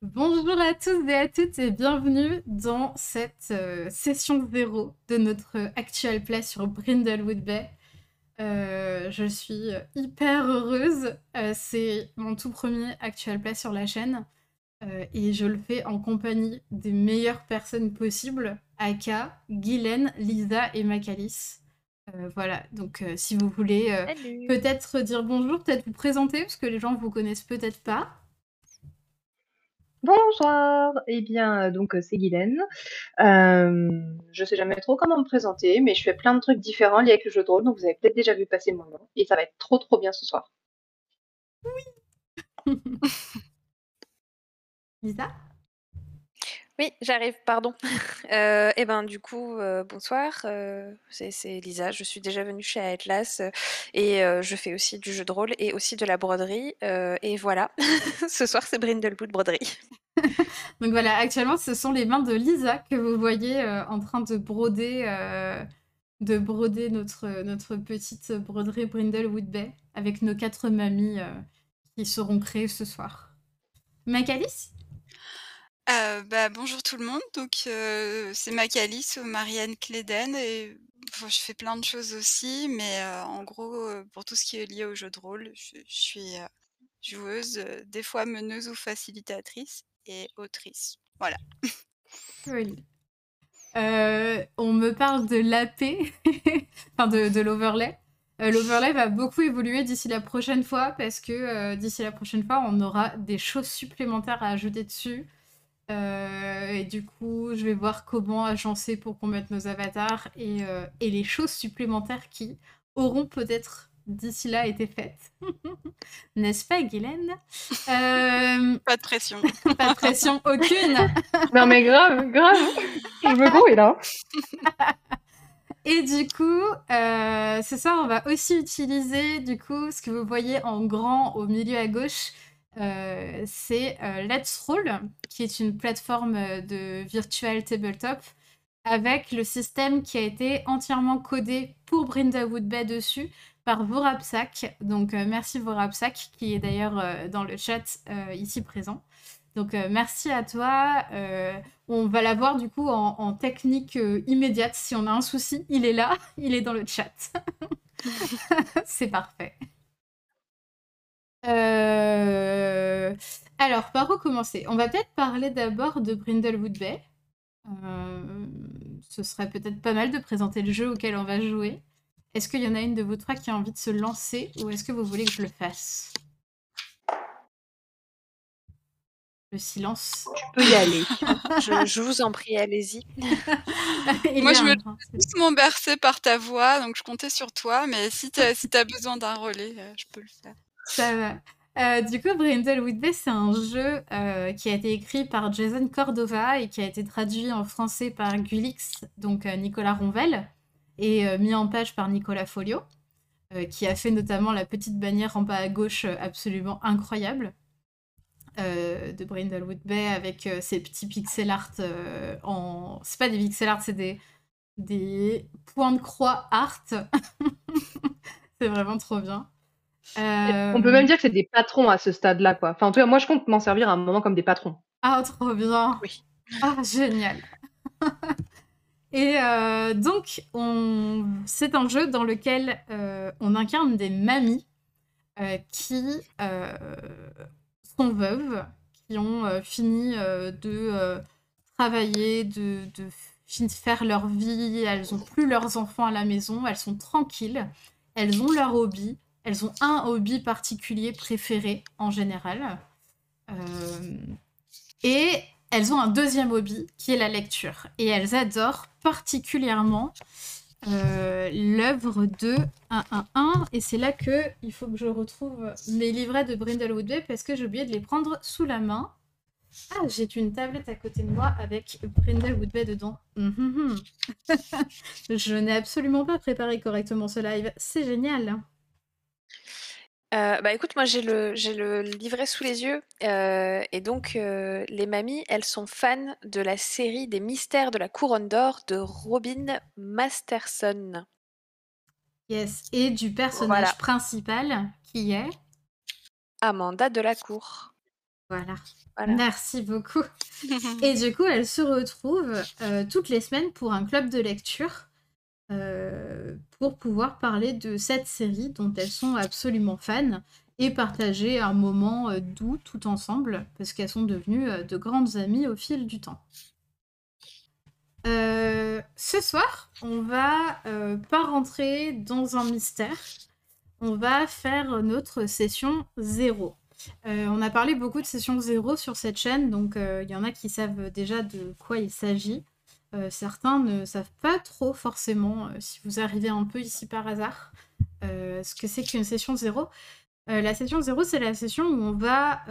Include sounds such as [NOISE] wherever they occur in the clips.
Bonjour à tous et à toutes et bienvenue dans cette euh, session zéro de notre actual play sur Brindlewood Bay. Euh, je suis hyper heureuse. Euh, c'est mon tout premier actual play sur la chaîne et je le fais en compagnie des meilleures personnes possibles Aka, Guylaine, Lisa et Macalis. voilà, donc si vous voulez peut-être dire bonjour, peut-être vous présenter parce que les gens vous connaissent peut-être pas. Bonjour, eh bien, euh, donc euh, c'est Guylaine. Euh, je sais jamais trop comment me présenter, mais je fais plein de trucs différents liés avec le jeu de rôle, donc vous avez peut-être déjà vu passer mon nom, et ça va être trop trop bien ce soir. Oui. [LAUGHS] Lisa? Oui, j'arrive, pardon. [LAUGHS] Euh, et ben du coup, euh, bonsoir, euh, c'est Lisa, je suis déjà venue chez Atlas et je fais aussi du jeu de rôle et aussi de la broderie. et voilà, [LAUGHS] ce soir c'est Brindlewood Broderie. [LAUGHS] Donc voilà, actuellement ce sont les mains de Lisa que vous voyez en train de broder, de broder notre, notre petite broderie Brindlewood Bay avec nos quatre mamies qui seront créées ce soir. Macalis euh, bah, bonjour tout le monde, donc euh, c'est Macalis ou Marianne Cléden et je fais plein de choses aussi, mais euh, en gros, pour tout ce qui est lié au jeu de rôle, je, suis joueuse, des fois meneuse ou facilitatrice et autrice. Voilà. On me parle de l'AP, [LAUGHS] enfin de, de l'overlay. l'overlay va beaucoup évoluer d'ici la prochaine fois parce que d'ici la prochaine fois, on aura des choses supplémentaires à ajouter dessus. Euh, et du coup, je vais voir comment agencer pour qu'on mette nos avatars et, euh, et les choses supplémentaires qui auront peut-être d'ici là été faites. [LAUGHS] N'est-ce pas, Guylaine? Euh... Pas de pression. [LAUGHS] pas de pression aucune. [LAUGHS] non mais grave, grave. Je me grouille là. Et du coup, euh, ce soir, on va aussi utiliser du coup ce que vous voyez en grand au milieu à gauche, euh, c'est euh, Let's Roll, qui est une plateforme euh, de virtual tabletop avec le système qui a été entièrement codé pour Brindlewood Bay dessus par Vorapsak. Donc merci Vorapsak qui est d'ailleurs dans le chat ici présent. Donc merci à toi. on va l'avoir du coup en technique immédiate. Si on a un souci, il est là, [LAUGHS] il est dans le chat. [LAUGHS] C'est parfait. Euh, alors, par où commencer? On va peut-être parler d'abord de Brindlewood Bay. Euh, ce serait peut-être pas mal de présenter le jeu auquel on va jouer. Est-ce qu'il y en a une de vous trois qui a envie de se lancer ou est-ce que vous voulez que je le fasse? Le silence. Tu peux y aller. [LAUGHS] je, vous en prie, allez-y. [LAUGHS] Moi, je me laisse mon bercer par ta voix, donc je comptais sur toi, mais si tu as, si as besoin d'un relais, euh, je peux le faire. Ça va. Euh, du coup, Brindlewood Bay, c'est un jeu euh, qui a été écrit par Jason Cordova et qui a été traduit en français par Gulix, donc euh, Nicolas Ronvel, et mis en page par Nicolas Folio, qui a fait notamment la petite bannière en bas à gauche absolument incroyable de Brindlewood Bay avec ses petits pixel art en. C'est pas des pixel art, c'est des, des points de croix art. [LAUGHS] c'est vraiment trop bien. On peut même dire que c'est des patrons à ce stade-là, quoi. Enfin, en tout cas, moi, je compte m'en servir à un moment comme des patrons. Ah, trop bien. Oui. Ah, génial. [LAUGHS] Et euh, donc, on... c'est un jeu dans lequel euh, on incarne des mamies euh, qui sont veuves, qui ont fini de travailler, de, de, faire leur vie, elles ont plus leurs enfants à la maison, elles sont tranquilles, elles ont leur hobby, elles ont un hobby particulier préféré en général. Euh, et elles ont un deuxième hobby qui est la lecture. Et elles adorent particulièrement euh, l'œuvre de 111. Et c'est là que il faut que je retrouve mes livrets de Brindlewood Bay parce que j'ai oublié de les prendre sous la main. Ah, j'ai une tablette à côté de moi avec Brindlewood Bay dedans. Hum, hum. [LAUGHS] je n'ai absolument pas préparé correctement ce live. C'est génial. Euh, bah, écoute, moi j'ai le j'ai le livret sous les yeux, euh, et donc euh, les mamies, elles sont fans de la série des Mystères de la Couronne d'or de Robin Masterson. Yes, et du personnage principal qui est? Amanda Delacour. Voilà. Voilà. Merci beaucoup. [LAUGHS] Et du coup, elles se retrouvent toutes les semaines pour un club de lecture euh, pour pouvoir parler de cette série dont elles sont absolument fans et partager un moment euh, doux tout ensemble parce qu'elles sont devenues euh, de grandes amies au fil du temps. Ce soir, on va pas rentrer dans un mystère. On va faire notre session zéro. On a parlé beaucoup de session zéro sur cette chaîne, donc il y en a qui savent déjà de quoi il s'agit. Euh, certains ne savent pas trop forcément, euh, si vous arrivez un peu ici par hasard, euh, ce que c'est qu'une session zéro. La session zéro, c'est la session où on va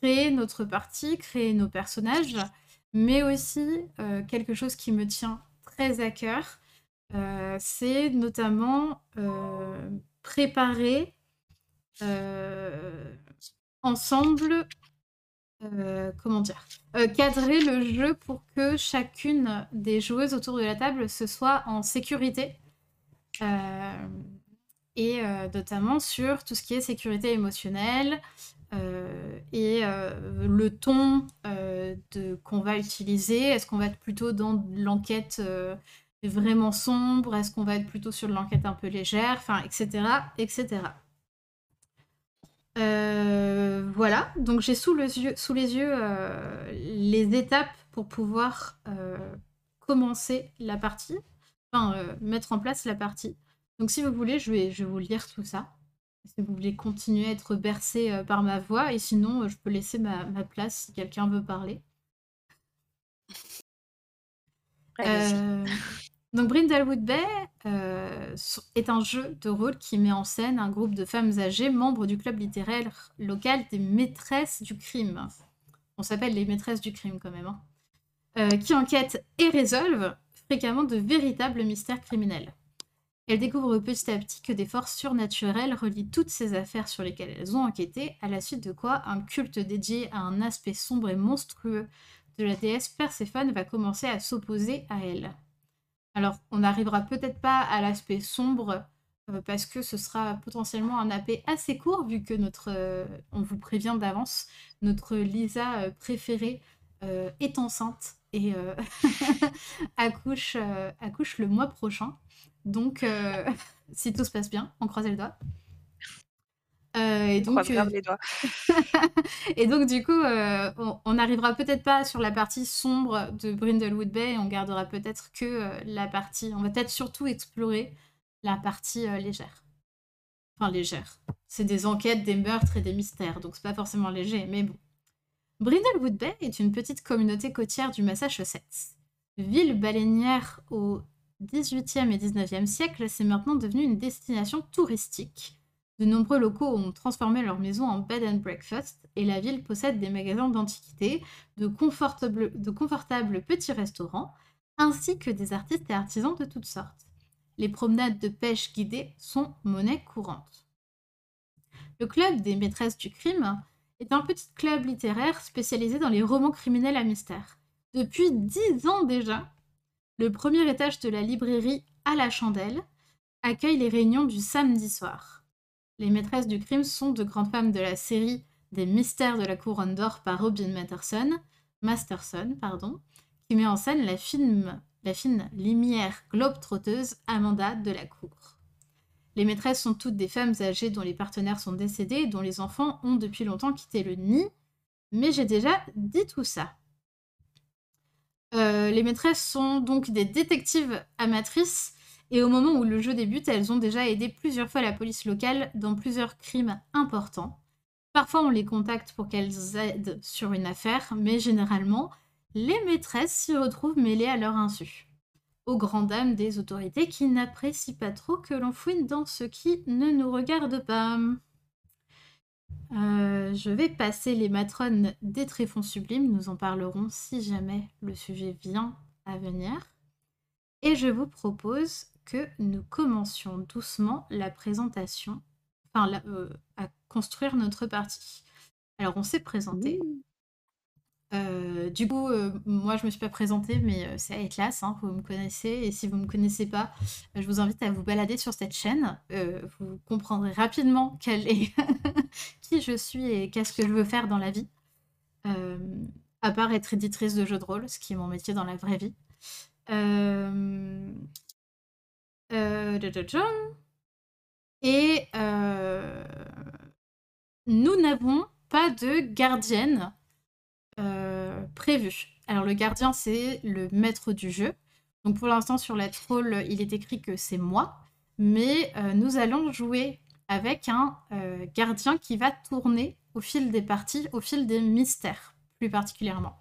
créer notre partie, créer nos personnages, mais aussi quelque chose qui me tient très à cœur, c'est notamment préparer ensemble, euh, comment dire, euh, cadrer le jeu pour que chacune des joueuses autour de la table se soit en sécurité. Euh, et notamment sur tout ce qui est sécurité émotionnelle et le ton qu'on va utiliser. Est-ce qu'on va être plutôt dans l'enquête vraiment sombre? Est-ce qu'on va être plutôt sur l'enquête un peu légère? Enfin, etc. etc. Euh, voilà, donc j'ai sous, les yeux, sous les yeux euh, les étapes pour pouvoir euh, commencer la partie, enfin mettre en place la partie. Donc si vous voulez, je vais, je vais vous lire tout ça. Si vous voulez continuer à être bercé par ma voix, et sinon, je peux laisser ma, ma place si quelqu'un veut parler. Donc Brindlewood Bay euh, est un jeu de rôle qui met en scène un groupe de femmes âgées, membres du club littéraire local des maîtresses du crime. On s'appelle les maîtresses du crime quand même. hein. Euh, qui enquêtent et résolvent fréquemment de véritables mystères criminels. Elles découvrent petit à petit que des forces surnaturelles relient toutes ces affaires sur lesquelles elles ont enquêté, à la suite de quoi un culte dédié à un aspect sombre et monstrueux de la déesse Perséphone va commencer à s'opposer à elles. Alors, on n'arrivera peut-être pas à l'aspect sombre euh, parce que ce sera potentiellement un AP assez court vu que notre, euh, on vous prévient d'avance, notre Lisa euh, préférée est enceinte et [LAUGHS] accouche, accouche le mois prochain. Donc, [LAUGHS] si tout se passe bien, on croise les doigts. Euh, et donc, euh, les doigts. [LAUGHS] et donc, du coup, euh, on n'arrivera peut-être pas sur la partie sombre de Brindlewood Bay, on gardera peut-être que euh, la partie. On va peut-être surtout explorer la partie légère. Enfin, légère. C'est des enquêtes, des meurtres et des mystères, donc c'est pas forcément léger, mais bon. Brindlewood Bay est une petite communauté côtière du Massachusetts. Ville baleinière au 18e et 19e siècle, c'est maintenant devenu une destination touristique. De nombreux locaux ont transformé leurs maisons en bed and breakfast et la ville possède des magasins d'antiquités, de confortables petits restaurants, ainsi que des artistes et artisans de toutes sortes. Les promenades de pêche guidées sont monnaie courante. Le club des maîtresses du crime est un petit club littéraire spécialisé dans les romans criminels à mystère. Depuis dix ans déjà, le premier étage de la librairie À la Chandelle accueille les réunions du samedi soir. Les maîtresses du crime sont de grandes femmes de la série des mystères de la couronne d'or par Robin Masterson, qui met en scène la, fine limière globe-trotteuse Amanda de la Cour. Les maîtresses sont toutes des femmes âgées dont les partenaires sont décédés et dont les enfants ont depuis longtemps quitté le nid, mais j'ai déjà dit tout ça. Euh, les maîtresses sont donc des détectives amatrices et au moment où le jeu débute, elles ont déjà aidé plusieurs fois la police locale dans plusieurs crimes importants. Parfois, on les contacte pour qu'elles aident sur une affaire, mais généralement, les maîtresses s'y retrouvent mêlées à leur insu. Aux grandes dames des autorités qui n'apprécient pas trop que l'on fouine dans ce qui ne nous regarde pas. Euh, je vais passer les matrones des tréfonds sublimes, nous en parlerons si jamais le sujet vient à venir. Et je vous propose que nous commencions doucement la présentation, enfin la- euh, à construire notre partie. Alors on s'est présenté. Euh, du coup, euh, moi je me suis pas présentée, mais c'est Atlas, hein, vous me connaissez. Et si vous me connaissez pas, je vous invite à vous balader sur cette chaîne. vous comprendrez rapidement quelle est [LAUGHS] qui je suis et qu'est-ce que je veux faire dans la vie. à part être éditrice de jeux de rôle, ce qui est mon métier dans la vraie vie. Et nous n'avons pas de gardienne euh, prévu. Alors le gardien, c'est le maître du jeu. Donc pour l'instant, sur la troll, il est écrit que c'est moi. Mais euh, nous allons jouer avec un euh, gardien qui va tourner au fil des parties, au fil des mystères, plus particulièrement.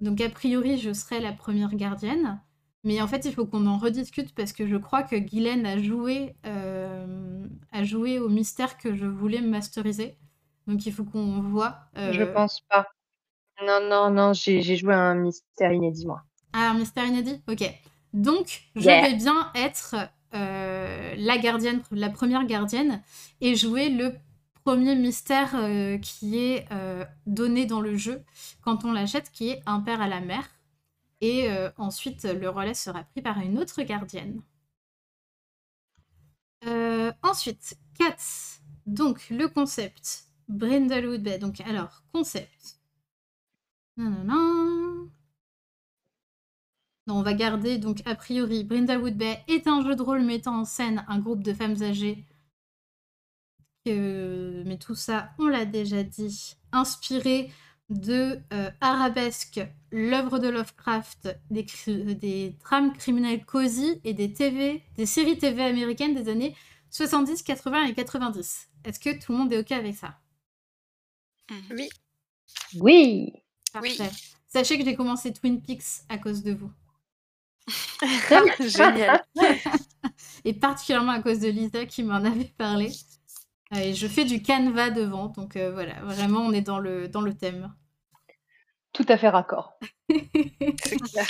Donc a priori, je serai la première gardienne. Mais en fait, il faut qu'on en rediscute parce que je crois que Guylaine a joué, a joué au mystère que je voulais masteriser. Donc il faut qu'on voit. Je pense pas. Non, non, non, j'ai joué un mystère inédit, moi. Ah, un mystère inédit? Ok. Donc, je vais bien être euh, la gardienne, la première gardienne, et jouer le premier mystère euh, qui est euh, donné dans le jeu quand on l'achète, qui est un père à la mère. Et ensuite, le relais sera pris par une autre gardienne. ensuite, Cats. Donc, le concept. Brindlewood Bay. Donc, alors, concept. Non, on va garder donc a priori Brindlewood Bay est un jeu de rôle mettant en scène un groupe de femmes âgées. Mais tout ça, on l'a déjà dit, inspiré de euh, Arabesque, l'œuvre de Lovecraft, des, des trames criminelles cosy et des TV, des séries TV américaines des années 70, 80 et 90. Est-ce que tout le monde est OK avec ça? Oui. Oui. Oui. Sachez que j'ai commencé Twin Peaks à cause de vous. [LAUGHS] Génial. et particulièrement à cause de Lisa qui m'en avait parlé. Et je fais du canevas devant, donc euh, voilà, vraiment on est dans le, dans le thème. Tout à fait raccord. [LAUGHS] C'est clair.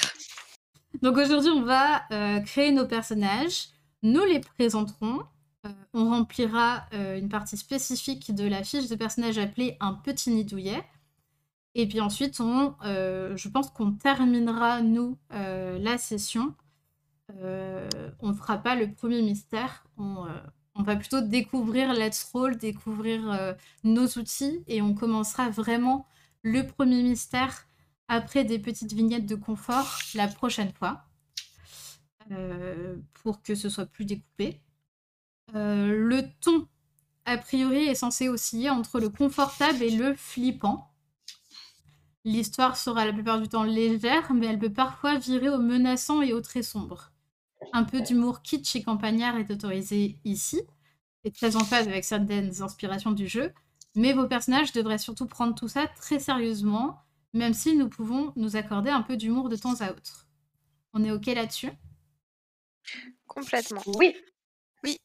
Donc aujourd'hui on va euh, créer nos personnages, nous les présenterons, euh, on remplira une partie spécifique de la fiche de personnage appelée un petit nidouillet. Et puis ensuite, on, je pense qu'on terminera, nous, la session. On ne fera pas le premier mystère. On, va plutôt découvrir Let's Roll, découvrir nos outils. Et on commencera vraiment le premier mystère après des petites vignettes de confort la prochaine fois. pour que ce soit plus découpé. le ton, a priori, est censé osciller entre le confortable et le flippant. L'histoire sera la plupart du temps légère, mais elle peut parfois virer au menaçant et au très sombre. Un peu d'humour kitsch et campagnard est autorisé ici, et très en phase avec certaines inspirations du jeu, mais vos personnages devraient surtout prendre tout ça très sérieusement, même si nous pouvons nous accorder un peu d'humour de temps à autre. On est OK là-dessus? Complètement. Oui. Oui.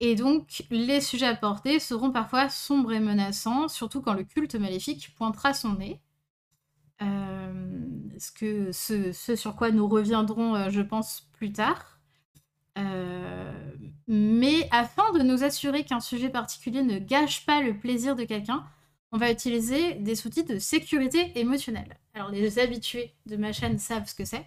Et donc, les sujets abordés seront parfois sombres et menaçants, surtout quand le culte maléfique pointera son nez. Euh, ce, que, ce, sur quoi nous reviendrons, euh, je pense, plus tard. Euh, mais afin de nous assurer qu'un sujet particulier ne gâche pas le plaisir de quelqu'un, on va utiliser des outils de sécurité émotionnelle. Alors, les habitués de ma chaîne savent ce que c'est.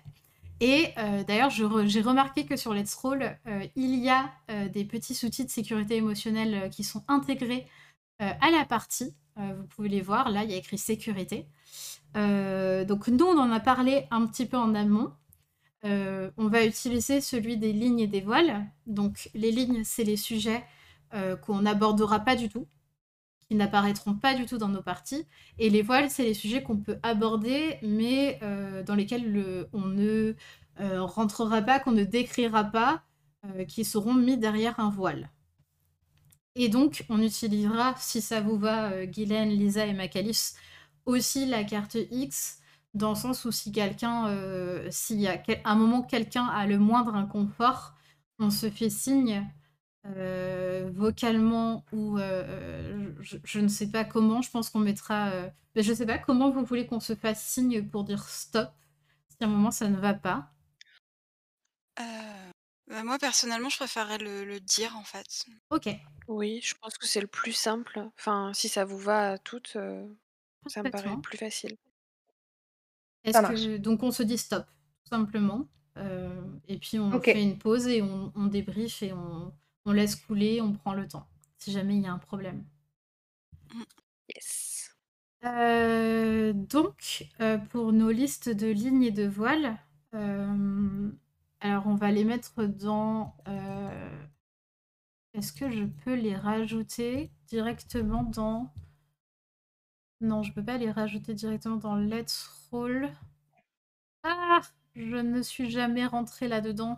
Et d'ailleurs, j'ai remarqué que sur Let's Roll, il y a des petits outils de sécurité émotionnelle qui sont intégrés à la partie. Vous pouvez les voir, là, il y a écrit sécurité. donc nous, on en a parlé un petit peu en amont. on va utiliser celui des lignes et des voiles. Donc les lignes, c'est les sujets qu'on n'abordera pas du tout, qui n'apparaîtront pas du tout dans nos parties. Et les voiles, c'est les sujets qu'on peut aborder, mais euh, dans lesquels le, on ne euh, rentrera pas, qu'on ne décrira pas, euh, qui seront mis derrière un voile. Et donc, on utilisera, si ça vous va, Guylaine, Lisa et Macalis, aussi la carte X, dans le sens où si quelqu'un, s'il a un moment quelqu'un a le moindre inconfort, on se fait signe euh, vocalement ou euh, je, ne sais pas comment. Je pense qu'on mettra. Euh, mais je ne sais pas comment vous voulez qu'on se fasse signe pour dire stop si à un moment ça ne va pas. Bah, moi personnellement, je préférerais le, dire en fait. Ok. Oui, je pense que c'est le plus simple. Enfin, si ça vous va à toutes. Ça me paraît plus facile. Est-ce Ça marche. que donc on se dit stop, tout simplement, heu, et puis on OK. fait une pause et on on débriefe et on on laisse couler, on prend le temps, si jamais il y a un problème. Yes. Heu, donc pour nos listes de lignes et de voiles, alors on va les mettre dans, heu est-ce que je peux les rajouter directement dans non, je peux pas les rajouter directement dans Let's Roll. Ah! Je ne suis jamais rentrée là-dedans.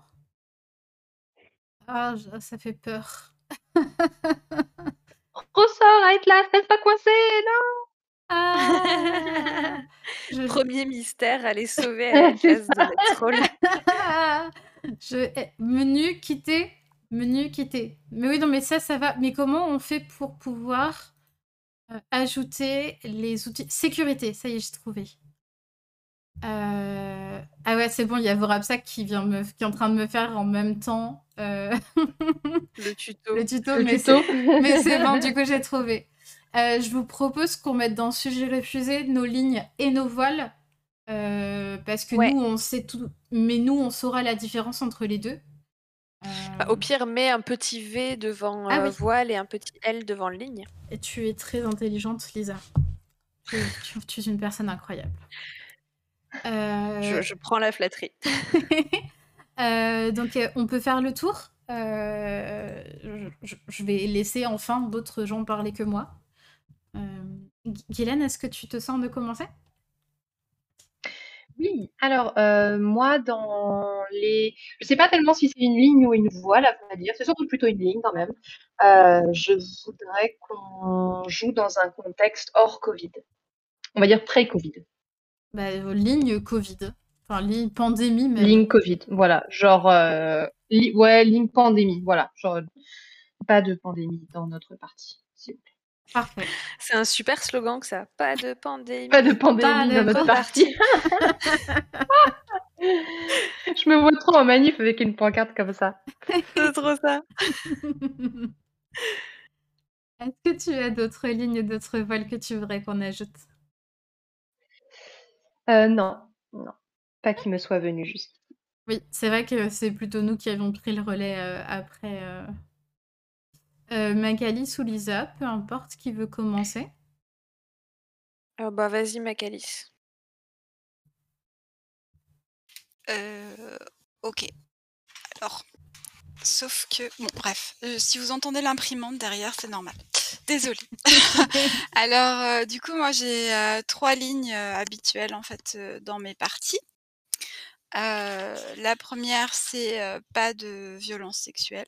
Ah, ça fait peur. Ressors, Atlas, reste pas coincé, non! Ah! [LAUGHS] Je 1er mystère, aller sauver Atlas [LAUGHS] c'est de Let's Roll. [LAUGHS] Je eh, menu quitter, menu quitter. Mais oui, non, mais ça, ça va. Mais comment on fait pour pouvoir, heu, ajouter les outils? Sécurité, ça y est, j'ai trouvé. Heu, ah ouais, c'est bon, il y a Vorapsak qui vient me qui est en train de me faire en même temps, heu, Le tuto. le tuto, Le mais tuto. mais c'est bon, du coup, j'ai trouvé. Heu, je vous propose qu'on mette dans sujet refusé nos lignes et nos voiles, heu, parce que Ouais. nous, on sait tout mais nous, on saura la différence entre les 2. Bah, au pire, mets un petit V devant, Ah oui. voile et un petit L devant ligne. Et tu es très intelligente, Lisa. Tu tu tu es une personne incroyable. Je prends la flatterie. [LAUGHS] [LAUGHS] Donc on peut faire le tour. Je vais laisser enfin d'autres gens parler que moi. Gu Guylaine, est-ce que tu te sens de commencer? Oui, alors, heu, moi dans les je sais pas tellement si c'est une ligne ou une voile à vrai dire, c'est surtout plutôt une ligne quand même. Heu, je voudrais qu'on joue dans un contexte hors Covid. On va dire pré-Covid. Bah, ligne Covid. Enfin, ligne pandémie même. Ligne Covid, voilà, genre, li ouais, ligne pandémie, voilà, genre, pas de pandémie dans notre partie, s'il vous plaît. Parfait. C'est un super slogan que ça. Pas de pandémie. Pas de Pas pandémie de dans notre partie. [LAUGHS] Je me vois trop en manif avec une pancarte comme ça. C'est trop ça. [LAUGHS] Est-ce que tu as d'autres lignes, d'autres voiles que tu voudrais qu'on ajoute? Heu, non, non, pas qui me soit venu jusqu'ici. Oui, c'est vrai que c'est plutôt nous qui avions pris le relais, heu, après, heu Magali ou Lisa, peu importe qui veut commencer. Ah bah, vas-y Macalis. Heu, OK. Alors, sauf que bon bref, heu, si vous entendez l'imprimante derrière, c'est normal. Désolée. [LAUGHS] Alors, heu, du coup, moi j'ai, 3 lignes, habituelles en fait, dans mes parties. La 1re c'est, pas de violence sexuelle.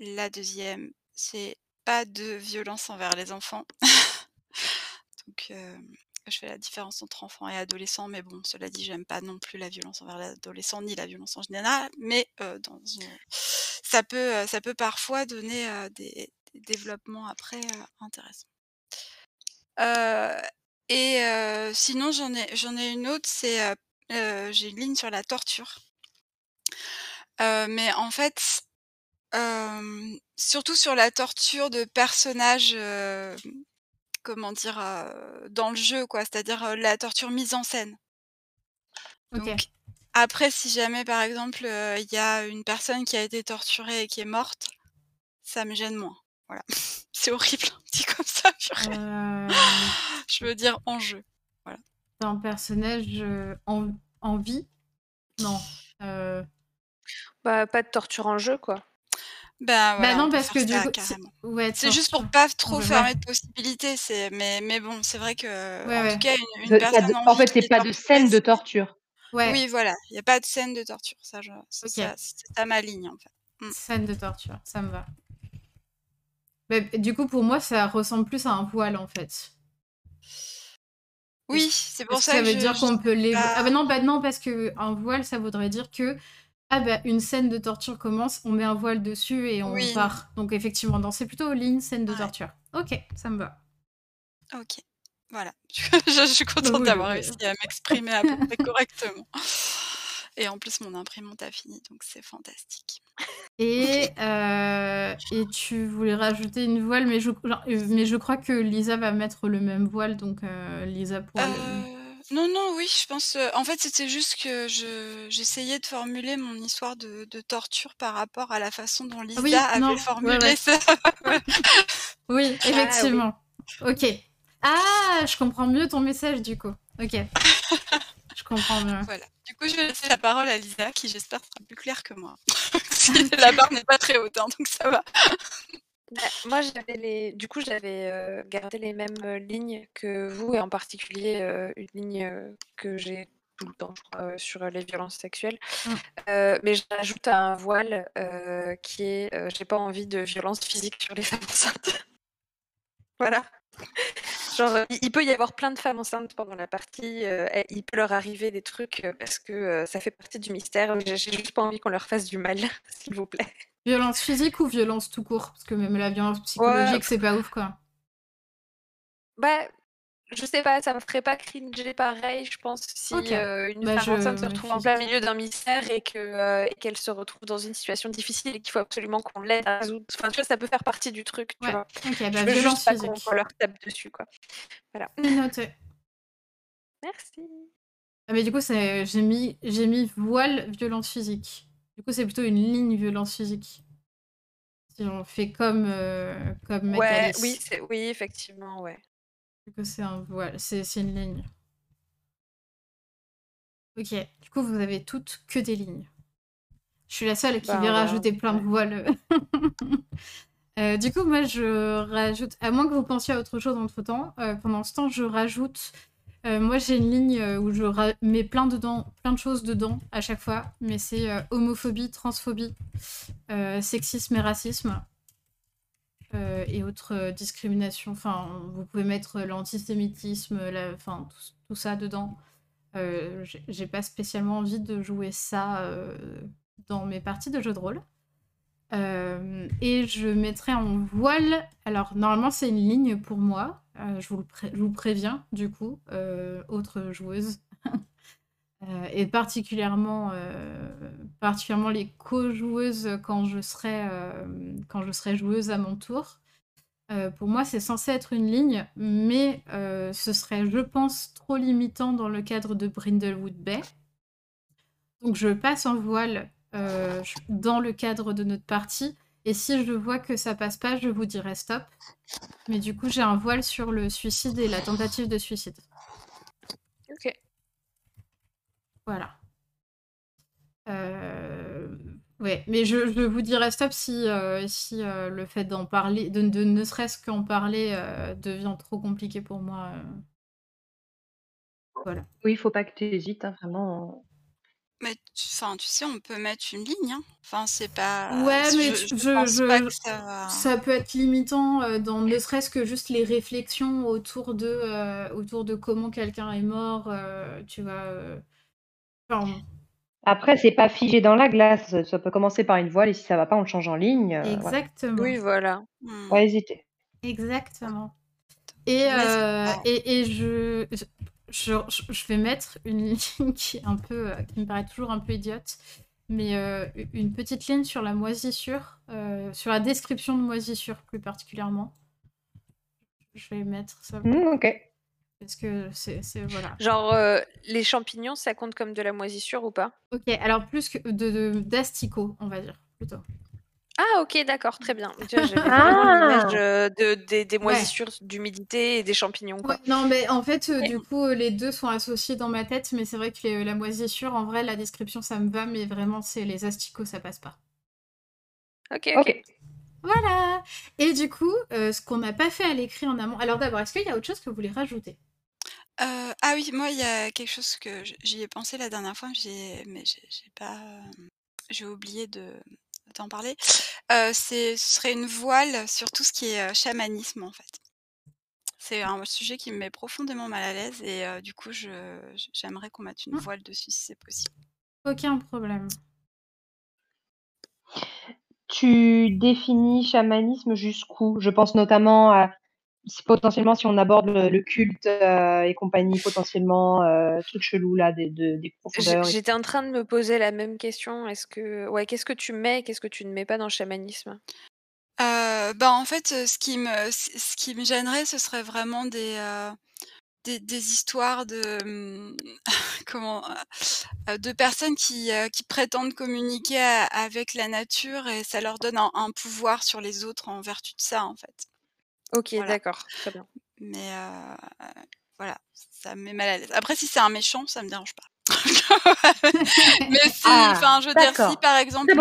La 2e, c'est pas de violence envers les enfants. [LAUGHS] Donc, hem, je fais la différence entre enfants et adolescents, mais bon, cela dit, j'aime pas non plus la violence envers l'adolescent, ni la violence en général, mais, dans un ça peut, parfois donner, des des développements après, intéressants. Et sinon j'en ai j'en ai une autre, c'est, j'ai une ligne sur la torture. Mais en fait, surtout sur la torture de personnages, comment dire? Dans le jeu quoi, c'est-à-dire, la torture mise en scène. Donc après si jamais par exemple, il y a une personne qui a été torturée et qui est morte, ça me gêne moins. Voilà. [LAUGHS] C'est horrible dit comme ça, [LAUGHS] purée. [LAUGHS] Je veux dire en jeu. Voilà. Un personnage, en en vie? Non, Bah, pas de torture en jeu quoi. Bah, Bah voilà, non, parce que du ça coup, c'est carrément. ouais, C'est juste pour torture. pas trop fermer ouais. de possibilités, c'est mais mais bon, c'est vrai que, Ouais, en tout cas une une personne de en en fait, c'est est pas de scène de torture. Ouais. oui voilà, il y a pas de scène de torture, ça je c'est OK. ça c'est ça ma ligne en fait. Mmh. Scène de torture, ça me va. Beh, du coup, pour moi, ça ressemble plus à un voile, en fait. Oui, c'est pour est-ce que ça ça que veut je dire qu'on peut les ah bah pas non, bah non, parce qu'un voile, ça voudrait dire que, ah bah, une scène de torture commence, on met un voile dessus et on Oui. part. Donc effectivement, non, c'est plutôt ligne scène de Ouais. torture. OK, ça me va. OK. Voilà. [LAUGHS] Je je suis contente oui, d'avoir oui. réussi à m'exprimer à peu près correctement. [LAUGHS] Et en plus, mon imprimante a fini, donc c'est fantastique. Et, euh, et tu voulais rajouter une voile, mais je, euh, mais je crois que Lisa va mettre le même voile, donc euh, Lisa pourra... Non, non, oui, je pense. en fait, c'était juste que je j'essayais de formuler mon histoire de, de, torture par rapport à la façon dont Lisa avait formulé ça. oui, [LAUGHS] ah effectivement. Ok. Ah, je comprends mieux ton message du coup. Ok. je comprends mieux. Voilà. Du coup, je vais laisser la parole à Lisa, qui j'espère sera plus claire que moi. [LAUGHS] la barre n'est pas très haute, hein, donc ça va. Bah, moi, j'avais les... du coup, j'avais euh, gardé les mêmes euh, lignes que vous, et en particulier euh, une ligne que j'ai tout le temps sur les violences sexuelles. Mmh. mais j'ajoute un voile qui est j'ai pas envie de violence physique sur les [LAUGHS] femmes enceintes. voilà. Genre, il peut y avoir plein de femmes enceintes pendant la partie. il peut leur arriver des trucs parce que ça fait partie du mystère. J'ai juste pas envie qu'on leur fasse du mal, [LAUGHS] s'il vous plaît. Violence physique ou violence tout court? Parce que même la violence psychologique, c'est pas ouf, quoi. Bah, je sais pas, ça me ferait pas cringer pareil, je pense, si euh, une bah, femme enceinte se retrouve en plein milieu d'un mystère et euh, qu'elle se retrouve dans une situation difficile et qu'il faut absolument qu'on l'aide à résoudre. Enfin, tu vois, ça peut faire partie du truc, tu vois. Ok, bah, je veux juste pas qu'on leur tape dessus, quoi. Voilà. Noté. Merci. Ah, mais du coup, j'ai mis, mis voile violence physique. Du coup, c'est plutôt une ligne violence physique. Si on fait comme, euh, comme ouais, oui, oui, effectivement, ouais. Du coup, c'est un voile, c'est une ligne. Ok, du coup, vous avez toutes que des lignes. Je suis la seule qui bah, vient rajouter plein de voiles. [LAUGHS] Euh, du coup, moi, je rajoute, à moins que vous pensiez à autre chose entre temps, euh, pendant ce temps, je rajoute euh, moi, j'ai une ligne euh, où je mets plein, de choses dedans à chaque fois, mais c'est euh, homophobie, transphobie, sexisme et racisme. et autres discriminations. Enfin, vous pouvez mettre l'antisémitisme, enfin, tout, ça dedans. j'ai pas spécialement envie de jouer ça dans mes parties de jeux de rôle. et je mettrai en voile. Alors, normalement, c'est une ligne pour moi. Euh, je, vous préviens, du coup, euh, autres joueuses. [LAUGHS] Euh, et particulièrement, particulièrement les co-joueuses quand, je serai, quand je serai joueuse à mon tour. pour moi, c'est censé être une ligne, mais ce serait, je pense, trop limitant dans le cadre de Brindlewood Bay. Donc je passe en voile dans le cadre de notre partie et si je vois que ça passe pas, je vous dirai stop. Mais du coup, j'ai un voile sur le suicide et la tentative de suicide. Ok. Voilà. Euh... Ouais, mais je, vous dirai stop si, euh, si euh, le fait d'en parler, de, ne serait-ce qu'en parler, euh, devient trop compliqué pour moi. Voilà. Oui, il faut pas que tu hésites, hein, vraiment. Mais enfin, tu sais, on peut mettre une ligne. Hein. Enfin, c'est pas. Ouais, mais je, ça... peut être limitant euh, dans ne serait-ce que juste les réflexions autour de, euh, autour de comment quelqu'un est mort. Euh, tu vois. Après, c'est pas figé dans la glace. Ça peut commencer par une voile et si ça va pas, on le change en ligne. Exactement. Oui, voilà. Hmm. Pas hésiter. Exactement. Et, et, et je, je, vais mettre une ligne [LAUGHS] qui est un peu, euh, qui me paraît toujours un peu idiote, mais euh, une petite ligne sur la moisissure, euh, sur la description de moisissure plus particulièrement. Je vais mettre ça. Mmh, ok. Parce que c'est voilà. Genre les champignons, ça compte comme de la moisissure ou pas? Ok, alors plus que de d'asticots, on va dire plutôt. Ah OK, d'accord, très bien. Ah! de des moisissures d'humidité et des champignons, quoi. non, mais en fait, euh, du coup, euh, les deux sont associés dans ma tête, mais c'est vrai que la moisissure, en vrai, la description, ça me va, mais vraiment, c'est les asticots, ça passe pas. OK, OK. Voilà et du coup, euh, ce qu'on n'a pas fait à l'écrit en amont alors d'abord, est-ce qu'il y a autre chose que vous voulez rajouter? ah oui, moi, il y a quelque chose que j'y ai pensé la dernière fois, mais j'ai pas, j'ai oublié de t'en parler. ce serait une voile sur tout ce qui est chamanisme en fait. C'est un sujet qui me met profondément mal à l'aise et du coup j'aimerais qu'on mette une mmh. voile dessus si c'est possible. Aucun problème. Tu définis chamanisme jusqu'où? Je pense notamment à si potentiellement si on aborde le, culte et compagnie, potentiellement trucs chelous là, des, des profondeurs. J'étais en train de me poser la même question. Est-ce que ouais, qu'est-ce que tu mets, qu'est-ce que tu ne mets pas dans le chamanisme? Bah en fait, ce qui me ce qui me gênerait, ce serait vraiment des des, histoires de mmh, [LAUGHS] comment de personnes qui, qui prétendent communiquer avec la nature et ça leur donne un, pouvoir sur les autres en vertu de ça en fait. Ok, d'accord, très bien. Mais voilà, ça me met mal à l'aise. Après, si c'est un méchant, ça me dérange pas. [LAUGHS] mais [LAUGHS] si, ah, enfin, je veux dire, si par exemple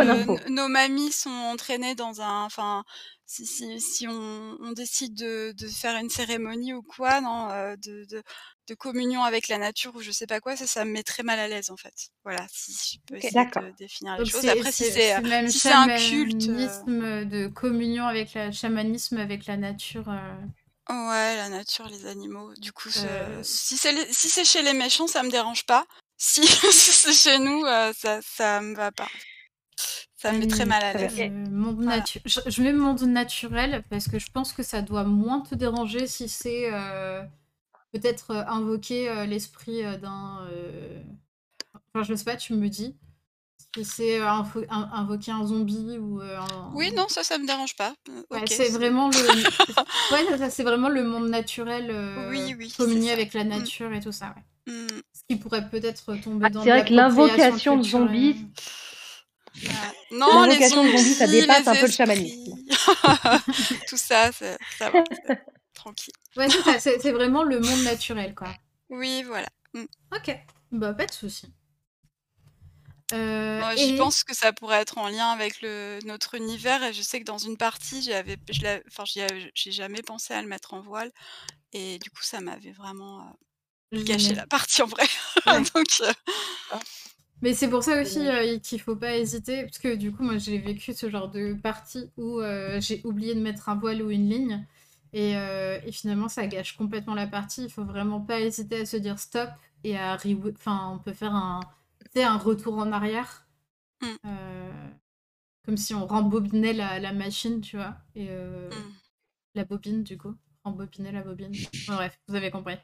nos mamies sont entraînées dans un, enfin, si, si, si on, on, décide de, de, faire une cérémonie ou quoi, non, euh, de, de, de, communion avec la nature ou je sais pas quoi, ça, ça me met très mal à l'aise en fait. Voilà, si je peux essayer de définir les choses. Après, si c'est si c'est un culte, euh de communion avec la chamanisme avec la nature. Euh ouais, la nature, les animaux. Du coup, si c'est si c'est chez les méchants, ça me dérange pas. Si, [LAUGHS] si c'est chez nous, ça ça me va pas. Ça me met très mal à l'aise. je, mets monde naturel parce que je pense que ça doit moins te déranger si c'est euh, peut-être euh, invoquer euh, l'esprit d'un. Enfin, je sais pas, tu me dis. Si c'est invoquer un zombie ou un... Oui, non, ça, ça me dérange pas. c'est vraiment le. [LAUGHS] ouais, c'est vraiment le monde naturel. oui, oui. Communier avec la mm. nature et tout ça. Ouais. Mm. Ce qui pourrait peut-être tomber ah, dans. C'est vrai que l'invocation de zombies non, les zombies, ça dépasse un peu le chamanisme. [LAUGHS] Tout ça, ça va. Tranquille. Ouais, c'est vraiment le monde naturel, quoi. Oui, voilà. Mm. Ok, bah pas de souci. Euh, Moi, Je pense que ça pourrait être en lien avec le, notre univers et je sais que dans une partie, j'avais, enfin, j'ai jamais pensé à le mettre en voile et du coup, ça m'avait vraiment euh, gâché la partie en vrai. [LAUGHS] Donc, euh, ah. Mais c'est pour ça aussi euh, qu'il faut pas hésiter, parce que du coup, moi, j'ai vécu ce genre de partie où euh, j'ai oublié de mettre un voile ou une ligne, et, euh, et, finalement, ça gâche complètement la partie. Il faut vraiment pas hésiter à se dire stop et à enfin, on peut faire un, un retour en arrière, mm. comme si on rembobinait la, la machine, tu vois, et mm. la bobine, du coup, rembobiner la bobine. bref, vous avez compris.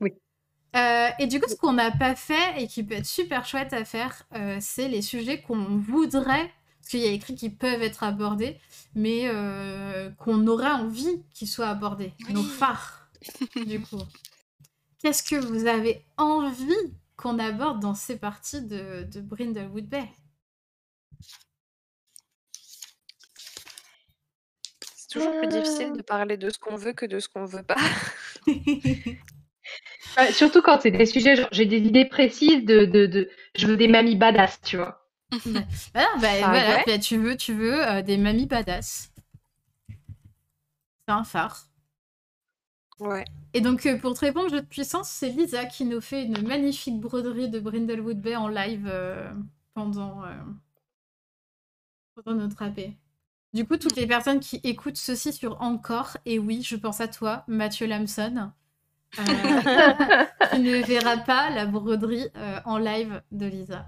oui. [LAUGHS] Euh, et du coup, ce qu'on n'a pas fait et qui peut être super chouette à faire, euh, c'est les sujets qu'on voudrait, parce qu'il y a écrit qu'ils peuvent être abordés, mais euh, qu'on aurait envie qu'ils soient abordés. Nos phares, [LAUGHS] du coup. Qu'est-ce que vous avez envie qu'on aborde dans ces parties de, de Brindlewood Bay? C'est toujours plus difficile de parler de ce qu'on veut que de ce qu'on veut pas. [LAUGHS] surtout quand c'est des sujets, genre, j'ai des idées précises de, de, de, je veux des mamies badass, tu vois. Bah, voilà, bah, tu veux, tu veux euh, des mamies badass. C'est un phare. Ouais. Et donc, euh, pour te répondre, jeu de puissance, c'est Lisa qui nous fait une magnifique broderie de Brindlewood Bay en live euh, pendant, pendant notre AP. Du coup, toutes les personnes qui écoutent ceci sur Encore, et oui, je pense à toi, Mathieu Lamson, [LAUGHS] tu ne verras pas la broderie en live de Lisa.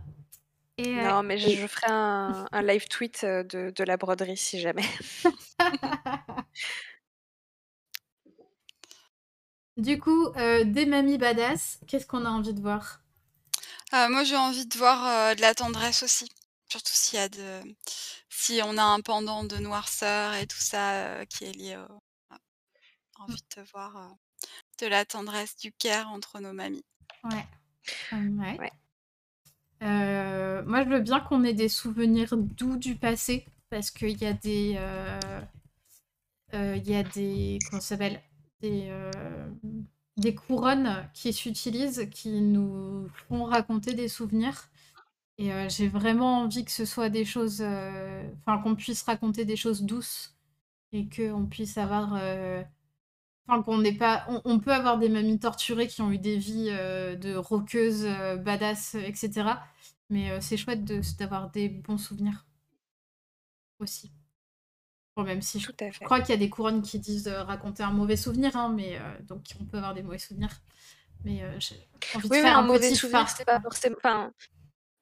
Et, euh, non, mais je, ferai un, live tweet de, la broderie si jamais. [LAUGHS] du coup, des mamies badass, qu'est-ce qu'on a envie de voir? Moi, j'ai envie de voir de la tendresse aussi. Surtout s'il y a de... si on a un pendant de noirceur et tout ça qui est lié au... envie de te voir de la tendresse, du care entre nos mamies. Ouais. ouais. Euh, moi, je veux bien qu'on ait des souvenirs doux du passé, parce qu'il y a des... Euh, euh, il y a des... Comment ça s'appelle des, des couronnes qui s'utilisent, qui nous font raconter des souvenirs. Et j'ai vraiment envie que ce soit des choses... Enfin, qu'on puisse raconter des choses douces et qu'on puisse avoir Enfin, qu'on n'est pas. On, peut avoir des mamies torturées qui ont eu des vies euh, de roqueuses, euh, badass, etc. Mais euh, c'est chouette d'avoir des bons souvenirs aussi. Bon, même si je, crois qu'il y a des couronnes qui disent raconter un mauvais souvenir, hein, mais donc on peut avoir des mauvais souvenirs. Mais j'ai envie de faire un, mauvais souvenir, c'est pas forcément.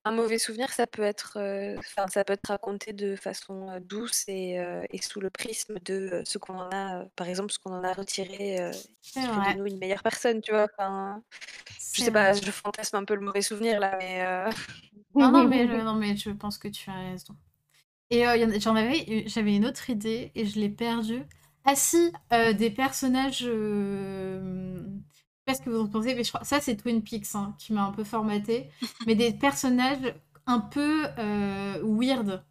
Un mauvais souvenir, ça peut être, enfin, ça peut être raconté de façon, heu, douce et heu et sous le prisme de, ce qu'on en a, par exemple, ce qu'on en a retiré, qui fait de nous une meilleure personne, tu vois? Enfin, je sais pas, je fantasme un peu le mauvais souvenir là, mais [LAUGHS] Non, non, mais [LAUGHS] je non, mais je pense que tu as raison. Et j'en avais j'avais une autre idée et je l'ai perdue. Ah si, des personnages, pas ce que vous en pensez, mais je crois ça c'est Twin Peaks, hein, qui m'a un peu formatée, [LAUGHS] mais des personnages un peu, heu, weird,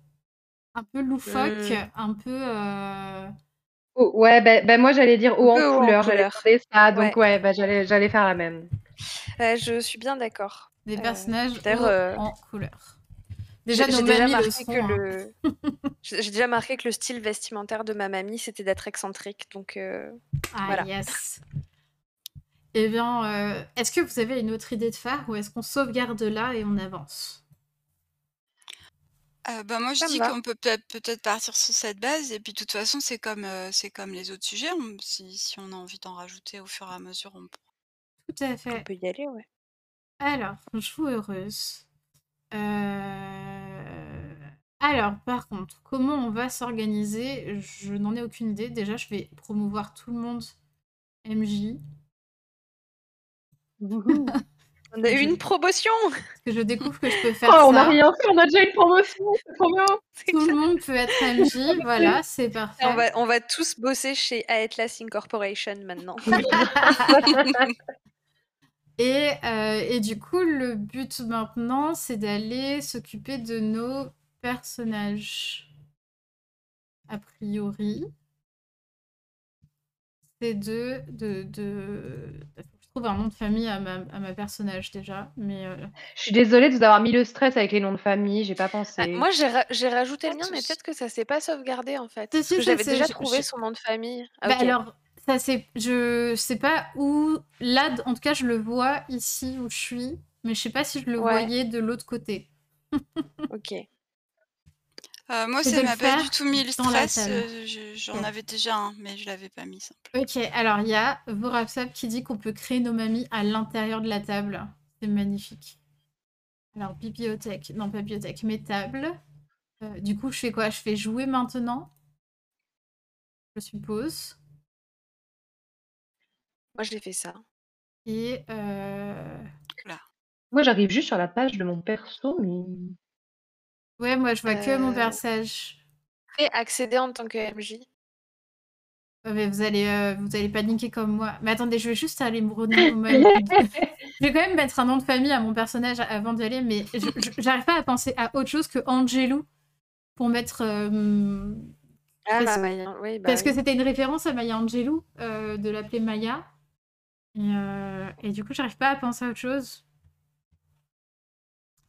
un peu loufoques, Mmh. un peu, heu Oh, ouais, bah bah, moi j'allais dire haut en couleur, j'allais demander ça, Ouais. donc ouais, bah, j'allais j'allais faire la même. Ouais, je suis bien d'accord. des personnages en couleur. Déjà j'ai marqué que hein. le [LAUGHS] j'ai déjà marqué que le style vestimentaire de ma mamie, c'était d'être excentrique, donc Ah voilà. yes. Eh bien, heu, est-ce que vous avez une autre idée de phare ou est-ce qu'on sauvegarde là et on avance? Heu, bah, moi je Ça dis va. qu'on peut peut-être partir sur cette base et puis de toute façon c'est comme, heu, c'est comme les autres sujets, on si si on a envie d'en rajouter au fur et à mesure, on pourra. Tout à On fait. peut y aller, ouais. Alors, joue heureuse. Heu, alors par contre, comment on va s'organiser? Je n'en ai aucune idée. Déjà, je vais promouvoir tout le monde MJ. [LAUGHS] On a eu une promotion! parce que je découvre que je peux faire Oh, on a ça. rien fait, on a déjà une promotion, c'est trop bien! Tout le monde peut être MJ, [LAUGHS] voilà, c'est on parfait. va on va tous bosser chez Atlas Incorporation maintenant. [LAUGHS] Et heu et du coup, le but maintenant, c'est d'aller s'occuper de nos personnages. A priori. C'est de de de trouve un nom de famille à ma à ma personnage déjà, mais heu Je suis désolée de vous avoir mis le stress avec les noms de famille, j'ai pas Ah, pensé. moi j'ai ra j'ai rajouté le mien, mais peut-être que ça s'est pas sauvegardé en fait. Si, Parce si, que j'avais déjà trouvé son nom de famille. Ah bah, alors, ça c'est je sais pas où là, en tout cas, je le vois ici où je suis, mais je sais pas si je le Ouais. voyais de l'autre côté. OK. Heu, moi C'est ça m'a pas faire du tout mis le dans la stress, table. je j'en avais déjà un, mais je l'avais pas mis simplement. OK, alors il y a Vorapsap qui dit qu'on peut créer nos mamies à l'intérieur de la table. C'est magnifique. Alors bibliothèque, non pas bibliothèque, mes tables. Heu, du coup, je fais quoi? Je fais jouer maintenant? Je suppose. Moi j'ai fait ça. Et Oula. Moi, j'arrive juste sur la page de mon perso, mais ouais, moi je vois que mon Heu personnage. Fais accéder en tant que MJ. Ouais, mais vous allez, heu, vous allez paniquer comme moi. Mais attendez, je vais juste aller me [LAUGHS] renommer je vais quand même mettre un nom de famille à mon personnage avant d'y aller, mais j'arrive pas à penser à autre chose que Angelou pour mettre, hem Ah parce bah, Maya, oui, bah parce que c'était une référence à Maya Angelou, heu, de l'appeler Maya et et du coup, j'arrive pas à penser à autre chose.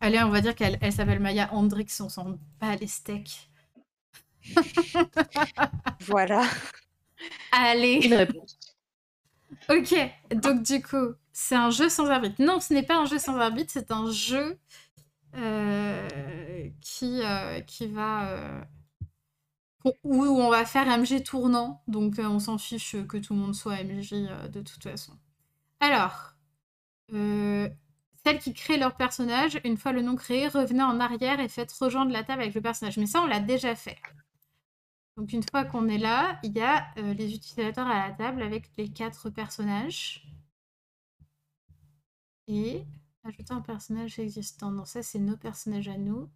Allez, on va dire qu'elle elle s'appelle Maya Hendrix, on s'en bat les steaks. [LAUGHS] Voilà. Allez! une réponse. OK, donc du coup, c'est un jeu sans arbitre. Non, ce n'est pas un jeu sans arbitre, c'est un jeu, heu, qui, heu, qui va, heu où on va faire MJ tournant, donc on s'en fiche que tout le monde soit MJ, de toute façon. Alors, celles qui créent leur personnage, une fois le nom créé, revenez en arrière et faites rejoindre la table avec le personnage. Mais ça, on l'a déjà fait. Donc une fois qu'on est là, il y a, heu, les utilisateurs à la table avec les 4 personnages. Et ajouter un personnage existant. Non, ça, c'est nos personnages à nous.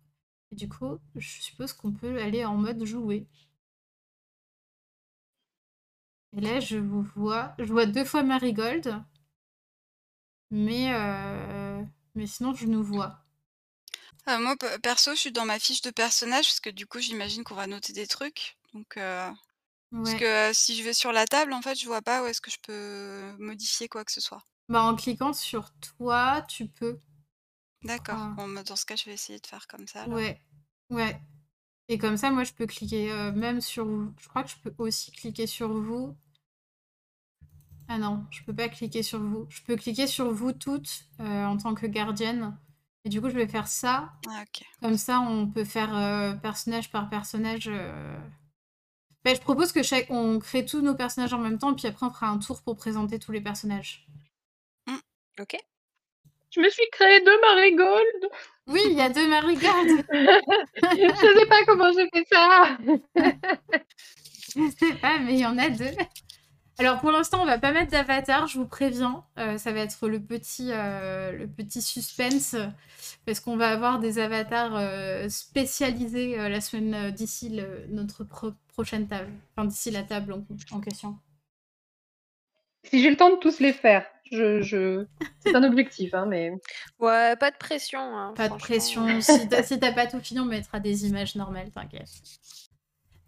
Et du coup, je suppose qu'on peut aller en mode jouer. Et là, je vous vois. Je vois deux fois Marigold. Mais, heu, mais sinon, je nous vois. Heu, moi pe perso, je suis dans ma fiche de personnage parce que du coup, j'imagine qu'on va noter des trucs. Donc heu, parce que, heu, si je vais sur la table, en fait, je vois pas où est-ce que je peux modifier quoi que ce soit. Bah, en cliquant sur toi, tu peux. D'accord. Bon, bah, dans ce cas, je vais essayer de faire comme ça alors. Ouais. Ouais. Et comme ça, moi, je peux cliquer, heu, même sur vous. Je crois que je peux aussi cliquer sur vous. Ah non, je peux pas cliquer sur vous. Je peux cliquer sur vous toutes, heu, en tant que gardienne. Et du coup, je vais faire ça. Ah. Comme ça, on peut faire, heu, personnage par personnage, heu bah, je propose que chaque on crée tous nos personnages en même temps, puis après on fera un tour pour présenter tous les personnages. Mmh. OK. Je me suis créé 2 Marigold! Oui, il y a deux marigolles. [LAUGHS] je sais pas comment j'ai fait ça. [LAUGHS] je sais pas, mais il y en a deux. Alors pour l'instant, on va pas mettre d'avatar, je vous préviens. Euh, ça va être le petit, euh, le petit suspense parce qu'on va avoir des avatars euh, spécialisés la semaine d'ici notre prochaine table, enfin d'ici la table en, question. Si j'ai le temps de tous les faire, je, je... c'est un objectif, hein, mais. Ouais, pas de pression. Hein, pas de pression. si t'as pas tout fini, on mettra des images normales, t'inquiète.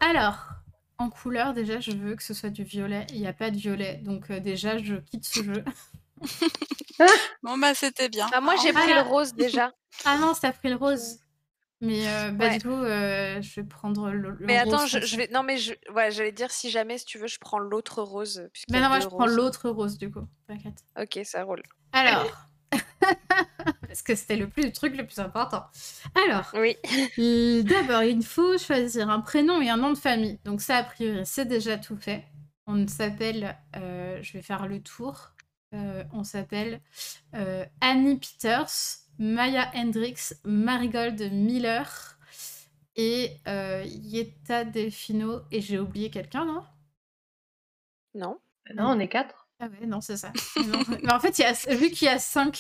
Alors, en couleur, déjà, je veux que ce soit du violet. Il n'y a pas de violet, donc euh, déjà, je quitte ce jeu. [LAUGHS] bon, bah, c'était bien. Bah, moi, j'ai pris le rose déjà. Ah non, ça a pris le rose. Mais euh, bah, du coup, euh, je vais prendre le, le Mais attends, je, vais. Non, mais je... ouais, j'allais dire si jamais, si tu veux, je prends l'autre rose. Mais non, moi, je prends l'autre rose, du coup. T'inquiète. Ok, ça roule. Alors. [LAUGHS] Parce que c'était le, plus, le truc le plus important. Alors, oui. d'abord, il faut choisir un prénom et un nom de famille. Donc ça, a priori, c'est déjà tout fait. On s'appelle, euh, je vais faire le tour. Euh, on s'appelle euh, Annie Peters, Maya Hendricks, Marigold Miller et Yetta Delfino. Et j'ai oublié quelqu'un, non? Non. Non, on est quatre. Ah ouais, non, c'est ça. mais en fait, y a, vu qu'il y a 5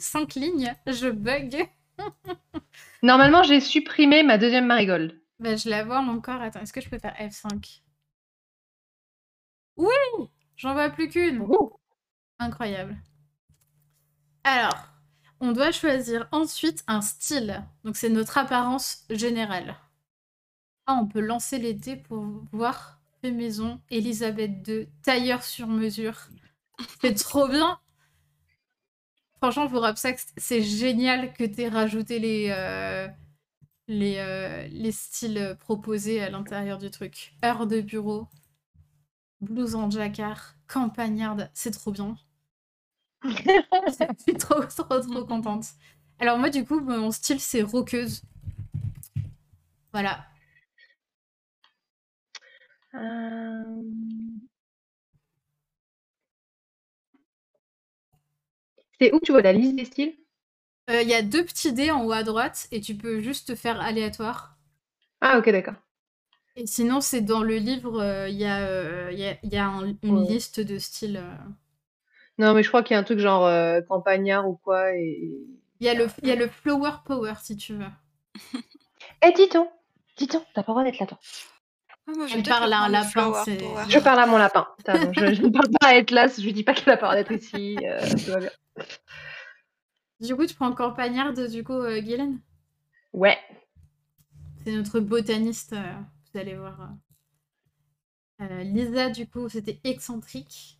cinq lignes, je bug. [LAUGHS] Normalement, j'ai supprimé ma deuxième marigold. Bah, je la vois encore. Attends, est-ce que je peux faire F5 Oui J'en vois plus qu'une. Incroyable. Alors, on doit choisir ensuite un style. Donc, c'est notre apparence générale. Ah, on peut lancer les dés pour voir fait maison, Elisabeth II, tailleur sur mesure. C'est trop bien. Franchement, pour Upsax, c'est génial que tu aies rajouté les, euh, les, euh, les styles proposés à l'intérieur du truc. Heure de bureau, blouse en jacquard, campagnarde, c'est trop bien. [LAUGHS] Je suis trop, trop, trop contente. Alors moi, du coup, mon style, c'est roqueuse. Voilà. Euh, c'est où tu vois la liste des styles? Euh, Il y a deux petits dés en haut à droite et tu peux juste faire aléatoire. Ah ok d'accord. Et sinon c'est dans le livre, euh, il y a, y a, une liste de styles. Non mais je crois qu'il y a un truc genre campagnard ou quoi. Et... Il y, a le, il y a le Flower Power si tu veux. Eh dis donc, dis donc, t'as pas le droit d'être là Ah, je parle à un lapin. Je parle à mon lapin. je, ne parle pas à Atlas, je dis pas qu'elle a pas d'être ici. Euh, du coup, tu prends campagnarde, du coup, euh, Guylaine? Ouais. C'est notre botaniste, euh, vous allez voir. Lisa, du coup, c'était excentrique.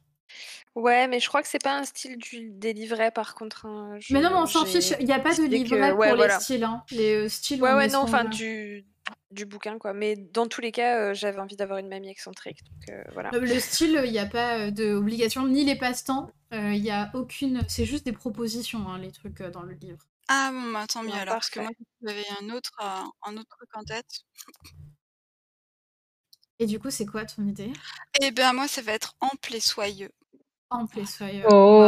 Ouais, mais je crois que c'est pas un style du, des livrets par contre. Hein. mais non, on s'en fiche. Il n'y a pas de livret pour les styles. Hein. Les styles. Ouais, ouais, non, enfin du, du bouquin, quoi. Mais dans tous les cas, euh, j'avais envie d'avoir une mamie excentrique. Donc, euh, voilà. Le style, il n'y a pas d'obligation, ni les passe-temps. Euh, il n'y a aucune. C'est juste des propositions, hein, les trucs dans le livre. Ah bon, bah, tant mieux alors, parce que moi, j'avais un autre, un autre truc en tête. Et du coup, c'est quoi ton idée? Eh bien, moi, ça va être ample et soyeux. Ample et soyeux. Oh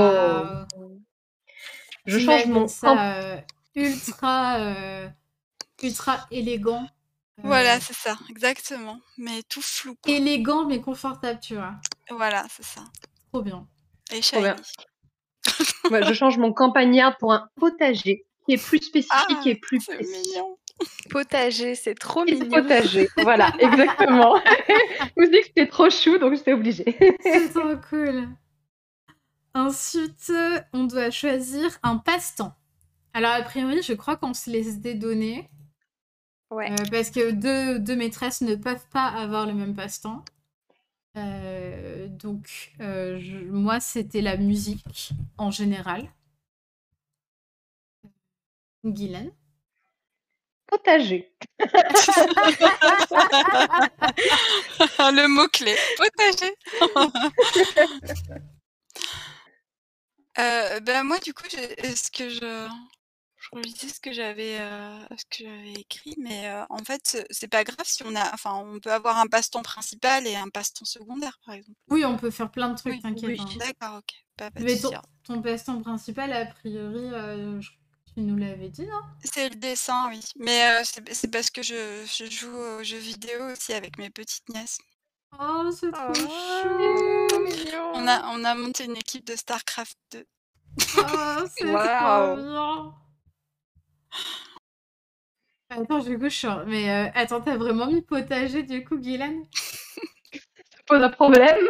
Je change mon ça, ultra, ultra élégant. Voilà, c'est ça, exactement. Mais tout flou. Élégant mais confortable, tu vois. Voilà, c'est ça. Trop bien. Et shiny. [LAUGHS] je change mon campagnard pour un potager qui est plus spécifique ah, et plus mignon. Potager, c'est trop mignon. Potager, [LAUGHS] voilà, exactement. [LAUGHS] Vous dites que c'était trop chou, donc j'étais obligée. c'est trop cool. Ensuite, on doit choisir un passe-temps. Alors, a priori, je crois qu'on se laisse des données. Euh, parce que deux, maîtresses ne peuvent pas avoir le même passe-temps. Euh, donc, euh, moi, c'était la musique en général. Guylaine Potager. [LAUGHS] le mot-clé, potager. [LAUGHS] ben moi, du coup, est-ce que je je relisais ce que j'avais euh, ce que j'avais écrit, mais euh, en fait, c'est pas grave si on a, enfin, on peut avoir un passe-temps principal et un passe-temps secondaire, par exemple. Oui, on peut faire plein de trucs, t'inquiète. Hein. D'accord, ok. mais ton, passe-temps principal, a priori, euh, Tu nous l'avais dit, non? C'est le dessin, oui. Mais c'est parce que je, je, joue aux jeux vidéo aussi avec mes petites nièces. Oh, c'est trop Oh, chou On a, on a monté une équipe de StarCraft 2. Oh, c'est trop bien Attends, du coup, je suis... en- Mais euh, attends, t'as vraiment mis potager, du coup, Guylaine? Ça pose un problème.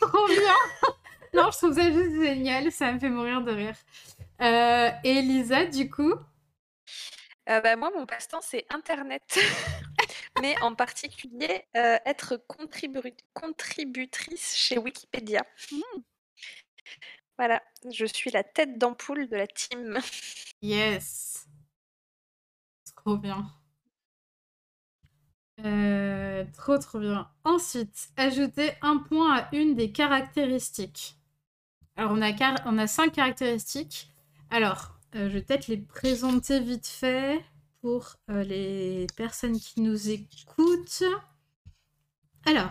Trop bien [LAUGHS] Non, je trouve ça juste génial, ça me fait mourir de rire. Euh, et Lisa, du coup? Euh, bah, moi, mon passe-temps, c'est Internet. [LAUGHS] Mais en particulier, euh, être contribu- contributrice chez Wikipédia. Hmm. Voilà, je suis la tête d'ampoule de la team. Yes Trop bien. Euh, trop trop bien. Ensuite, ajouter un point à une des caractéristiques. Alors, on a, car- on a cinq caractéristiques. Alors, euh, je vais peut-être les présenter vite fait pour euh, les personnes qui nous écoutent. Alors,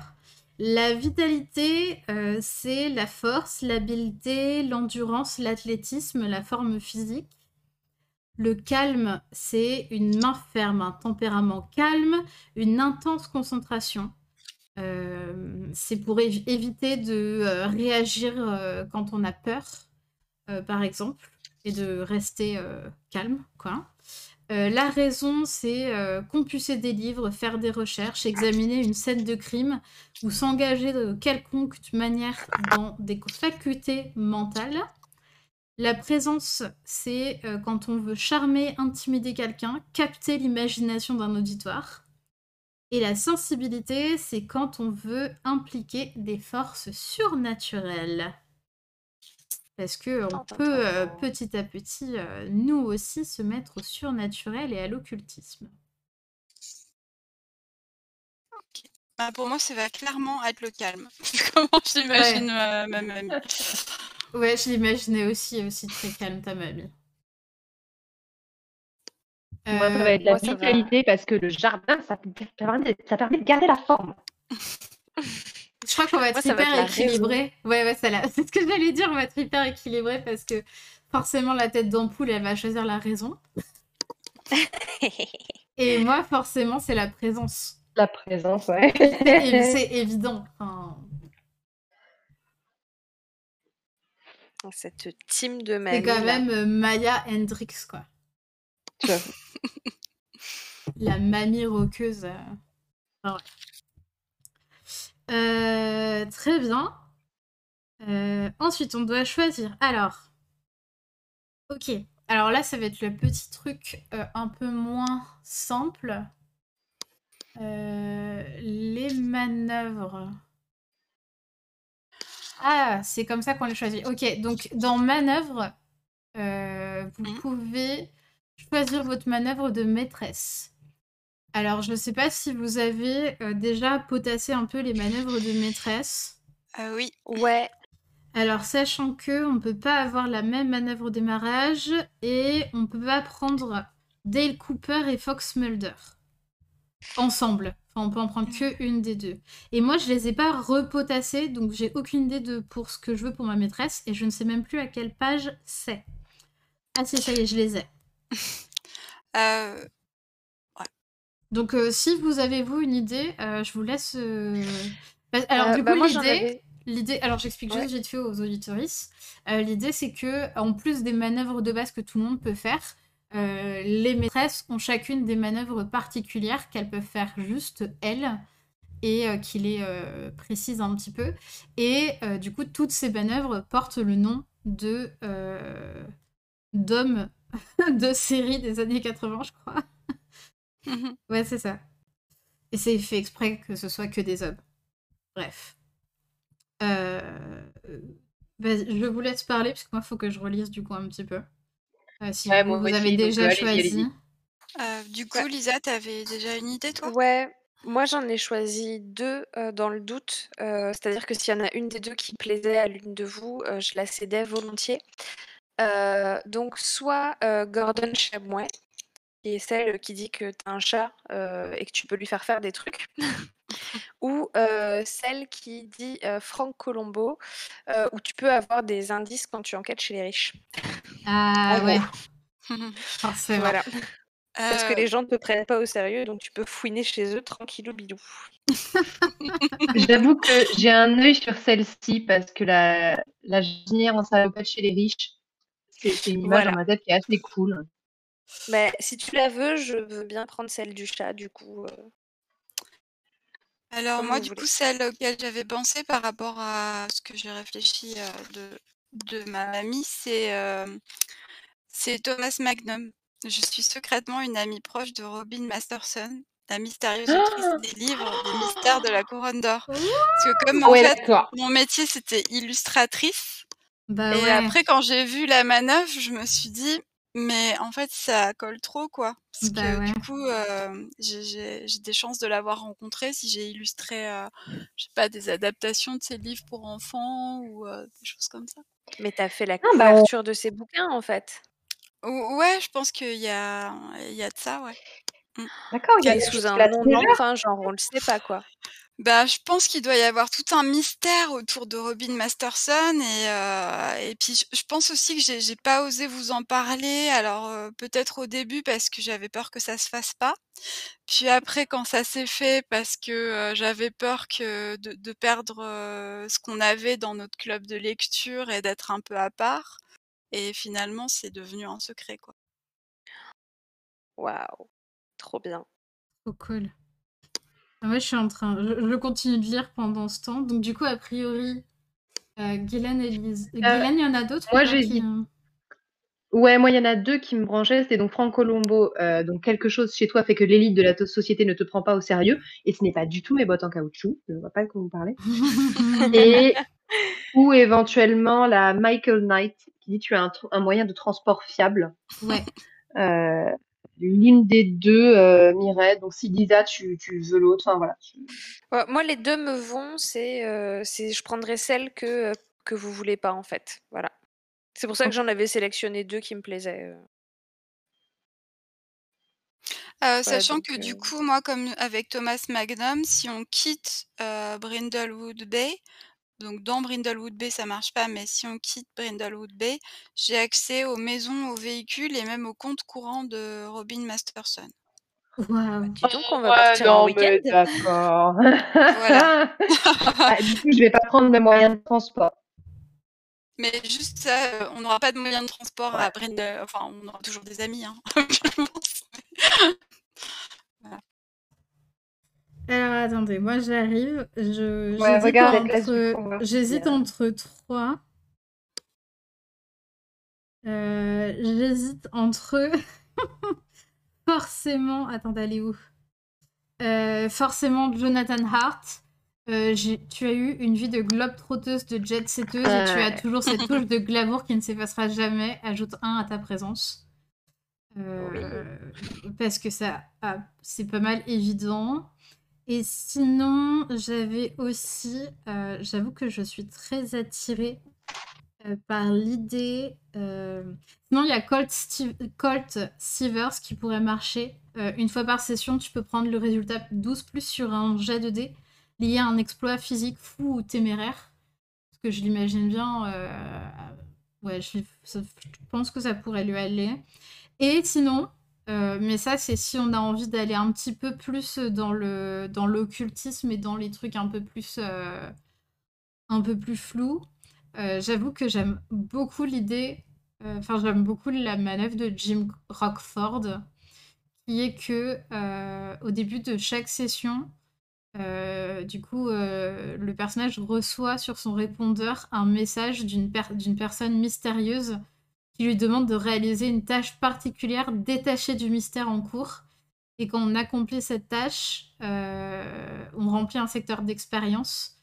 la vitalité, c'est la force, l'habileté, l'endurance, l'athlétisme, la forme physique. Le calme, c'est une main ferme, un tempérament calme, une intense concentration. Euh, c'est pour évi- éviter de euh, réagir euh, quand on a peur, par exemple, et de rester calme, la raison, c'est compulser des livres, faire des recherches, examiner une scène de crime ou s'engager de quelconque manière dans des facultés mentales. La présence, c'est euh, quand on veut charmer, intimider quelqu'un, capter l'imagination d'un auditoire. Et la sensibilité, c'est quand on veut impliquer des forces surnaturelles. Parce que on tan, peut euh, petit à petit, euh, nous aussi, se mettre au surnaturel et à l'occultisme. Bah, pour moi, ça va clairement être le calme. [LAUGHS] Comment j'imagine ma, ma mamie. Ouais, je l'imaginais aussi, aussi très calme, ta mamie. Moi, ça Euh, va être la moi, vitalité parce que le jardin, ça permet, ça permet de garder la forme. Je crois qu'on va être Moi, ça va hyper être équilibré. Ouais, ouais, ça [LAUGHS] c'est ce que j'allais dire, on va être hyper équilibré parce que forcément la tête d'ampoule, elle va choisir la raison. [LAUGHS] Et moi, forcément, c'est la présence. La présence, ouais. C'est évident. Enfin, Cette team de c'est mamie. quand même euh, Maya Hendrix, quoi. [LAUGHS] La mamie roqueuse. euh. Ouais. Euh, très bien. Ensuite, on doit choisir. Alors, ok. Alors là, ça va être le petit truc un peu moins simple. Les manœuvres. Ah, c'est comme ça qu'on les choisit. Ok, donc dans manœuvre, euh, vous Mhm. pouvez choisir votre manœuvre de maîtresse. Alors, je ne sais pas si vous avez euh, déjà potassé un peu les manœuvres de maîtresse. Euh, oui, Ouais, Alors, sachant que on peut pas avoir la même manœuvre au démarrage et on peut pas prendre Dale Cooper et Fox Mulder ensemble. Enfin, on peut en prendre que une des deux. Et moi, je les ai pas repotassés, donc j'ai aucune idée de pour ce que je veux pour ma maîtresse et je ne sais même plus à quelle page c'est. Ah si, ça y est, je les ai. [LAUGHS] euh, Donc, euh, si vous avez vous une idée, euh, je vous laisse. euh, bah, Alors, Euh, du bah, coup, l'idée. L'idée, alors j'explique juste vite fait aux auditoristes. Euh, L'idée, c'est que en plus des manœuvres de base que tout le monde peut faire, euh, les maîtresses ont chacune des manœuvres particulières qu'elles peuvent faire juste elles et euh, qui les euh, précisent un petit peu. Et euh, du coup, toutes ces manœuvres portent le nom de euh, d'hommes [LAUGHS] de série des années 80, je crois. Ouais, c'est ça. Et c'est fait exprès que ce soit que des hommes. Bref. Je vous laisse parler, parce que moi, il faut que je relise du coup un petit peu. Euh, si Ouais, vous, moi vous aussi, avez donc, déjà euh, choisi. euh, du coup, Lisa, t'avais déjà une idée, toi? Ouais, moi j'en ai choisi deux euh, dans le doute. euh, C'est-à-dire que s'il y en a une des deux qui plaisait à l'une de vous, euh, je la cédais volontiers. Euh, donc soit euh, Gordon Chamois, qui est celle qui dit que tu as un chat euh, et que tu peux lui faire faire des trucs. [LAUGHS] ou euh, celle qui dit euh, Franck Colombo, euh, où tu peux avoir des indices quand tu enquêtes chez les riches. Ah ouais. gros. [LAUGHS] Forcément. Voilà. Parce que Euh, les gens ne te prennent pas au sérieux, donc tu peux fouiner chez eux tranquillou bilou. [LAUGHS] J'avoue que j'ai un œil sur celle-ci parce que la, la jardinière en salopette chez les riches, c'est c'est une image Voilà. dans ma tête qui est assez cool. Mais si tu la veux, je veux bien prendre celle du chat, du coup. Alors moi, du coup, celle auquel j'avais pensé par rapport à ce que j'ai réfléchi euh, de, de ma mamie, c'est euh, c'est Thomas Magnum. Je suis secrètement une amie proche de Robin Masterson, la mystérieuse autrice des livres des mystères de la couronne d'or. Parce que comme en ouais, fait, mon métier c'était illustratrice, Bah et ouais. après quand j'ai vu la manœuvre, je me suis dit, mais en fait ça colle trop quoi. Parce Bah que ouais. du coup, euh, j'ai- j'ai j'ai des chances de l'avoir rencontré si j'ai illustré, euh, je sais pas, des adaptations de ses livres pour enfants ou euh, des choses comme ça. Mais t'as fait la Ah, bah, on- couverture de ces bouquins, en fait. Ou- Ouais, je pense qu'il y a, il y a de ça, ouais. D'accord, il y a quelque sous chose un qui l'a nom genre on le sait pas, quoi. Bah, je pense qu'il doit y avoir tout un mystère autour de Robin Masterson et, euh, et puis je, je pense aussi que j'ai j'ai pas osé vous en parler. Alors euh, peut-être au début parce que j'avais peur que ça se fasse pas. Puis après quand ça s'est fait parce que euh, j'avais peur que de, de perdre euh, ce qu'on avait dans notre club de lecture et d'être un peu à part. Et finalement c'est devenu un secret quoi. Waouh. Trop bien. Trop cool. Ah ouais, je suis en train. Je, je continue de lire pendant ce temps. Donc, du coup, a priori, euh, Guylaine et Lise. Guylaine, il y en a d'autres moi, j'ai qui- dit- Ouais, moi, il y en a deux qui me branchaient. C'était donc Franck Colombo. euh, donc, quelque chose chez toi fait que l'élite de la société ne te prend pas au sérieux. Et ce n'est pas du tout mes bottes en caoutchouc. Je ne vois pas de quoi vous parlez. [LAUGHS] Et, ou éventuellement la Michael Knight qui dit tu as un moyen de transport fiable. Ouais. Euh, L'une des deux euh, Mireille. Donc, si Lisa, tu, tu veux l'autre. Enfin, voilà. Ouais, moi, les deux me vont. C'est, euh, c'est, je prendrai celle que, euh, que vous voulez pas, en fait. Voilà. C'est pour ça que j'en avais sélectionné deux qui me plaisaient. euh. Euh, sachant donc, que du coup, moi, comme avec Thomas Magnum, si on quitte euh, Brindlewood Bay, donc dans Brindlewood Bay, ça marche pas, mais si on quitte Brindlewood Bay, j'ai accès aux maisons, aux véhicules et même au compte courant de Robin Masterson. Waouh. Dis donc, on va partir en week-end. D'accord. Voilà. [LAUGHS] Ah, du coup, je vais pas prendre mes moyens de transport. Mais juste ça, euh, on n'aura pas de moyen de transport à Brindle, enfin, on aura toujours des amis, hein, [LAUGHS] je pense. Alors attendez, moi j'arrive. Je, Ouais, j'hésite regarde entre, j'hésite trois. Euh, j'hésite entre [LAUGHS] forcément. Attendez, elle est où? Euh, Forcément Jonathan Hart. Euh, tu as eu une vie de globe-trotteuse, de jet-setteuse et tu as toujours cette touche [LAUGHS] de glamour qui ne s'effacera jamais. Ajoute un à ta présence. Euh, Parce que ça, ah, c'est pas mal évident. Et sinon, j'avais aussi, euh, j'avoue que je suis très attirée euh, par l'idée. euh, Sinon, il y a Colt, Steve- qui pourrait marcher. Une fois par session, tu peux prendre le résultat 12 plus sur un jet de dés lié à un exploit physique fou ou téméraire. Parce que je l'imagine bien. Ouais, je pense que ça pourrait lui aller. Et sinon, euh, mais ça, c'est si on a envie d'aller un petit peu plus dans l'occultisme et dans les trucs un peu plus euh, un peu plus flous. Euh, J'avoue que j'aime beaucoup l'idée, enfin j'aime beaucoup la manœuvre de Jim Rockford, qui est que au début de chaque session, du coup, le personnage reçoit sur son répondeur un message d'une personne mystérieuse qui lui demande de réaliser une tâche particulière détachée du mystère en cours. Et quand on accomplit cette tâche, euh, on remplit un secteur d'expérience.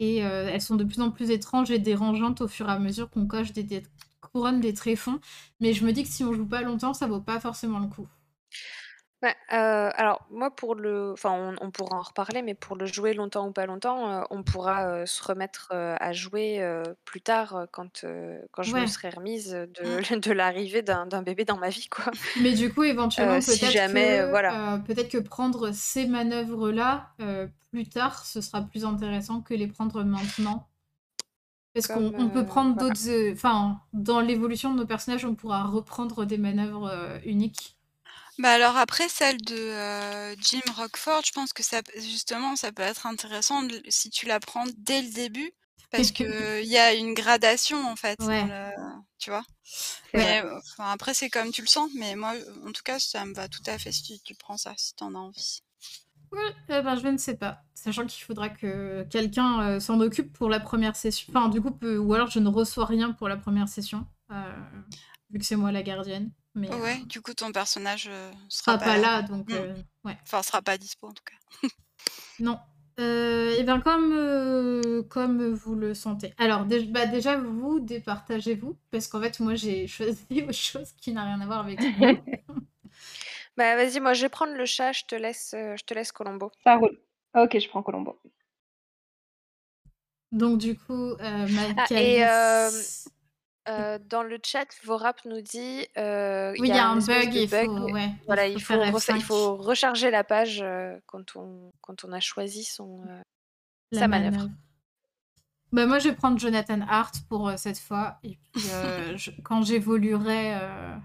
Et euh, elles sont de plus en plus étranges et dérangeantes au fur et à mesure qu'on coche des, des couronnes des tréfonds. Mais je me dis que si on joue pas longtemps, ça vaut pas forcément le coup. Ouais, euh, alors moi pour le, enfin on, on pourra en reparler, mais pour le jouer longtemps ou pas longtemps, on pourra se remettre à jouer plus tard quand quand je me Ouais. serai remise de, [LAUGHS] de l'arrivée d'un d'un bébé dans ma vie quoi. Mais du coup, éventuellement, si peut-être jamais, que, voilà. peut-être que prendre ces manœuvres-là plus tard, ce sera plus intéressant que les prendre maintenant. Parce qu'on Comme, on peut prendre voilà. d'autres. Enfin, dans l'évolution de nos personnages, on pourra reprendre des manœuvres uniques. Bah alors après celle de Jim Rockford, je pense que ça justement ça peut être intéressant de- si tu la prends dès le début parce que il y a une gradation en fait, dans Ouais. le- tu vois? C'est vrai. Mais enfin, après c'est comme tu le sens, mais moi en tout cas ça me va tout à fait si tu, tu prends ça si t'en as envie. Ouais, eh ben, je ne sais pas. Sachant qu'il faudra que quelqu'un s'en occupe pour la première session. Enfin, du coup, ou alors je ne reçois rien pour la première session. vu que c'est moi la gardienne. Mais euh, Ouais, du coup ton personnage euh, sera sera pas là, donc Mm. euh, ouais. Enfin sera pas dispo en tout cas. [LAUGHS] Non. Euh, et bien, comme, euh, comme vous le sentez. Alors, dé- bah, déjà, vous, départagez-vous. Parce qu'en fait, moi, j'ai [LAUGHS] choisi autre chose qui n'a rien à voir avec vous. [LAUGHS] Bah vas-y, moi je vais prendre le chat, je te laisse, euh, je te laisse Colombo. Ça roule. Ok, je prends Colombo. Donc, du coup, euh, Ah, et, Euh, dans le chat, Vorap nous dit euh, Oui, il y a un bug, il faut, ouais, Voilà, il faut, faire refa- il F5, faut recharger la page euh, quand, on, quand on a choisi son, euh, la sa manœuvre. Bah, moi, je vais prendre Jonathan Hart pour euh, cette fois. Et puis, euh, [LAUGHS] je- quand j'évoluerai. euh,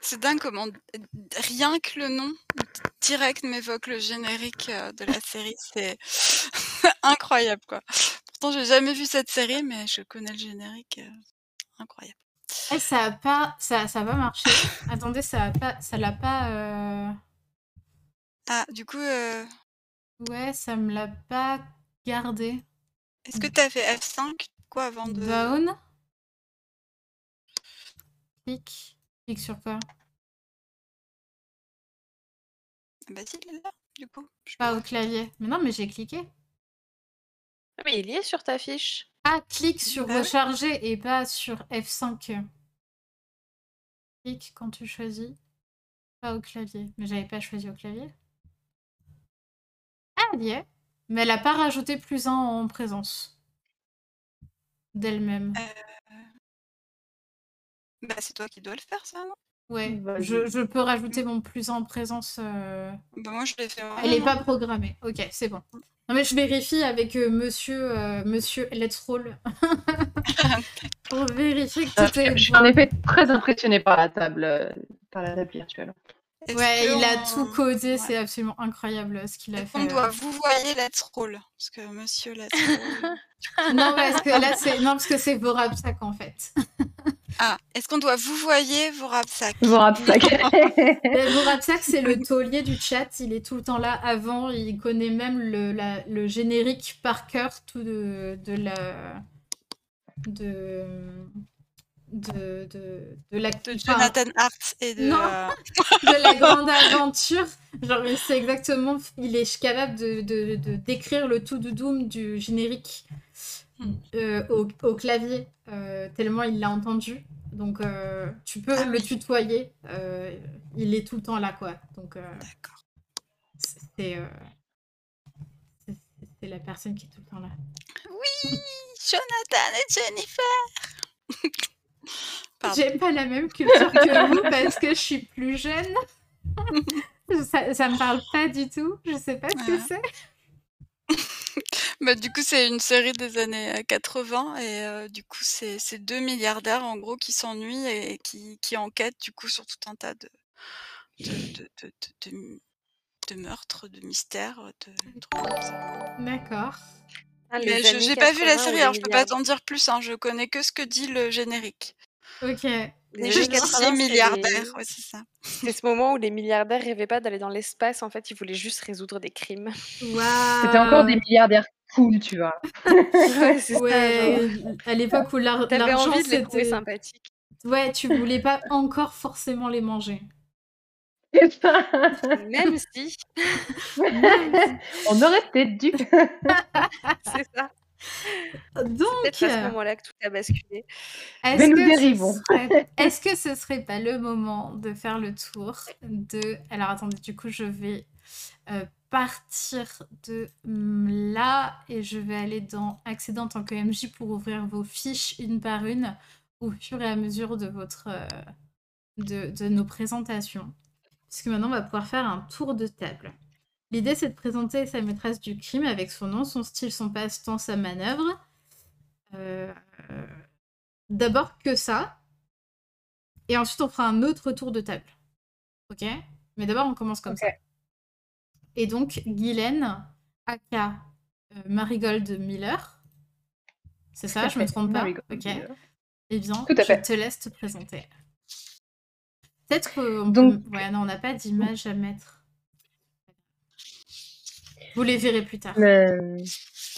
C'est dingue comment rien que le nom direct m'évoque le générique euh, de la série. C'est [LAUGHS] incroyable quoi. Pourtant, j'ai jamais vu cette série, mais je connais le générique. euh, incroyable. eh, ça a pas, ça, ça va marcher. Attendez, ça a pas, ça l'a pas. euh, Ah, du coup, euh, Ouais, ça me l'a pas gardé. est-ce que t'as fait F5 quoi avant de Down. Clic. Clic sur quoi? Bah si, il est là, du coup. Je Pas au clavier. Mais non, mais j'ai cliqué. Ah, Mais il y est sur ta fiche. Ah, clique sur Bah recharger et pas sur F5. Clique quand tu choisis. Pas au clavier. Mais j'avais pas choisi au clavier. Ah, elle y est. Mais elle a pas rajouté plus un en présence. D'elle-même. Bah c'est toi qui dois le faire, ça, non? Ouais, je, je peux rajouter mon plus en présence. euh, Bah moi, je l'ai fait. Elle est vraiment. pas programmée. Ok, c'est bon. Non mais je vérifie avec euh, monsieur, euh, monsieur Let's Roll. [LAUGHS] Pour vérifier que Euh, tout est Je suis en effet très impressionnée par la table, euh, par la table virtuelle. Ouais, il a on- tout codé, ouais. c'est absolument incroyable ce qu'il a fait. qu'on doit vous voyez Let's Roll Parce que monsieur Let's [LAUGHS] Roll. Non, parce que là, c'est non, parce que c'est Vorapsak en fait. [LAUGHS] ah, est-ce qu'on doit vous voyez vos rapsacks Je vous rappelle [LAUGHS] [LAUGHS] ça. Mais Vorapsak, c'est le taulier du chat. Il est tout le temps là avant. Il connaît même le, la- le générique par cœur tout de, de la. De. De, de, de la. De enfin, Jonathan Hart et de. Non. euh, [LAUGHS] de la grande aventure. Genre, il sait exactement, il est capable de, de, de décrire le tout doom du générique euh, au, au clavier, euh, tellement il l'a entendu. Donc, euh, tu peux Ah le oui. tutoyer. il est tout le temps là, quoi. Donc, D'accord. c'est c'est- la personne qui est tout le temps là. Oui, Jonathan et Jennifer. J'ai pas la même culture que vous parce que je suis plus jeune. [LAUGHS] ça, ça me parle pas du tout. Je sais pas ce que Ah. c'est. [LAUGHS] Bah, du coup, c'est une série des années euh, 80 et euh, du coup, c'est deux milliardaires en gros qui s'ennuient et qui, qui enquêtent du coup sur tout un tas de, de, de, de, de, de- de meurtres, de mystères, de trucs comme ça. D'accord. Ah, Mais je j'ai pas vu la 80 série, alors je peux pas t'en dire plus, hein, je connais que ce que dit le générique. Ok. Les Les années gens 80, c'est c'est milliardaires, les- ouais, c'est ça. C'est ce moment où les milliardaires rêvaient pas d'aller dans l'espace. En fait, ils voulaient juste résoudre des crimes. C'était encore des milliardaires cool, tu vois. ouais, [LAUGHS] c'est ça. genre. Ouais, à l'époque où l'ar- T'avais l'argent envie de les trouver c'était. sympathiques. Ouais, tu voulais pas encore forcément les manger. C'est. [LAUGHS] Même si, [LAUGHS] On aurait peut-être dû. c'est ça. Donc, Peut-être à ce moment-là que tout a basculé. est-ce Mais nous que, ce dérivons. serait... est-ce que ce serait pas le moment de faire le tour de... Alors attendez, du coup, je vais euh, partir de mm, là et je vais aller dans accéder en tant que MJ pour ouvrir vos fiches une par une au fur et à mesure de votre euh, de, de nos présentations. Puisque maintenant, on va pouvoir faire un tour de table. L'idée, c'est de présenter sa maîtresse du crime avec son nom, son style, son passe-temps, sa manœuvre. Euh, D'abord que ça. Et ensuite, on fera un autre tour de table. Ok? Mais d'abord, on commence comme ça. Et donc, Guylaine, aka euh, Marigold Miller. C'est ça, je me fait, trompe pas Marigold Ok. Miller. Eh bien, Tout à je fait. te laisse te présenter. Peut-être qu'on Donc- peut... Ouais, non, on n'a pas d'image à mettre. Vous les verrez plus tard. Euh,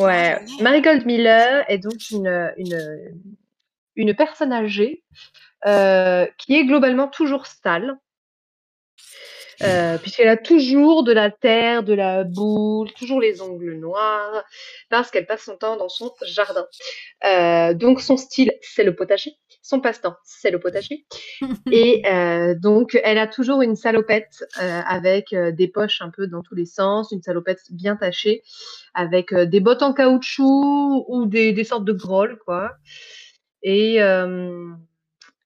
ouais. Ah, ai. Marigold Miller est donc une, une, une personne âgée euh, qui est globalement toujours sale. Euh, puisqu'elle a toujours de la terre, de la boule, toujours les ongles noirs, parce qu'elle passe son temps dans son jardin. Euh, donc son style, c'est le potager. Son passe-temps, c'est le potager. [LAUGHS] Et euh, donc, elle a toujours une salopette euh, avec euh, des poches un peu dans tous les sens, une salopette bien tachée, avec des bottes en caoutchouc ou des, des sortes de grolles, quoi. Et, euh,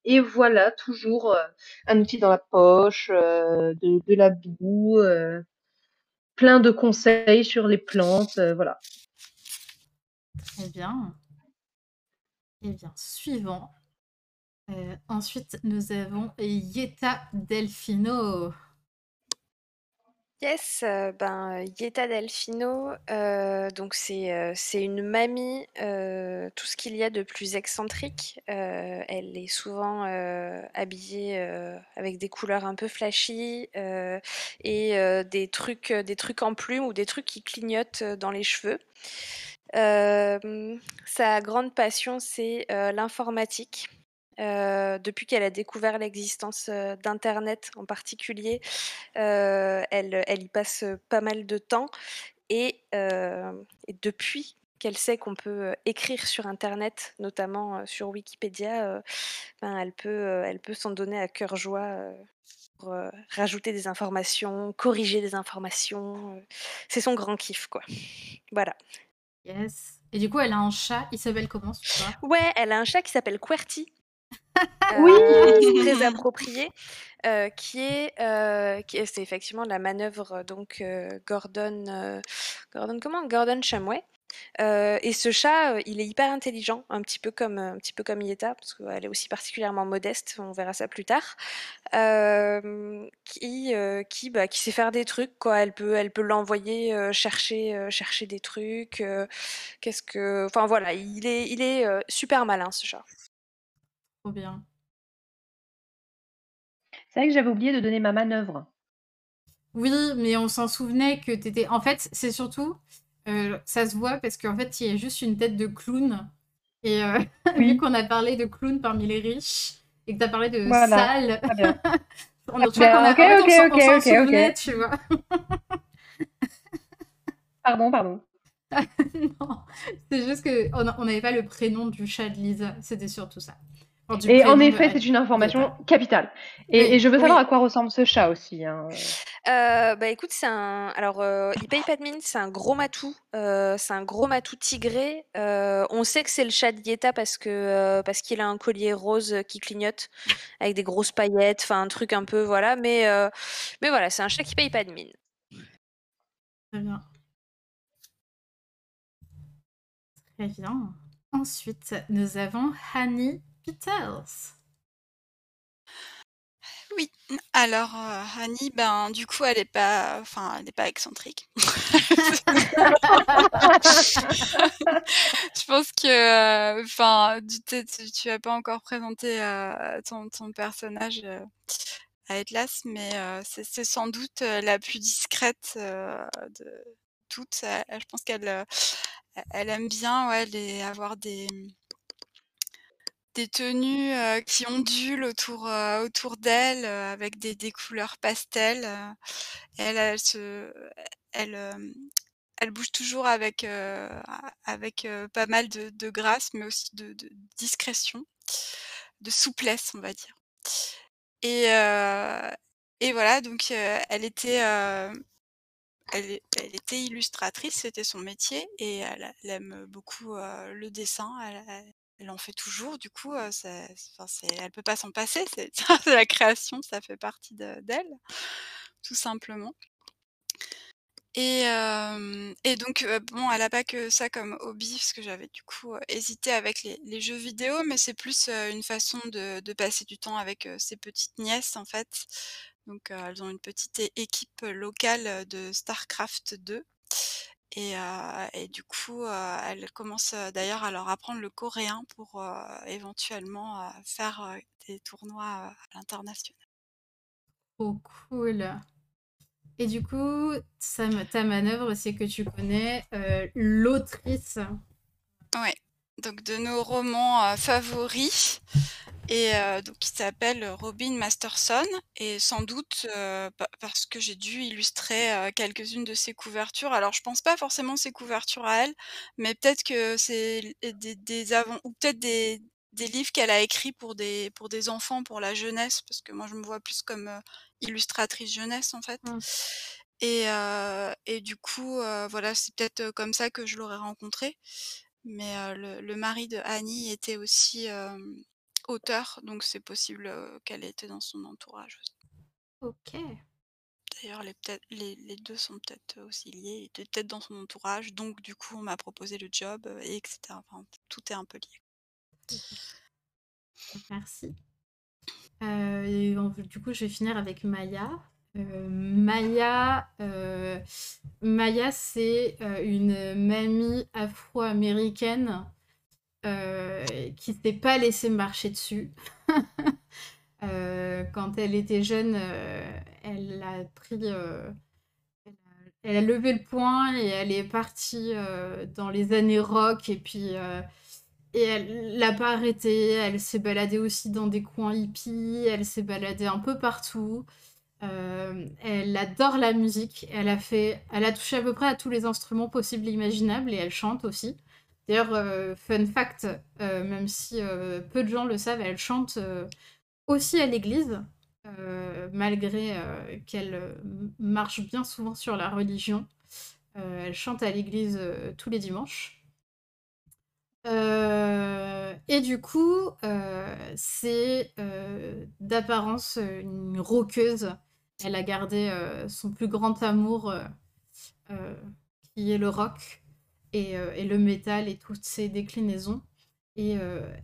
et voilà, toujours euh, un outil dans la poche, euh, de, la boue, euh, plein de conseils sur les plantes, voilà. Très bien. Eh bien, suivant. Ensuite, nous avons Yeta Delfino. Yes, ben, Yeta Delfino, donc c'est une mamie, tout ce qu'il y a de plus excentrique. Elle est souvent habillée avec des couleurs un peu flashy et des trucs, des trucs en plumes ou des trucs qui clignotent dans les cheveux. Sa grande passion, c'est l'informatique. Euh, depuis qu'elle a découvert l'existence euh, d'Internet en particulier, euh, elle, elle y passe pas mal de temps. Et, et depuis qu'elle sait qu'on peut écrire sur Internet, notamment sur Wikipédia, ben, elle peut, elle peut s'en donner à cœur joie pour rajouter des informations, corriger des informations. C'est son grand kiff, quoi. Voilà. Yes. Et du coup, elle a un chat. Il s'appelle comment ce chat? Ouais, elle a un chat qui s'appelle QWERTY. Oui. Euh, c'est très approprié, euh, qui est, euh, qui est- c'est effectivement la manœuvre donc euh, Gordon, Gordon comment? Gordon Shumway. Euh, et ce chat, il est hyper intelligent, un petit peu comme un petit peu comme Yeta, parce qu'elle est aussi particulièrement modeste. On verra ça plus tard. Qui qui bah, qui sait faire des trucs quoi. Elle peut elle peut l'envoyer chercher chercher des trucs. Qu'est-ce que, enfin voilà, il est il est super malin ce chat. Trop bien. C'est vrai que j'avais oublié de donner ma manœuvre. Oui, mais on s'en souvenait que t'étais. En fait, c'est surtout. euh, ça se voit parce qu'en fait, il y a juste une tête de clown. Et euh, [LAUGHS] Oui. vu qu'on a parlé de clown parmi les riches et que t'as parlé de Voilà. sale, Très bien. [LAUGHS] on, je crois qu'on a, ok, en fait, on ok, s'en- on ok, s'en ok, ok. souvenait, tu vois. Pardon, pardon. [LAUGHS] non, c'est juste qu'on n'avait pas le prénom du chat de Lisa. C'était surtout ça. Et en effet, c'est une information capitale. Et, Oui, et je veux savoir oui. à quoi ressemble ce chat aussi. hein. Euh, bah écoute, c'est un. Alors, euh, il paye pas de mine, c'est un gros matou. euh, c'est un gros matou tigré. Euh, on sait que c'est le chat de Yeta parce que euh, parce qu'il a un collier rose qui clignote avec des grosses paillettes, enfin un truc un peu voilà. Mais euh, mais voilà, c'est un chat qui paye pas de mine. Très bien. Très bien. Ensuite, nous avons Hanny Oui, alors euh, Annie, ben du coup elle est pas, enfin elle n'est pas excentrique. [LAUGHS] Je pense que, euh, enfin, tu, tu, as pas encore présenté euh, ton, personnage à Atlas, mais c'est sans doute la plus discrète de toutes. Je pense qu'elle elle aime bien ouais, avoir des des tenues qui ondulent autour d'elle avec des, couleurs pastel. et elle, se, elle, elle bouge toujours avec pas mal de, grâce, mais aussi de, discrétion, de souplesse, on va dire. Et voilà, donc elle était elle, était illustratrice, c'était son métier, et elle, aime beaucoup le dessin. Elle en fait toujours, du coup, elle peut pas s'en passer. [LAUGHS] C'est la création, ça fait partie de- d'elle, tout simplement. Et, donc, bon, elle a pas que ça comme hobby, parce que j'avais du coup hésité avec les, jeux vidéo, mais c'est plus une façon de, de passer du temps avec ses petites nièces, en fait. Donc, elles ont une petite équipe locale de StarCraft 2. Et, euh, et du coup, euh, elle commence euh, d'ailleurs à leur apprendre le coréen pour éventuellement faire des tournois à l'international. Trop cool. Et du coup, ta manœuvre, c'est que tu connais l'autrice. Ouais. Donc de nos romans euh, favoris et euh, donc qui s'appelle Robin Masterson et sans doute euh, pa- parce que j'ai dû illustrer euh, quelques-unes de ses couvertures. Alors je pense pas forcément ses couvertures à elle, mais peut-être que c'est des, des avant ou peut-être des, des livres qu'elle a écrits pour des pour des enfants, pour la jeunesse, parce que moi je me vois plus comme illustratrice jeunesse en fait. Mm. Et, et du coup, voilà, c'est peut-être comme ça que je l'aurais rencontrée. Mais euh, le, le mari de Annie était aussi euh, auteur, donc c'est possible euh, qu'elle était dans son entourage aussi. Ok. D'ailleurs, les, peut-être- les, les deux sont peut-être aussi liés, il était peut-être dans son entourage, donc du coup, on m'a proposé le job, et etc. Enfin, tout est un peu lié. Merci. Euh, et on- du coup, je vais finir avec Maya. Euh, Maya, euh, Maya, c'est euh, une mamie afro-américaine qui s'est pas laissée marcher dessus. [LAUGHS] Quand elle était jeune, elle a pris, elle a, levé le poing et elle est partie dans les années rock et puis et elle l'a pas arrêté. Elle s'est baladée aussi dans des coins hippies. Elle s'est baladée un peu partout. Euh, elle adore la musique. Elle a fait, elle a touché à peu près à tous les instruments possibles et imaginables et elle chante aussi. D'ailleurs, euh, fun fact, euh, même si peu de gens le savent, elle chante aussi à l'église, malgré qu'elle marche bien souvent sur la religion. Elle chante à l'église tous les dimanches. Et du coup, c'est d'apparence une rockeuse. Elle a gardé euh, son plus grand amour, euh, euh, qui est le rock et, et le métal et toutes ses déclinaisons. Et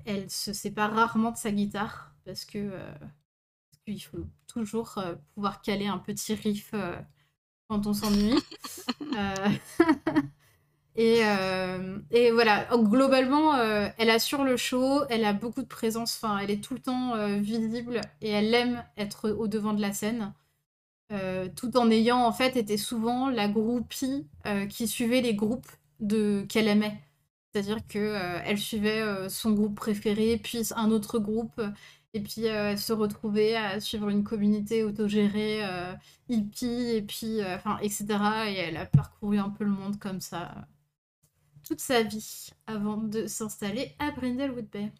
elle se sépare rarement de sa guitare parce que parce qu'il faut toujours pouvoir caler un petit riff quand on s'ennuie. [LAUGHS] [LAUGHS] Et, et voilà, globalement, elle assure le show, elle a beaucoup de présence, enfin, elle est tout le temps visible et elle aime être au devant de la scène, euh, tout en ayant en fait été souvent la groupie euh, qui suivait les groupes qu'elle aimait. C'est-à-dire que euh, elle suivait euh, son groupe préféré, puis un autre groupe, et puis elle se retrouvait à suivre une communauté autogérée, hippie, et puis, etc. Et elle a parcouru un peu le monde comme ça toute sa vie avant de s'installer à Brindlewood Bay.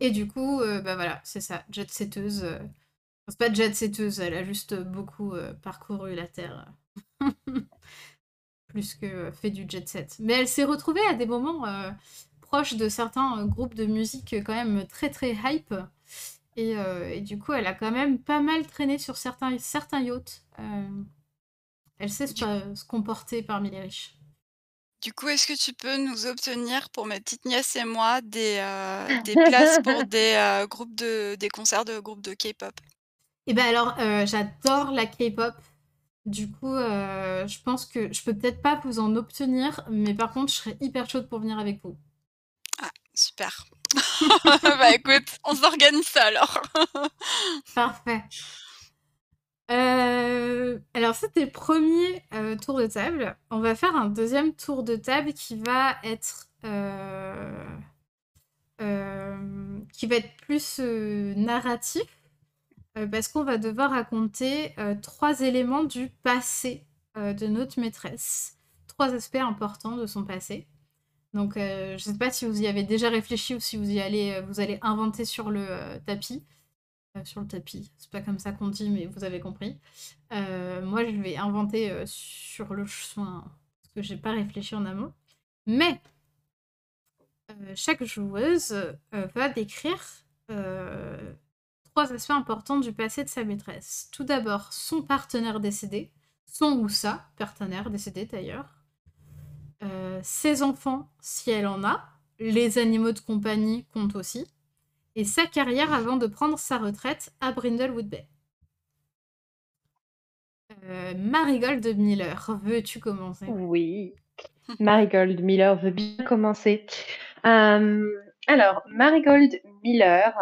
Et du coup, bah voilà, c'est ça, jet setteuse. C'est pas jet setteuse, elle a juste beaucoup euh, parcouru la Terre. [LAUGHS] Plus que fait du jet set. Mais elle s'est retrouvée à des moments euh, proches de certains euh, groupes de musique quand même très très hype. Et, euh, et du coup, elle a quand même pas mal traîné sur certains, certains yachts. Euh, elle sait se, comporter parmi les riches. Du coup, est-ce que tu peux nous obtenir pour mes petites nièces et moi des, euh, [LAUGHS] des places pour des euh, groupes de des concerts de groupes de K-pop? Et ben alors, euh, j'adore la K-pop. Du coup, euh, je pense que je peux peut-être pas vous en obtenir, mais par contre, je serais hyper chaude pour venir avec vous. Ah, super. [LAUGHS] Bah écoute, on s'organise ça alors. [LAUGHS] Parfait. Euh, alors, c'était le premier tour de table. On va faire un deuxième tour de table qui va être qui va être plus narratif parce qu'on va devoir raconter euh, trois éléments du passé euh, de notre maîtresse, trois aspects importants de son passé. Donc, euh, je ne sais pas si vous y avez déjà réfléchi ou si vous y allez, euh, vous allez inventer sur le euh, tapis. Euh, sur le tapis, c'est pas comme ça qu'on dit, mais vous avez compris. Euh, moi, je vais inventer euh, sur le chemin parce que j'ai pas réfléchi en amont. Mais euh, chaque joueuse euh, va décrire euh, trois aspects importants du passé de sa maîtresse. Tout d'abord, son partenaire décédé, son ou sa partenaire décédé d'ailleurs, euh, ses enfants si elle en a, les animaux de compagnie comptent aussi, et sa carrière avant de prendre sa retraite à Brindlewood Bay. Euh, Marigold Miller, veux-tu commencer? Oui, Marigold Miller veut bien commencer. Euh, alors, Marigold Miller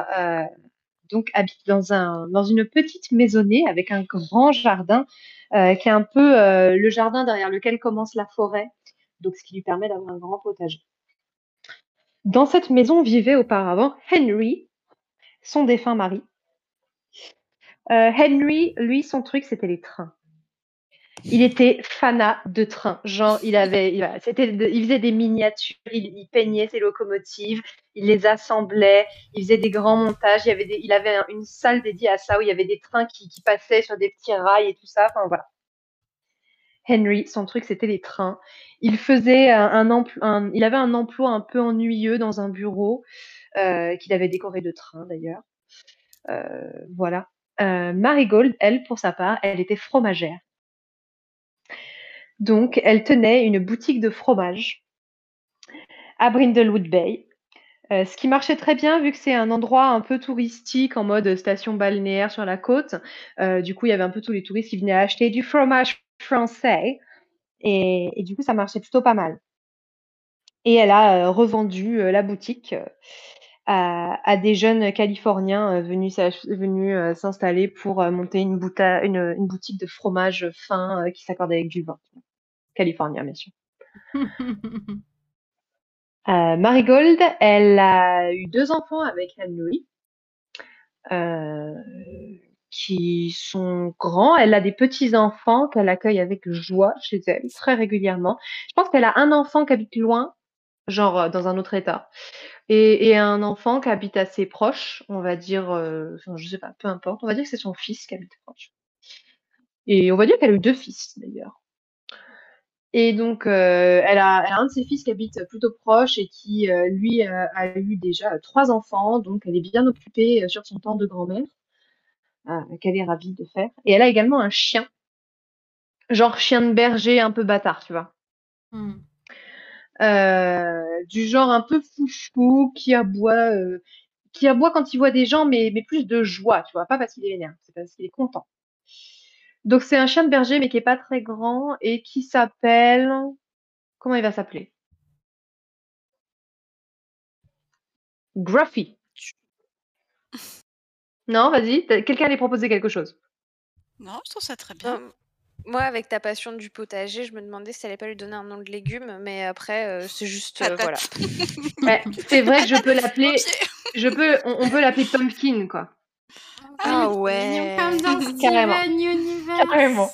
donc habite dans, un, dans une petite maisonnée avec un grand jardin euh, qui est un peu le jardin derrière lequel commence la forêt, donc ce qui lui permet d'avoir un grand potager. Dans cette maison vivait auparavant Henry, son défunt mari. Henry, lui, son truc, c'était les trains. Il était fanat de trains. Genre, il avait, faisait des miniatures, il, peignait ses locomotives, il les assemblait, il faisait des grands montages. Il, avait une salle dédiée à ça où il y avait des trains qui, passaient sur des petits rails et tout ça. Enfin voilà. Henry, son truc, c'était les trains. Il faisait un, un, il avait un emploi un peu ennuyeux dans un bureau euh, qu'il avait décoré de trains d'ailleurs. Euh, voilà. Euh, Marigold, elle, pour sa part, elle était fromagère. Donc, elle tenait une boutique de fromage à Brindlewood Bay. Euh, ce qui marchait très bien vu que c'est un endroit un peu touristique en mode station balnéaire sur la côte. Euh, du coup, il y avait un peu tous les touristes qui venaient acheter du fromage français. Et, du coup, ça marchait plutôt pas mal. Et elle a euh, revendu la boutique à, des jeunes Californiens venus, s'installer pour monter une, une, boutique de fromage fin qui s'accordait avec du vin californien, bien sûr. [LAUGHS] Euh, Marigold, elle a eu deux enfants avec Anne-Louis, euh, qui sont grands. Elle a des petits-enfants qu'elle accueille avec joie chez elle, très régulièrement. Je pense qu'elle a un enfant qui habite loin, genre euh, dans un autre état, et, un enfant qui habite assez proche, on va dire, enfin, je sais pas, peu importe, on va dire que c'est son fils qui habite proche. Et on va dire qu'elle a eu deux fils d'ailleurs. Et donc, euh, elle, a, un de ses fils qui habite plutôt proche et qui, euh, lui, euh, a eu déjà trois enfants. Donc, elle est bien occupée sur son temps de grand-mère, qu'elle est ravie de faire. Et elle a également un chien, genre chien de berger un peu bâtard, tu vois. Hmm. Du genre un peu fou qui aboie, qui aboie quand il voit des gens, mais, mais plus de joie, tu vois. Pas parce qu'il est vénère, c'est parce qu'il est content. Donc c'est un chien de berger, mais qui est pas très grand et qui s'appelle comment il va s'appeler? Gruffy. [LAUGHS] Non, vas-y, quelqu'un allait proposer quelque chose? Non, je trouve ça très bien. Moi, avec ta passion du potager, je me demandais si t'allais pas lui donner un nom de légume, mais après, euh, c'est juste, euh, voilà. [LAUGHS] c'est vrai que je peux l'appeler je peux on peut l'appeler Pumpkin, quoi. Ah, ah ouais. Comme dans [LAUGHS] Steven Universe. Carrément.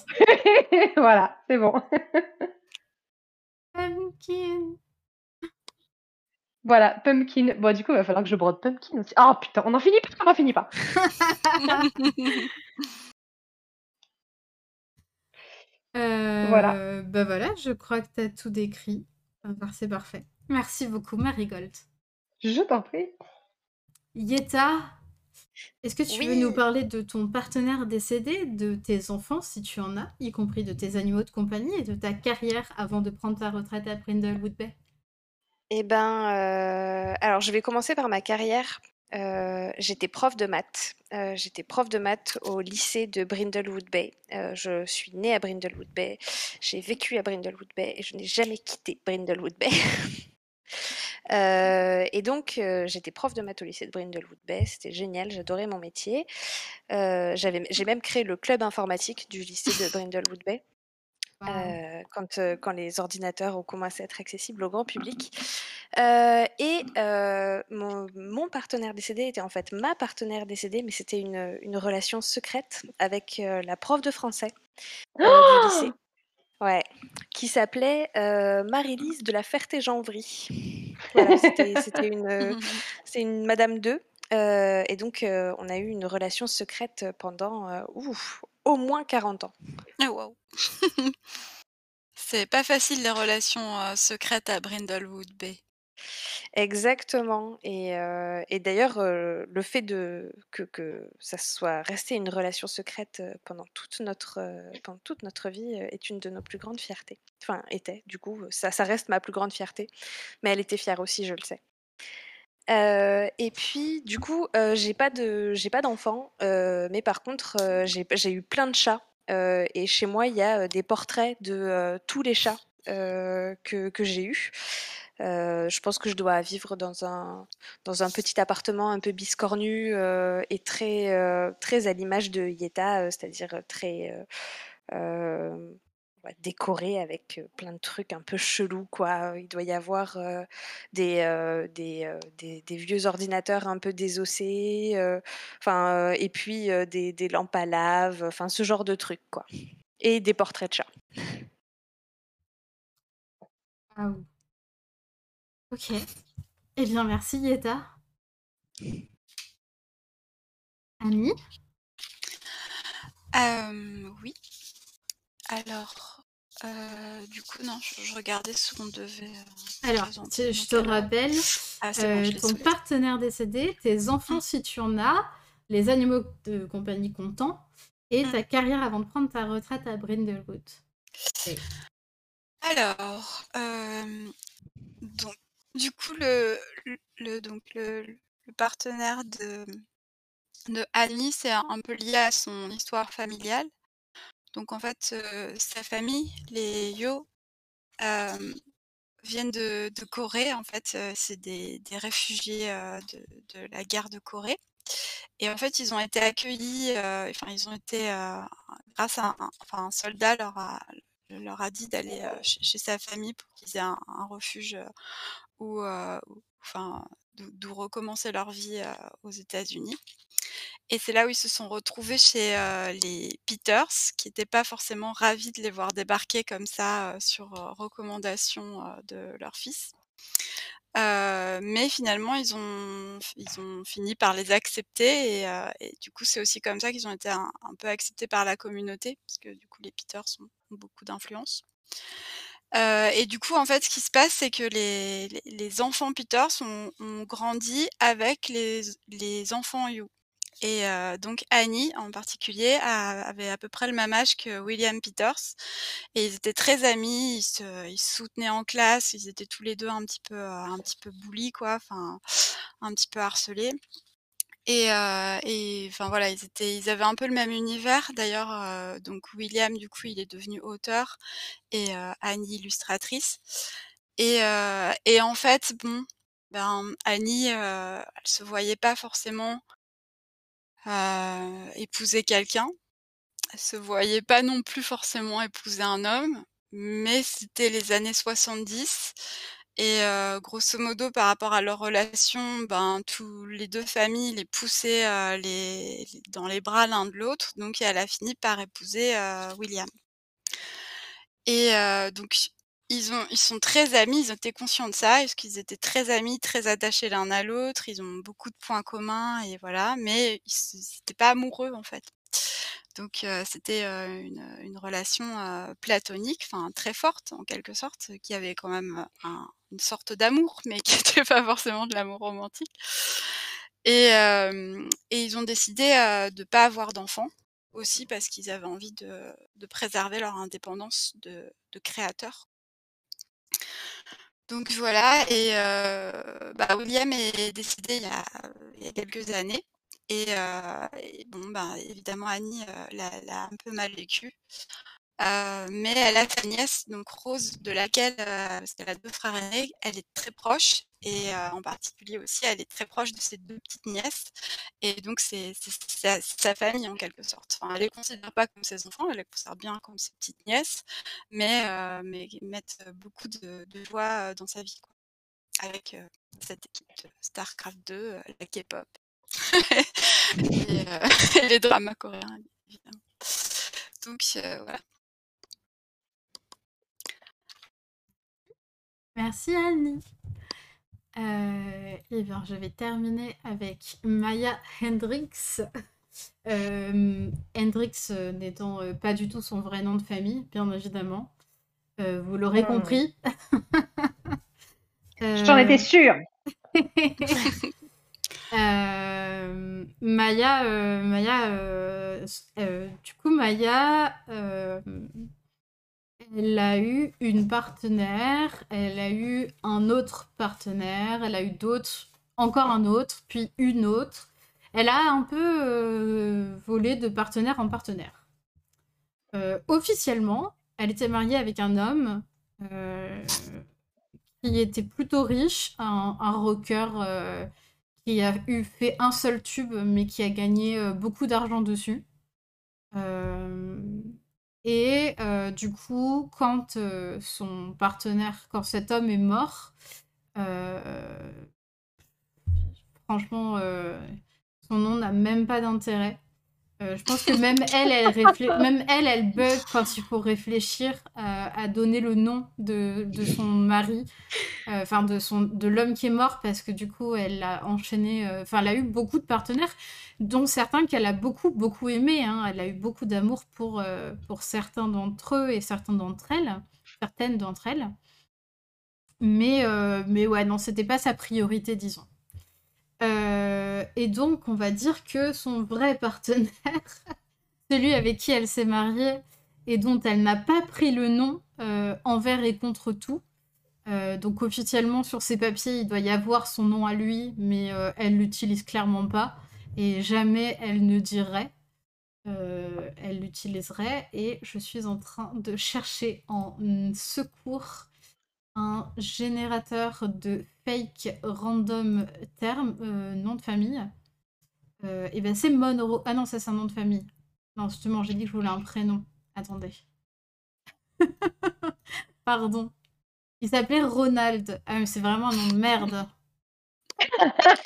[LAUGHS] voilà, c'est bon. Pumpkin. Voilà, Pumpkin. Bon, du coup, il va falloir que je brode Pumpkin aussi. Oh putain, on n'en finit pas, on n'en finit pas. Euh, voilà. Bah voilà, je crois que tu as tout décrit. c'est parfait. Merci beaucoup, Marigold. Je t'en prie. Yeta, est-ce que tu veux nous parler de ton partenaire décédé, de tes enfants, si tu en as, y compris de tes animaux de compagnie et de ta carrière avant de prendre ta retraite à Brindlewood Bay? Eh ben, euh, alors je vais commencer par ma carrière. Euh, j'étais prof de maths. Euh, j'étais prof de maths au lycée de Brindlewood Bay. je suis née à Brindlewood Bay. J'ai vécu à Brindlewood Bay et je n'ai jamais quitté Brindlewood Bay. [LAUGHS] Euh, et donc, euh, j'étais prof de maths au lycée de Brindlewood Bay. C'était génial, j'adorais mon métier. Euh, j'ai même créé le club informatique du lycée de Brindlewood Bay. Quand, quand les ordinateurs ont commencé à être accessibles au grand public. et mon, mon, partenaire décédé était en fait ma partenaire décédée, mais c'était une, une, relation secrète avec la prof de français du lycée. Ouais, qui s'appelait euh, Marie-Lise de la Ferté-Janvry. Voilà, c'était une, euh, [LAUGHS] Madame 2. Euh, et donc, on a eu une relation secrète pendant au moins 40 ans. Oh, wow. [LAUGHS] c'est pas facile les relations secrètes à Brindlewood Bay. Exactement et et d'ailleurs, heu, le fait de que que ça soit resté une relation secrète, pendant toute notre, pendant toute notre vie, est une de nos plus grandes fiertés. Enfin était, du coup, ça ça reste ma plus grande fierté, mais elle était fière aussi, je le sais. Et puis du coup, j'ai pas de j'ai pas d'enfants, heu, mais par contre, j'ai eu plein de chats, et chez moi, il y a, des portraits de, tous les chats, que que j'ai eus. Je pense que je dois vivre dans un dans un petit appartement un peu biscornu, et très, très à l'image de Yetta, c'est-à-dire, très, ouais, décoré avec, plein de trucs un peu chelous, quoi. Il doit y avoir, des, heu, des, heu, des des vieux ordinateurs un peu désossés, enfin, et puis, des des lampes à lave, enfin ce genre de trucs, quoi et des portraits de chats. Waouh! OK. Eh bien, merci Yetta. Annie? Oui. Alors, heu, du coup, non, je je regardais ce qu'on devait, heu, Alors, tu je te quel ordre. rappelle, Ah, bon, je ton partenaire décédé, tes enfants Mmh. si tu en as, les animaux de compagnie comptant et Mmh. ta carrière avant de prendre ta retraite à Brindlewood. Alors, donc du coup, le le donc le le partenaire de de Annie, c'est un peu lié à son histoire familiale. Donc en fait, sa famille, les Yo, viennent de Corée, en fait, c'est des réfugiés, de la guerre de Corée. Et en fait, ils ont été accueillis, enfin, ils ont été, grâce à un soldat leur a dit d'aller, chez sa famille pour qu'ils aient un refuge, où enfin, d'où recommencer leur vie, aux États-Unis et c'est là où ils se sont retrouvés chez, heu, les Peters, qui étaient pas forcément ravis de les voir débarquer comme ça, heu, sur, heu, recommandation, de leur fils. Mais finalement, ils ont fini par les accepter et du coup, c'est aussi comme ça qu'ils ont été un peu acceptés par la communauté, parce que du coup, les Peters ont beaucoup d'influence. Et du coup, en fait, ce qui se passe, c'est que les enfants Peters ont grandi avec les les enfants Yo et donc Annie, en particulier, avait à peu près le même âge que William Peters et ils étaient très amis, ils se soutenaient en classe, ils étaient tous les 2 un petit peu, un petit peu bullies, quoi, enfin, un petit peu harcelés et enfin, voilà, ils avaient un peu le même univers. D'ailleurs, donc William, du coup, il est devenu auteur et Annie illustratrice et en fait, bon, ben, Annie, elle se voyait pas forcément heu, épouser quelqu'un. Elle se voyait pas non plus forcément épouser un homme, mais c'était les années 70 et heu, grosso modo, par rapport à leur relation, ben, tous les 2 familles les poussaient, heu, les dans les bras l'un de l'autre, donc elle a fini par épouser, heu, William. Et heu, donc ils ont ils sont très amis, ils étaient conscients de ça, parce qu'ils étaient très amis, très attachés l'un à l'autre, ils ont beaucoup de points communs et voilà, mais ils s ils étaient pas amoureux, en fait. Donc heu, c'était, heu, une, relation, heu, platonique, enfin très forte en quelque sorte, qui avait quand même, un une sorte d'amour, mais qui [LAUGHS] était pas forcément de l'amour romantique et ils ont décidé, de pas avoir d'enfants, aussi parce qu'ils avaient envie de préserver leur indépendance de de créateurs. Donc voilà et bah, William est décédé il y a quelques années et bon, ben, évidemment Annie, l'a un peu mal vécu. Heu, mais elle a sa nièce, donc Rose, de laquelle, heu, parce qu'elle a 2 frères aînés, elle est très proche et heu, en particulier aussi, elle est très proche de ses 2 petites nièces et donc c'est sa famille en quelque sorte. Enfin, elle les considère pas comme ses enfants, elle les considère bien comme ses petites nièces, mais mais mettent beaucoup de joie, dans sa vie. Avec, cette équipe de Starcraft 2, heu, la K-pop [LAUGHS] et [LAUGHS] les dramas coréens, évidemment. Donc voilà. Merci Annie. Et bien, je vais terminer avec Maya Hendricks. [LAUGHS] Hem, Hendricks, heu, n'étant, pas du tout son vrai nom de famille, bien évidemment. Vous l'aurez Mmh. compris. [LAUGHS] J'en étais sûre. [LAUGHS] Euh, Maya, euh, Maya euh, euh, du coup, Maya, euh, elle a eu une partenaire, elle a eu un autre partenaire, elle a eu d'autres, encore un autre, puis une autre. Elle a un peu euh, volé de partenaire en partenaire. Euh, officiellement, elle était mariée avec un homme euh, qui était plutôt riche, un, rocker qui a eu fait un seul tube, mais qui a gagné beaucoup d'argent dessus. Et euh, du coup, quand euh, son partenaire, quand cet homme est mort, euh, franchement, son nom n'a même pas d'intérêt. Euh, je pense que même elle, elle, bug quand il faut réfléchir à, à donner le nom de, de son mari, euh, enfin de, son, de l'homme qui est mort, parce que du coup, elle a enchaîné, euh, enfin, elle a eu beaucoup de partenaires, dont certains qu'elle a beaucoup, beaucoup aimés. hein. Elle a eu beaucoup d'amour pour, euh, pour certains d'entre eux et certains d'entre elles, certaines d'entre elles. Mais, euh, mais ouais, non, c'était pas sa priorité, disons. Euh, et donc, on va dire que son vrai partenaire, [LAUGHS] celui avec qui elle s'est mariée et dont elle n'a pas pris le nom euh, envers et contre tout. Euh, donc officiellement sur ses papiers, il doit y avoir son nom à lui, mais elle l'utilise clairement pas et jamais elle ne dirait. Elle l'utiliserait et je suis en train de chercher en secours un générateur de fake random terme, euh, nom de famille. Euh, et ben c'est Monroe. Ah non, ça c'est un nom de famille. Non, justement, j'ai dit que je voulais un prénom. Attendez. [LAUGHS] Pardon. Il s'appelait Ronald. Ah, mais c'est vraiment un nom de merde. [LAUGHS]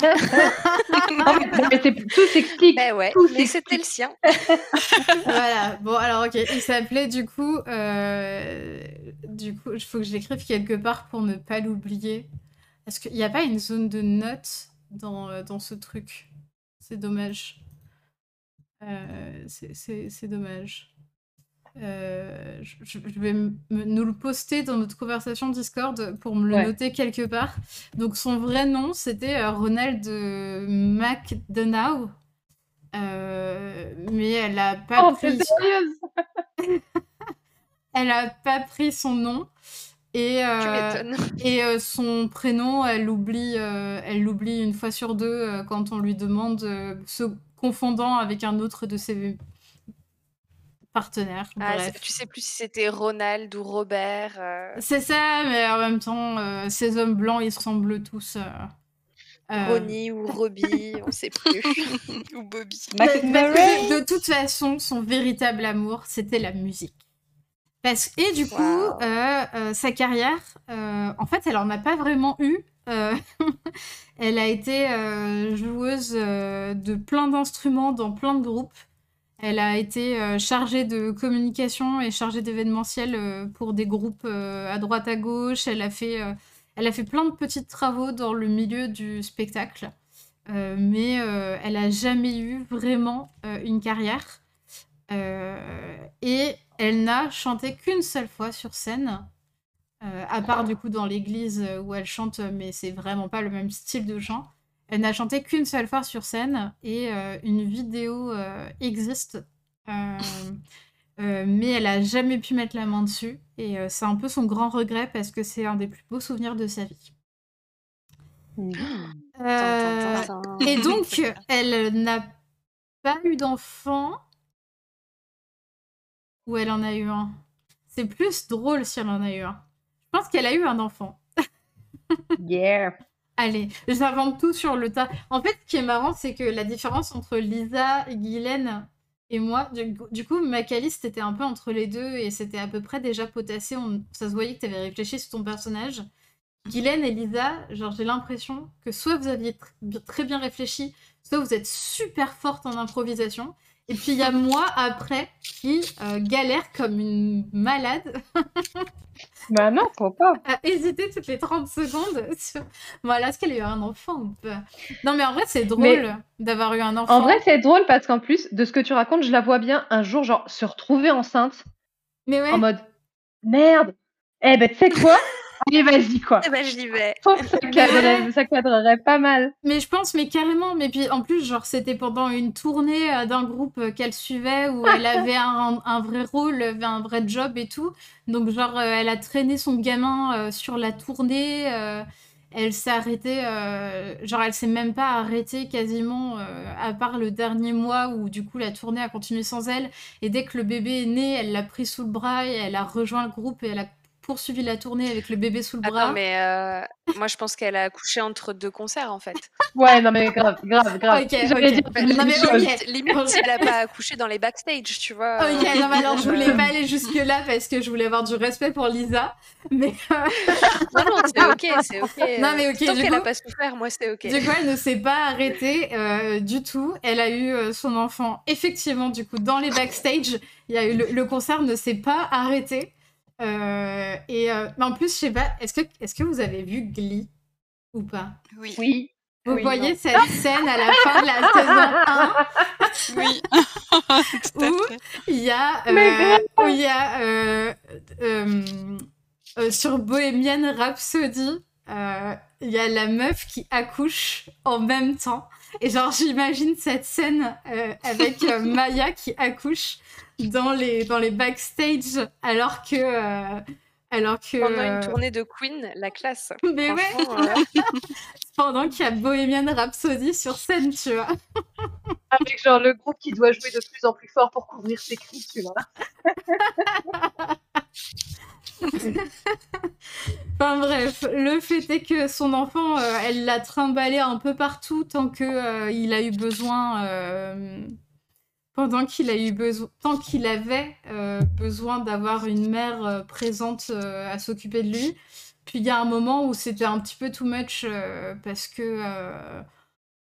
Non, mais- tout s'explique. Ben ouais, Tout mais c'était le sien. [LAUGHS] voilà. Bon, alors ok. Il s'appelait du coup. euh, Du coup, il faut que je l'écrive quelque part pour ne pas l'oublier. Parce qu'il n'y a pas une zone de notes dans, euh, dans ce truc? C'est dommage. Euh, c'est- dommage. Euh, je, vais me- nous le poster dans notre conversation Discord pour me le Ouais. noter quelque part. Donc son vrai nom, c'était euh, Ronald McDonough. Mais elle a pas Oh, pris [LAUGHS] elle a pas pris son nom et, euh, [LAUGHS] et euh, son prénom elle l'oublie euh, elle l'oublie une fois sur deux euh, quand on lui demande euh, se confondant avec un autre de ses partenaires Ah, tu sais plus si c'était Ronald ou Robert. euh, c'est ça mais en même temps euh, ces hommes blancs ils se ressemblent tous euh, euh, Ronnie ou Robbie, [LAUGHS] on sait plus. [LAUGHS] Ou Bobby. De toute façon, son véritable amour, c'était la musique. Parce, et du coup, euh, euh, sa carrière, euh, en fait, elle en a pas vraiment eu. [LAUGHS] Elle a été joueuse de plein d'instruments dans plein de groupes. Elle a été chargée de communication et chargée d'événementiel pour des groupes à droite à gauche. Elle a fait, elle a fait plein de petits travaux dans le milieu du spectacle. Mais elle a jamais eu vraiment une carrière. Euh, et elle n'a chanté qu'une seule fois sur scène, euh, à part du coup dans l'église où elle chante, mais c'est vraiment pas le même style de chant. Elle n'a chanté qu'une seule fois sur scène et euh, une vidéo euh, existe, euh, [LAUGHS] euh, mais elle a jamais pu mettre la main dessus et euh, c'est un peu son grand regret parce que c'est un des plus beaux souvenirs de sa vie. Euh, tin. et donc, [LAUGHS] elle n'a pas eu d'enfant. Ou elle en a eu un. C'est plus drôle si elle en a eu un. Je pense qu'elle a eu un enfant. [LAUGHS] Yeah. Allez, j'invente tout sur le tas. En fait, ce qui est marrant, c'est que la différence entre Lisa, Guylaine et moi, du, coup- du coup, Macalis, c'était un peu entre les deux et c'était à peu près déjà potassé. On- ça se voyait que tu avais réfléchi sur ton personnage. Guylaine et Lisa, genre, j'ai l'impression que soit vous aviez tr- très bien réfléchi, soit vous êtes super forte en improvisation. Et puis il y a moi après qui euh, galère comme une malade [LAUGHS] Bah non, faut pas. à hésiter toutes les 30 secondes sur voilà, est-ce qu'elle a eu un enfant ou pas? Non mais en vrai c'est drôle Mais- d'avoir eu un enfant. En vrai, c'est drôle parce qu'en plus de ce que tu racontes, je la vois bien un jour, genre, se retrouver enceinte mais ouais, en mode merde. Eh ben, tu sais quoi? [LAUGHS] allez, vas-y, quoi. Eh ben, j'y vais. Je trouve que ça, cadrerait, ça cadrerait pas mal. Mais je pense, mais carrément, mais puis en plus, genre, c'était pendant une tournée euh, d'un groupe euh, qu'elle suivait où [LAUGHS] elle avait un, un vrai rôle, avait un vrai job et tout. Donc, genre, euh, elle a traîné son gamin sur la tournée. elle s'est arrêtée, euh, genre, elle s'est même pas arrêtée quasiment, euh, à part le dernier mois où du coup la tournée a continué sans elle. Et dès que le bébé est né, elle l'a pris sous le bras et elle a rejoint le groupe et elle a poursuivi la tournée avec le bébé sous le bras. Attends, mais euh, moi, je pense qu'elle a accouché entre deux concerts, en fait. Ouais, non, mais grave, grave, grave. Ok, J'allais ok. dire Bah, Non, mais chose. ok. limite, limite, si elle a pas accouché dans les backstage, tu vois. Ok, non, mais alors je voulais pas aller jusque-là parce que je voulais avoir du respect pour Lisa. Mais euh, [LAUGHS] Non, non, c'est ok, c'est ok. Non, mais ok, Tant du qu'elle coup- a pas souffert, moi, c'est ok. du coup, elle ne s'est pas arrêtée euh, du tout. Elle a eu euh, son enfant, effectivement, du coup, dans les backstage. Il y a eu le, le concert ne s'est pas arrêté. Euh, et euh, mais en plus, je sais pas, est-ce que, est-ce que vous avez vu Glee ou pas? Oui. Oui. Vous Oui, voyez non. cette scène à la fin de la saison 1 Oui. [LAUGHS] À Où. Il y a, euh, où il y a euh, euh, euh, sur Bohemian Rhapsody, euh, il y a la meuf qui accouche en même temps. Et genre, j'imagine cette scène euh, avec euh, [LAUGHS] Maya qui accouche dans les, dans les backstage alors que. euh, alors que. Pendant une tournée de Queen, la classe. [LAUGHS] Mais ouais, euh, [LAUGHS] pendant qu'il y a Bohemian Rhapsody sur scène, tu vois. [LAUGHS] Avec genre le groupe qui doit jouer de plus en plus fort pour couvrir ses cris, tu vois. Enfin bref, le fait est que son enfant, euh, elle l'a trimballé un peu partout tant que euh, il a eu besoin, euh, pendant qu'il a eu besoin, tant qu'il avait euh, besoin d'avoir une mère euh, présente euh, à s'occuper de lui. Puis il y a un moment où c'était un petit peu too much parce que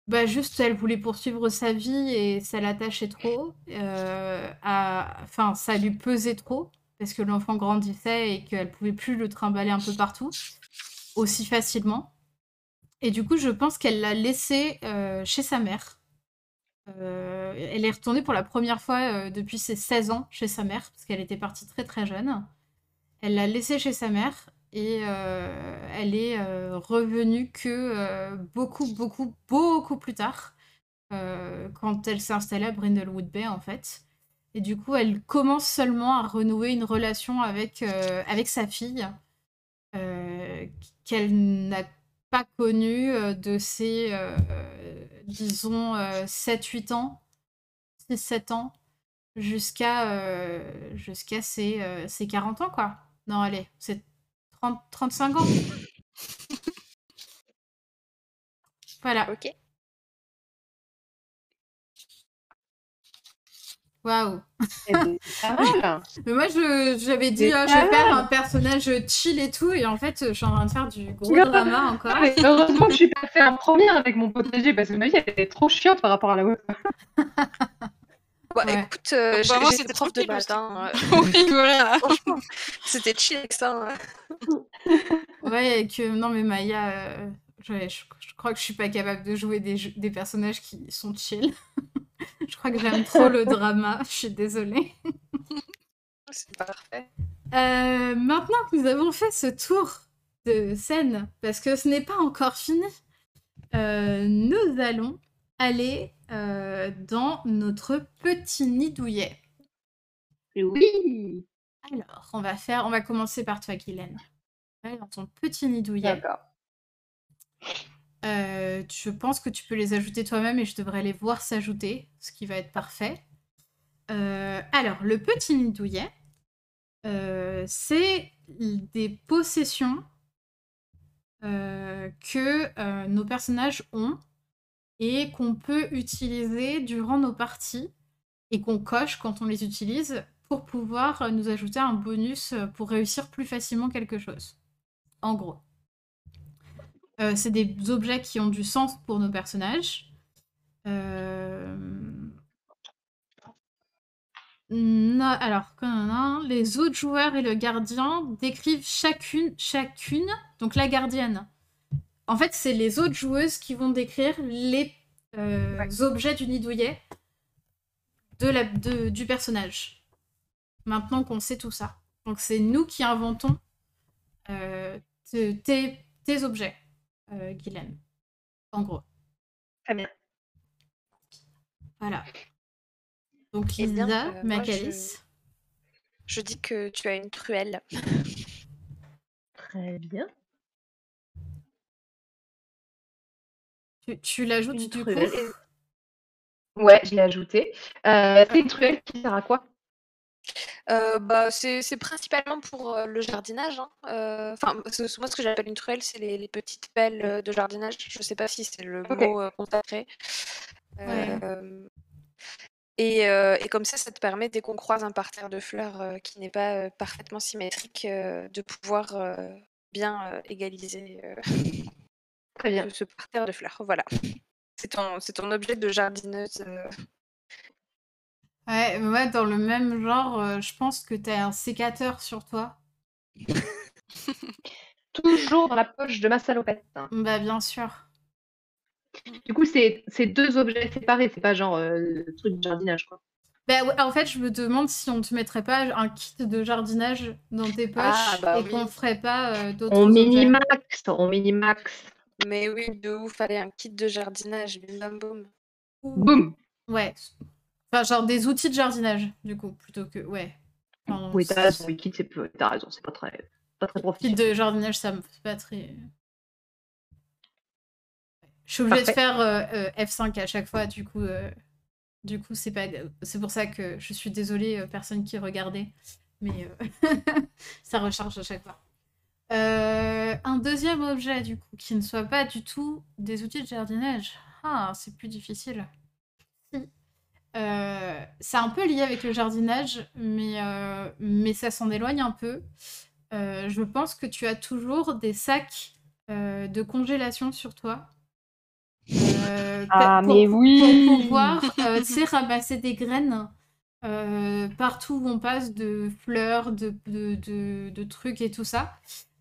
bah juste elle voulait poursuivre sa vie et ça l'attachait trop, enfin ça lui pesait trop parce que l'enfant grandissait et qu'elle pouvait plus le trimballer un peu partout aussi facilement. Et du coup, je pense qu'elle l'a laissé chez sa mère. Euh, elle est retournée pour la première fois euh, depuis ses 16 ans chez sa mère, parce qu'elle était partie très très jeune. Elle l'a laissé chez sa mère et euh, elle est revenue que beaucoup, beaucoup, beaucoup plus tard, quand elle s'est installée à Brindlewood Bay en fait. Et du coup, elle commence seulement à renouer une relation avec, avec sa fille, qu'elle n'a pas connue euh, de ses, euh, euh, disons, 7-8 ans, 6-7 ans, jusqu'à euh, jusqu'à ses, euh, ses 40 ans, quoi. Non, allez, c'est 30, 35 ans. [LAUGHS] Voilà. ok. Waouh. Eh ben, c'est pas mal. [LAUGHS] Mais moi, je- j'avais dit, ah, je vais faire un personnage chill et tout, et en fait, je suis en train de faire du gros Non. drama encore. Mais heureusement que je suis passée en première avec mon potager parce que ma vie elle était trop chiante par rapport à la web. [LAUGHS] Bah, Ouais. écoute, euh, c'était prof de maths. hein, euh, [LAUGHS] Oui, voilà. C'était chill ça. Ouais, et que non, mais Maya, euh, ouais, je, je crois que je suis pas capable de jouer des, des personnages qui sont chill. Je crois que j'aime trop le drama, [LAUGHS] je suis désolée. C'est parfait. Euh, maintenant que nous avons fait ce tour de scène, parce que ce n'est pas encore fini, euh, nous allons aller euh, dans notre petit nid douillet. Oui. Alors, on va faire, on va commencer par toi, Guylaine. Dans ton petit nid douillet. D'accord. Euh, je pense que tu peux les ajouter toi-même et je devrais les voir s'ajouter, ce qui va être parfait. Euh, alors, le petit nid douillet, euh, c'est des possessions euh, que nos personnages ont et qu'on peut utiliser durant nos parties et qu'on coche quand on les utilise pour pouvoir nous ajouter un bonus pour réussir plus facilement quelque chose. En gros. Euh, c'est des objets qui ont du sens pour nos personnages. Euh, non, alors, les autres joueurs et le gardien décrivent chacune, chacune, donc la gardienne. En fait, c'est les autres joueuses qui vont décrire les euh, objets du nid douillet de la, de- du personnage. Maintenant qu'on sait tout ça. Donc c'est nous qui inventons tes, tes objets, euh, Guylaine. En gros. Très bien. Voilà. Donc, Eh bien, Lisa, euh, Macalis. Je dis que tu as une truelle. Très bien. Tu, tu l'ajoutes Une du coup? truelle. Ouais, je l'ai ajouté. Euh, c'est une truelle qui sert à quoi? Euh, bah, c'est principalement pour euh, le jardinage. hein. Euh, Enfin, ce- moi, ce que j'appelle une truelle, c'est les, les petites pelles de jardinage. Je sais pas si c'est le mot consacré. Ouais. Et, et comme ça, ça te permet, dès qu'on croise un parterre de fleurs qui n'est pas parfaitement symétrique, de pouvoir bien égaliser Très bien. ce, parterre de fleurs. Voilà. C'est ton, c'est ton objet de jardineuse. Ouais, ouais, dans le même genre, euh, je pense que t'as un sécateur sur toi. [LAUGHS] Toujours dans la poche de ma salopette. Bah, bien sûr. Du coup, c'est c'est deux objets séparés, c'est pas genre euh, le truc de jardinage, quoi. Bah, ouais, en fait, je me demande si on te mettrait pas un kit de jardinage dans tes poches Ah, bah et oui. qu'on ferait pas euh, d'autres On objets. minimax, on minimax. Mais oui, de ouf, fallait un kit de jardinage, bim bam boum. Boum Ouais. Enfin, genre des outils de jardinage, du coup, plutôt que. Ouais. Enfin, Oui, t'as raison, kit, c'est peu- t'as raison, c'est pas très, pas très Kit professionnel. de jardinage, ça me fait pas très. Je suis obligée de faire euh, euh, F5 à chaque fois, du coup. euh, Du coup, c'est pas. C'est pour ça que je suis désolée, personne qui regardait. Mais [LAUGHS] ça recharge à chaque fois. Un deuxième objet, du coup, qui ne soit pas du tout des outils de jardinage. Ah, c'est plus difficile. Euh, c'est un peu lié avec le jardinage, mais, euh, mais ça s'en éloigne un peu. Euh, je pense que tu as toujours des sacs de congélation sur toi. Ah, pour- mais pour oui pouvoir, tu sais, ramasser des graines partout où on passe, de fleurs, de, de, de- de trucs et tout ça.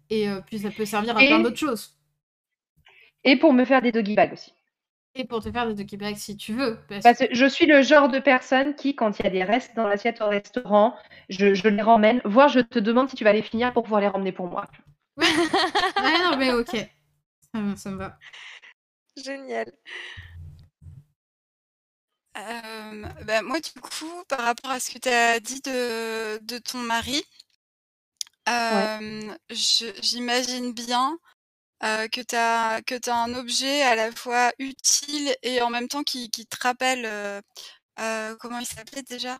Et puis ça peut servir à Et- plein d'autres choses. Et pour me faire des doggy bags aussi. Et pour te faire des bags si tu veux. Parce Parce que je suis le genre de personne qui, quand il y a des restes dans l'assiette au restaurant, je, je les ramène, voire je te demande si tu vas les finir pour pouvoir les ramener pour moi. [LAUGHS] Ouais, non, mais ok. Ça, me- ça me va. Génial. Euh, bah, moi, du coup, par rapport à ce que tu as dit de, de ton mari, euh, j'imagine bien euh, que tu as, que tu un objet à la fois utile et en même temps qui, qui te rappelle. euh, euh, comment il s'appelait déjà?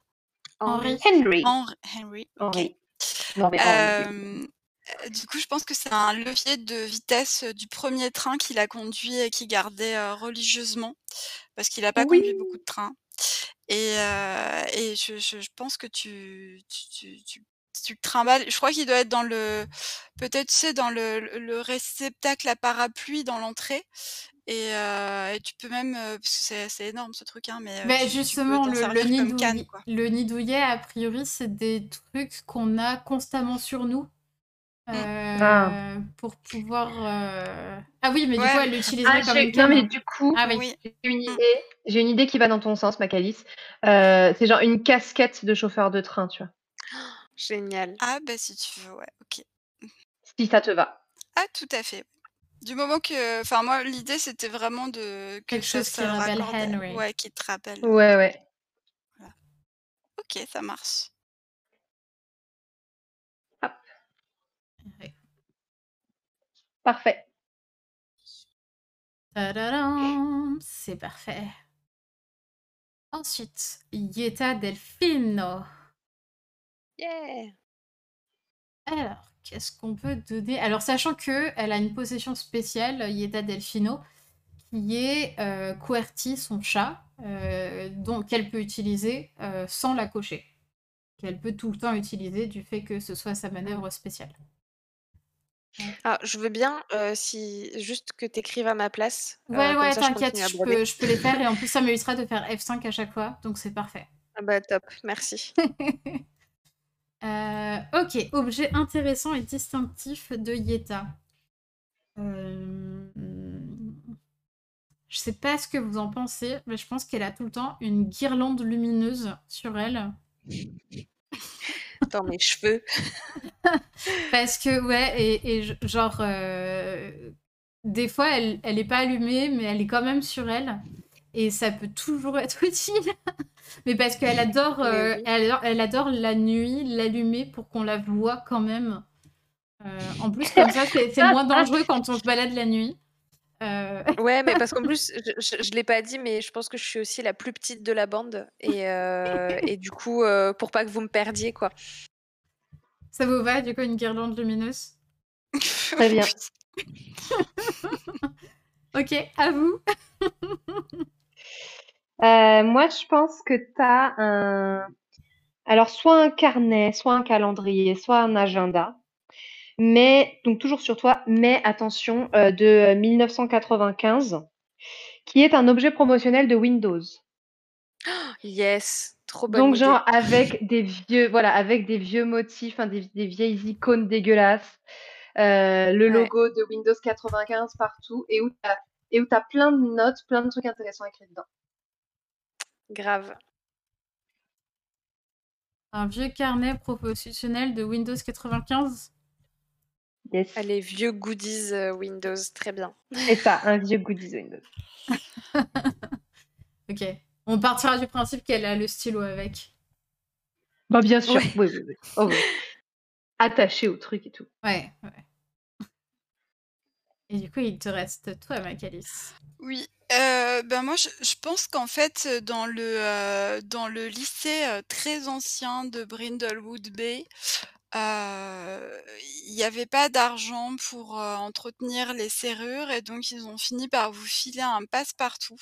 Henri. Henry. Henry. Henry. ok. Henry. Non, mais Henry. Euh, euh, du coup, je pense que c'est un levier de vitesse du premier train qu'il a conduit et qu'il gardait euh, religieusement, parce qu'il n'a pas Oui. conduit beaucoup de trains. Et, euh, et je, je- je pense que tu, tu, tu, tu, tu le trimbales. Je crois qu'il doit être dans le, peut-être, tu sais, dans le, le- le réceptacle à parapluie dans l'entrée. Et, euh, et tu peux même, euh, parce que c'est, énorme ce truc, hein, mais euh, Mais tu- tu peux justement, le, nidouille- canne, quoi. le nidouillet, a priori, c'est des trucs qu'on a constamment sur nous. euh, Ah. Pour pouvoir. euh, Ah oui, mais du coup, elle l'utiliserait Ah, comme j'ai- une non, mais du coup, Ah oui. J'ai une idée. J'ai une idée qui va dans ton sens, Macalis. Euh, c'est genre une casquette de chauffeur de train, tu vois. Génial. Ah, bah si tu veux, ouais, ok. Si ça te va. Ah, tout à fait. Du moment que, enfin moi, l'idée c'était vraiment de que Quelque chose se qui rappelle raccorde à- Henry. ouais, qui te rappelle. Ouais, ouais. Ok, ça marche. Ouais. Parfait. Tadadam, C'est parfait. Ensuite, Yeta Delfino. Yeah. Alors, qu'est-ce qu'on peut donner? Alors, sachant que elle a une possession spéciale, Yeta Delfino, qui est euh, QWERTY, son chat, euh, dont qu'elle peut utiliser euh, sans la cocher. Qu'elle peut tout le temps utiliser du fait que ce soit sa manœuvre spéciale. Ah, je veux bien euh, si juste que tu écrives à ma place. euh, Ouais, ouais, je t'inquiète, je peux, je peux les faire et en plus ça m'évitera de faire F5 à chaque fois, donc c'est parfait. Ah bah top, merci. [LAUGHS] Euh, ok, objet intéressant et distinctif de Yeta. Euh, Je sais pas ce que vous en pensez, mais je pense qu'elle a tout le temps une guirlande lumineuse sur elle. dans mes cheveux. [LAUGHS] Parce que, ouais, et, et genre, euh, des fois, elle, elle est pas allumée, mais elle est quand même sur elle. Et ça peut toujours être [LAUGHS] utile. mais parce qu'elle adore, euh, elle adore, elle adore la nuit, l'allumer pour qu'on la voit quand même. Euh, en plus, comme ça, c'est moins dangereux quand on se balade la nuit. Euh... [LAUGHS] Ouais, mais parce qu'en plus, je, je, l'ai pas dit, mais je pense que je suis aussi la plus petite de la bande. Et, euh, et du coup, euh, pour pas que vous me perdiez, quoi. Ça vous va, du coup, une guirlande lumineuse? Très bien. [LAUGHS] ok, à vous. Euh, moi, je pense que tu as un. Alors, soit un carnet, soit un calendrier, soit un agenda. Mais, donc toujours sur toi, mais attention, euh, de 1995, qui est un objet promotionnel de Windows. [GASPS] Yes, trop bonne Donc, genre, avec des vieux, voilà, avec des vieux motifs, hein, des, des, vieilles icônes dégueulasses, euh, le logo de Windows 95 partout, et où tu as, as plein de notes, plein de trucs intéressants écrits dedans. Grave. Un vieux carnet professionnel de Windows 95 Yes. Les vieux goodies euh, Windows, très bien. C'est ça, un vieux goodies Windows. [LAUGHS] ok. On partira du principe qu'elle a le stylo avec. Bah bien sûr, oui, oui, oui. Oh, oui. Attaché au truc et tout. Ouais, ouais. Et du coup, il te reste toi, Macalis. Oui, euh, ben moi je, pense qu'en fait dans le euh, dans le lycée euh, très ancien de Brindlewood Bay, euh, il n'y avait pas d'argent pour euh, entretenir les serrures et donc ils ont fini par vous filer un passe-partout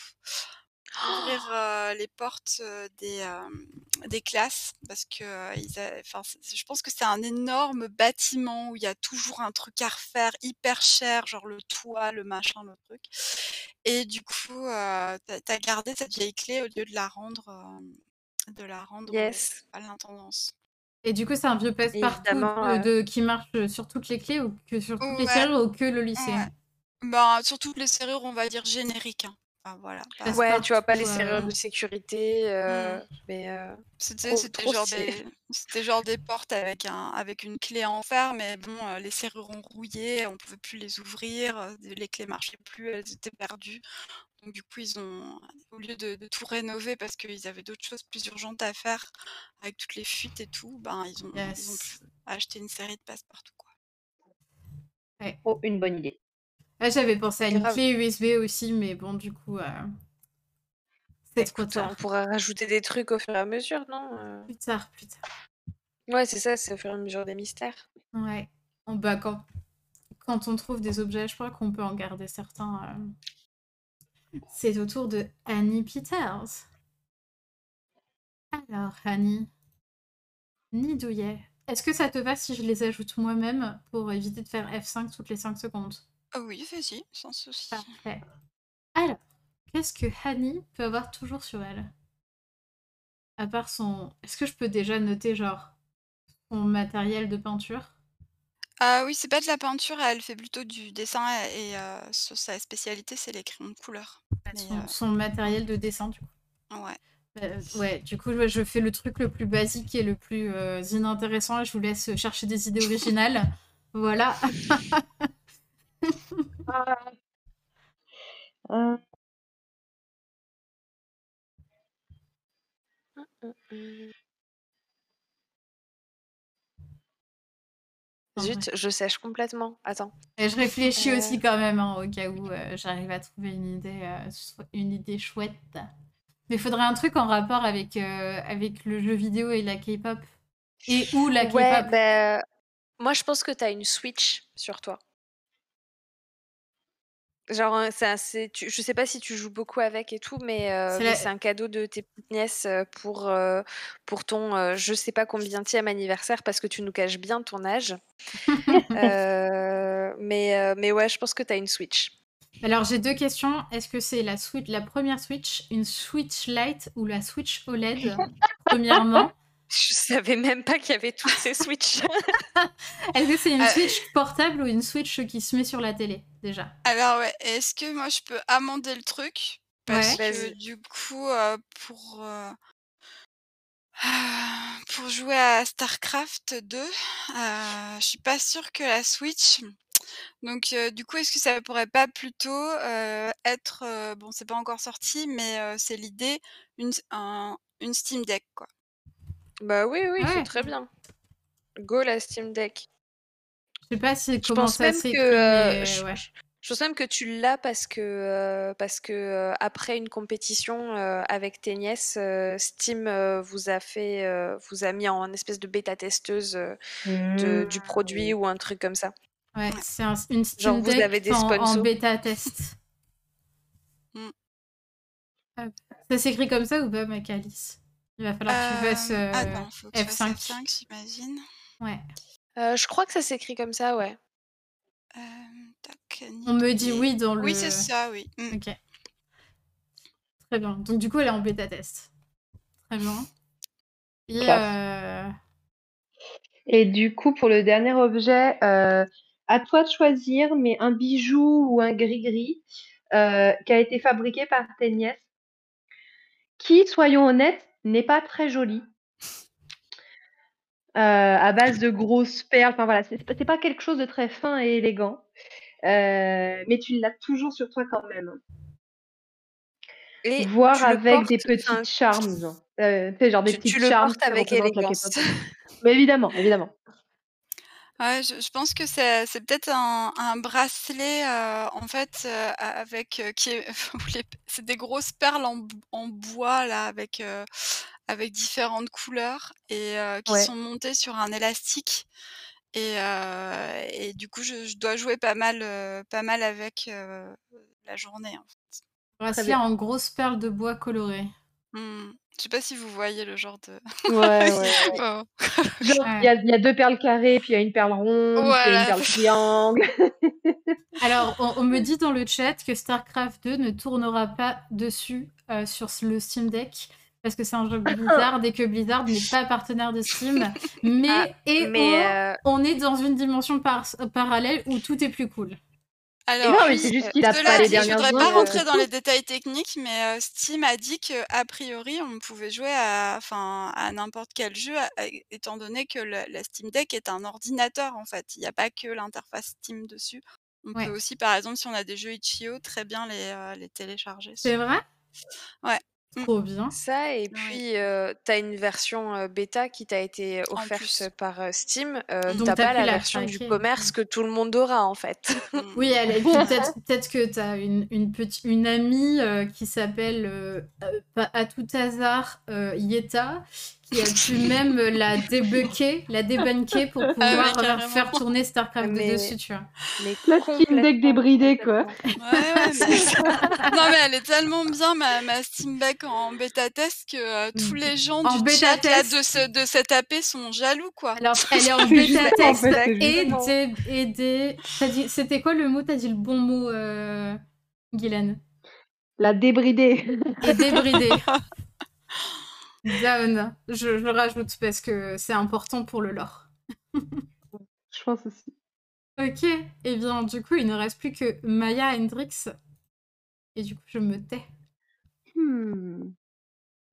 ouvrir euh, les portes euh, des, euh, des classes parce que euh, ils a, je pense que c'est un énorme bâtiment où il y a toujours un truc à refaire hyper cher, genre le toit, le machin, le truc. Et du coup, euh, tu as gardé cette vieille clé au lieu de la rendre, de la rendre yes. à l'intendance. Et du coup, c'est un vieux passe-partout de, de, qui marche sur toutes les clés ou que sur toutes ouais. les serrures ou que le lycée? Ouais. bah, Sur toutes les serrures, on va dire génériques. Hein. Enfin, voilà. Ouais, tu vois pas les serrures de sécurité, euh, mmh. mais euh, c'était genre des c'était genre des portes avec un avec une clé en fer, mais bon, euh, les serrures ont rouillé, on pouvait plus les ouvrir, les clés marchaient plus, elles étaient perdues. Donc du coup, ils ont au lieu de, de tout rénover parce qu'ils avaient d'autres choses plus urgentes à faire avec toutes les fuites et tout, ben ils ont, yes. ils ont acheté une série de passe-partout quoi. Ouais. Oh, une bonne idée. Ah, J'avais pensé à une clé USB aussi, mais bon, du coup, euh... c'est trop tard. On pourra rajouter des trucs au fur et à mesure, non euh... Plus tard, plus tard. Ouais, c'est ça, c'est au fur et à mesure des mystères. Ouais. On, bah, quand... quand on trouve des objets, je crois qu'on peut en garder certains. Euh... C'est au tour de Annie Peters. Alors, Annie. Nidouillet. Est-ce que ça te va si je les ajoute moi-même pour éviter de faire F5 toutes les 5 secondes? Oui, vas-y, sans souci. Parfait. Alors, qu'est-ce que Hani peut avoir toujours sur elle? À part son... Est-ce que je peux déjà noter, genre, son matériel de peinture? Ah oui, c'est pas de la peinture, elle fait plutôt du dessin et euh, sa spécialité, c'est les crayons de couleur. Son, euh... son, matériel de dessin, du coup. Ouais. Euh, ouais, du coup, je fais le truc le plus basique et le plus euh, inintéressant je vous laisse chercher des idées originales. [LAUGHS] voilà. [LAUGHS] euh... Zut, je sèche complètement. Attends. Et je réfléchis euh... aussi quand même, hein, au cas où euh, j'arrive à trouver une idée, euh, une idée chouette. Mais il faudrait un truc en rapport avec, euh, avec le jeu vidéo et la K-pop. Et où la K-pop bah, Moi, je pense que tu as une Switch sur toi. Genre, c'est assez, tu, je sais pas si tu joues beaucoup avec et tout, mais euh, c'est la... un cadeau de tes petites nièces pour, euh, pour ton euh, je sais pas combien tième anniversaire parce que tu nous caches bien ton âge. [LAUGHS] mais, mais ouais, je pense que tu as une Switch. Alors, j'ai deux questions. Est-ce que c'est la, Switch, la première Switch, une Switch Lite ou la Switch OLED [LAUGHS] Premièrement? Je savais même pas qu'il y avait toutes ces Switch. [LAUGHS] Est-ce que c'est une Switch portable ou une Switch qui se met sur la télé déjà? Alors ouais, est-ce que moi je peux amender le truc? Parce ouais. que du coup, euh, pour euh, pour [SIGHS] pour jouer à StarCraft 2. Euh, je suis pas sûre que la Switch. Donc, euh, du coup, est-ce que ça pourrait pas plutôt euh, être, euh, bon, c'est pas encore sorti, mais euh, c'est l'idée, une, un- une Steam Deck, quoi. Bah oui, oui, Ouais. c'est très bien. Go la Steam Deck. Je sais pas si Je pense ça même que euh, mais je, ouais. je pense même que tu l'as parce que euh, parce que euh, après une compétition euh, avec tes nièces, euh, Steam euh, vous a fait euh, vous a mis en espèce de bêta testeuse euh, de- du produit ou un truc comme ça. Ouais, c'est un- une Genre Steam vous Deck avez des en, en bêta test. Mm. Ça s'écrit comme ça ou pas, Macalis Il va falloir que tu fasses Euh, euh, attends, faut que je fasse F5. F5, j'imagine. Ouais. Euh, je crois que ça s'écrit comme ça, ouais. Euh, tac, On me dit oui dans le. Oui, c'est ça, oui. Mm. Ok. Très bien. Donc du coup, elle est en bêta test. Très bien. Et euh, Et du coup, pour le dernier objet, euh, à toi de choisir, mais un bijou ou un gris-gris euh, qui a été fabriqué par tes nièces, qui, soyons honnêtes, n'est pas très joli. Euh, à base de grosses perles, enfin voilà, c'est pas quelque chose de très fin et élégant, Euh, mais tu l'as toujours sur toi quand même. Et le avec des portes, petites charms, euh, genre des tu, petites tu le portes avec élégance. Mais évidemment, évidemment. Ouais, je, je pense que c'est c'est peut-être un, un bracelet euh, en fait euh, avec euh, qui est [LAUGHS] où les- c'est des grosses perles en, b- en bois là avec euh, avec différentes couleurs et euh, qui Ouais. sont montées sur un élastique et euh, et du coup je, je dois jouer pas mal euh, pas mal avec euh, la journée. En fait. bracelet bien. en grosses perles de bois colorées. Hmm. Je sais pas si vous voyez le genre de. Ouais, ouais, ouais. [LAUGHS] Oh. Genre, Ouais. il y, a, il y a deux perles carrées, puis il y a une perle ronde, puis il y a Voilà. une perle triangle. [LAUGHS] Alors, on, on me dit dans le chat que StarCraft 2 ne tournera pas dessus euh, sur le Steam Deck parce que c'est un jeu [LAUGHS] Blizzard et que Blizzard n'est pas partenaire de Steam. Mais, Ah, et Mais oh, euh, on est dans une dimension par- parallèle où tout est plus cool. Alors, non, mais oui, c'est juste euh, qu'il a les je voudrais pas rentrer c'est dans les détails techniques, mais euh, Steam a dit que a priori on pouvait jouer à, enfin, à n'importe quel jeu, étant donné que le- la Steam Deck est un ordinateur en fait. Il n'y a pas que l'interface Steam dessus. On Ouais. peut aussi, par exemple, si on a des jeux itch.io, très bien les, euh, les télécharger. C'est vrai? Ouais. Trop bien. ça, et puis euh, t'as une version euh, bêta qui t'a été En offerte plus. par euh, Steam. euh, Donc t'as t'as pas la la version du commerce que tout le monde aura en fait. Mm. [LAUGHS] Oui, elle, peut-être peut-être que tu as une, une, petite, une amie euh, qui s'appelle, euh, pas à tout hasard, euh, Yeta, qui a pu même la débunker, la débunker pour pouvoir euh, faire tourner StarCraft 2 Mais- dessus, tu vois. Mais La Steam Deck débridée, quoi. Ouais, ouais, mais... [LAUGHS] non mais elle est tellement bien ma, ma Steam Deck en bêta test que euh, tous les gens En du chat là, de, ce, de cette AP sont jaloux quoi. Alors, elle est en bêta en test fait, et des... Et des... t'as dit- C'était quoi le mot? T'as dit le bon mot, euh, Guylaine? La débridée. Et débridé. [LAUGHS] Down. Je, je rajoute parce que c'est important pour le lore. Je pense aussi. Ok, et bien du coup, il ne reste plus que Maya Hendrix. Et du coup, je me tais. Hmm.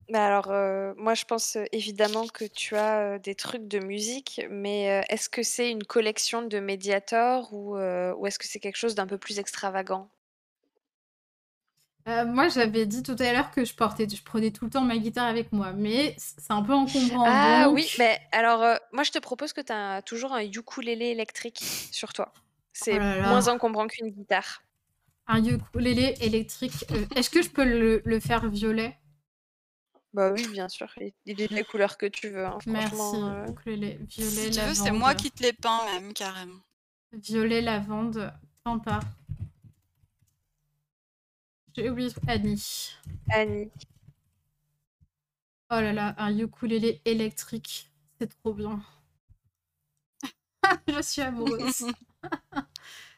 Bah alors, euh, moi je pense euh, évidemment que tu as euh, des trucs de musique, mais euh, est-ce que c'est une collection de Mediator ou, euh, ou est-ce que c'est quelque chose d'un peu plus extravagant? Euh, moi, j'avais dit tout à l'heure que je portais, je prenais tout le temps ma guitare avec moi, mais c'est un peu encombrant. Ah donc- oui, mais alors euh, moi je te propose que tu as toujours un ukulélé électrique sur toi. C'est Oh moins encombrant qu'une guitare. Un ukulélé électrique. euh, Est-ce que je peux le, le faire violet? Bah oui, bien sûr. Il est de la couleur que tu veux. hein, Merci. euh. Ukulélé, violet, Si tu veux, lavande. c'est moi qui te les peins même carrément. Violet, lavande, pampa. J'ai oublié Annie. Annie. Oh là là, un ukulélé électrique. C'est trop bien. [LAUGHS] je suis amoureuse. [LAUGHS]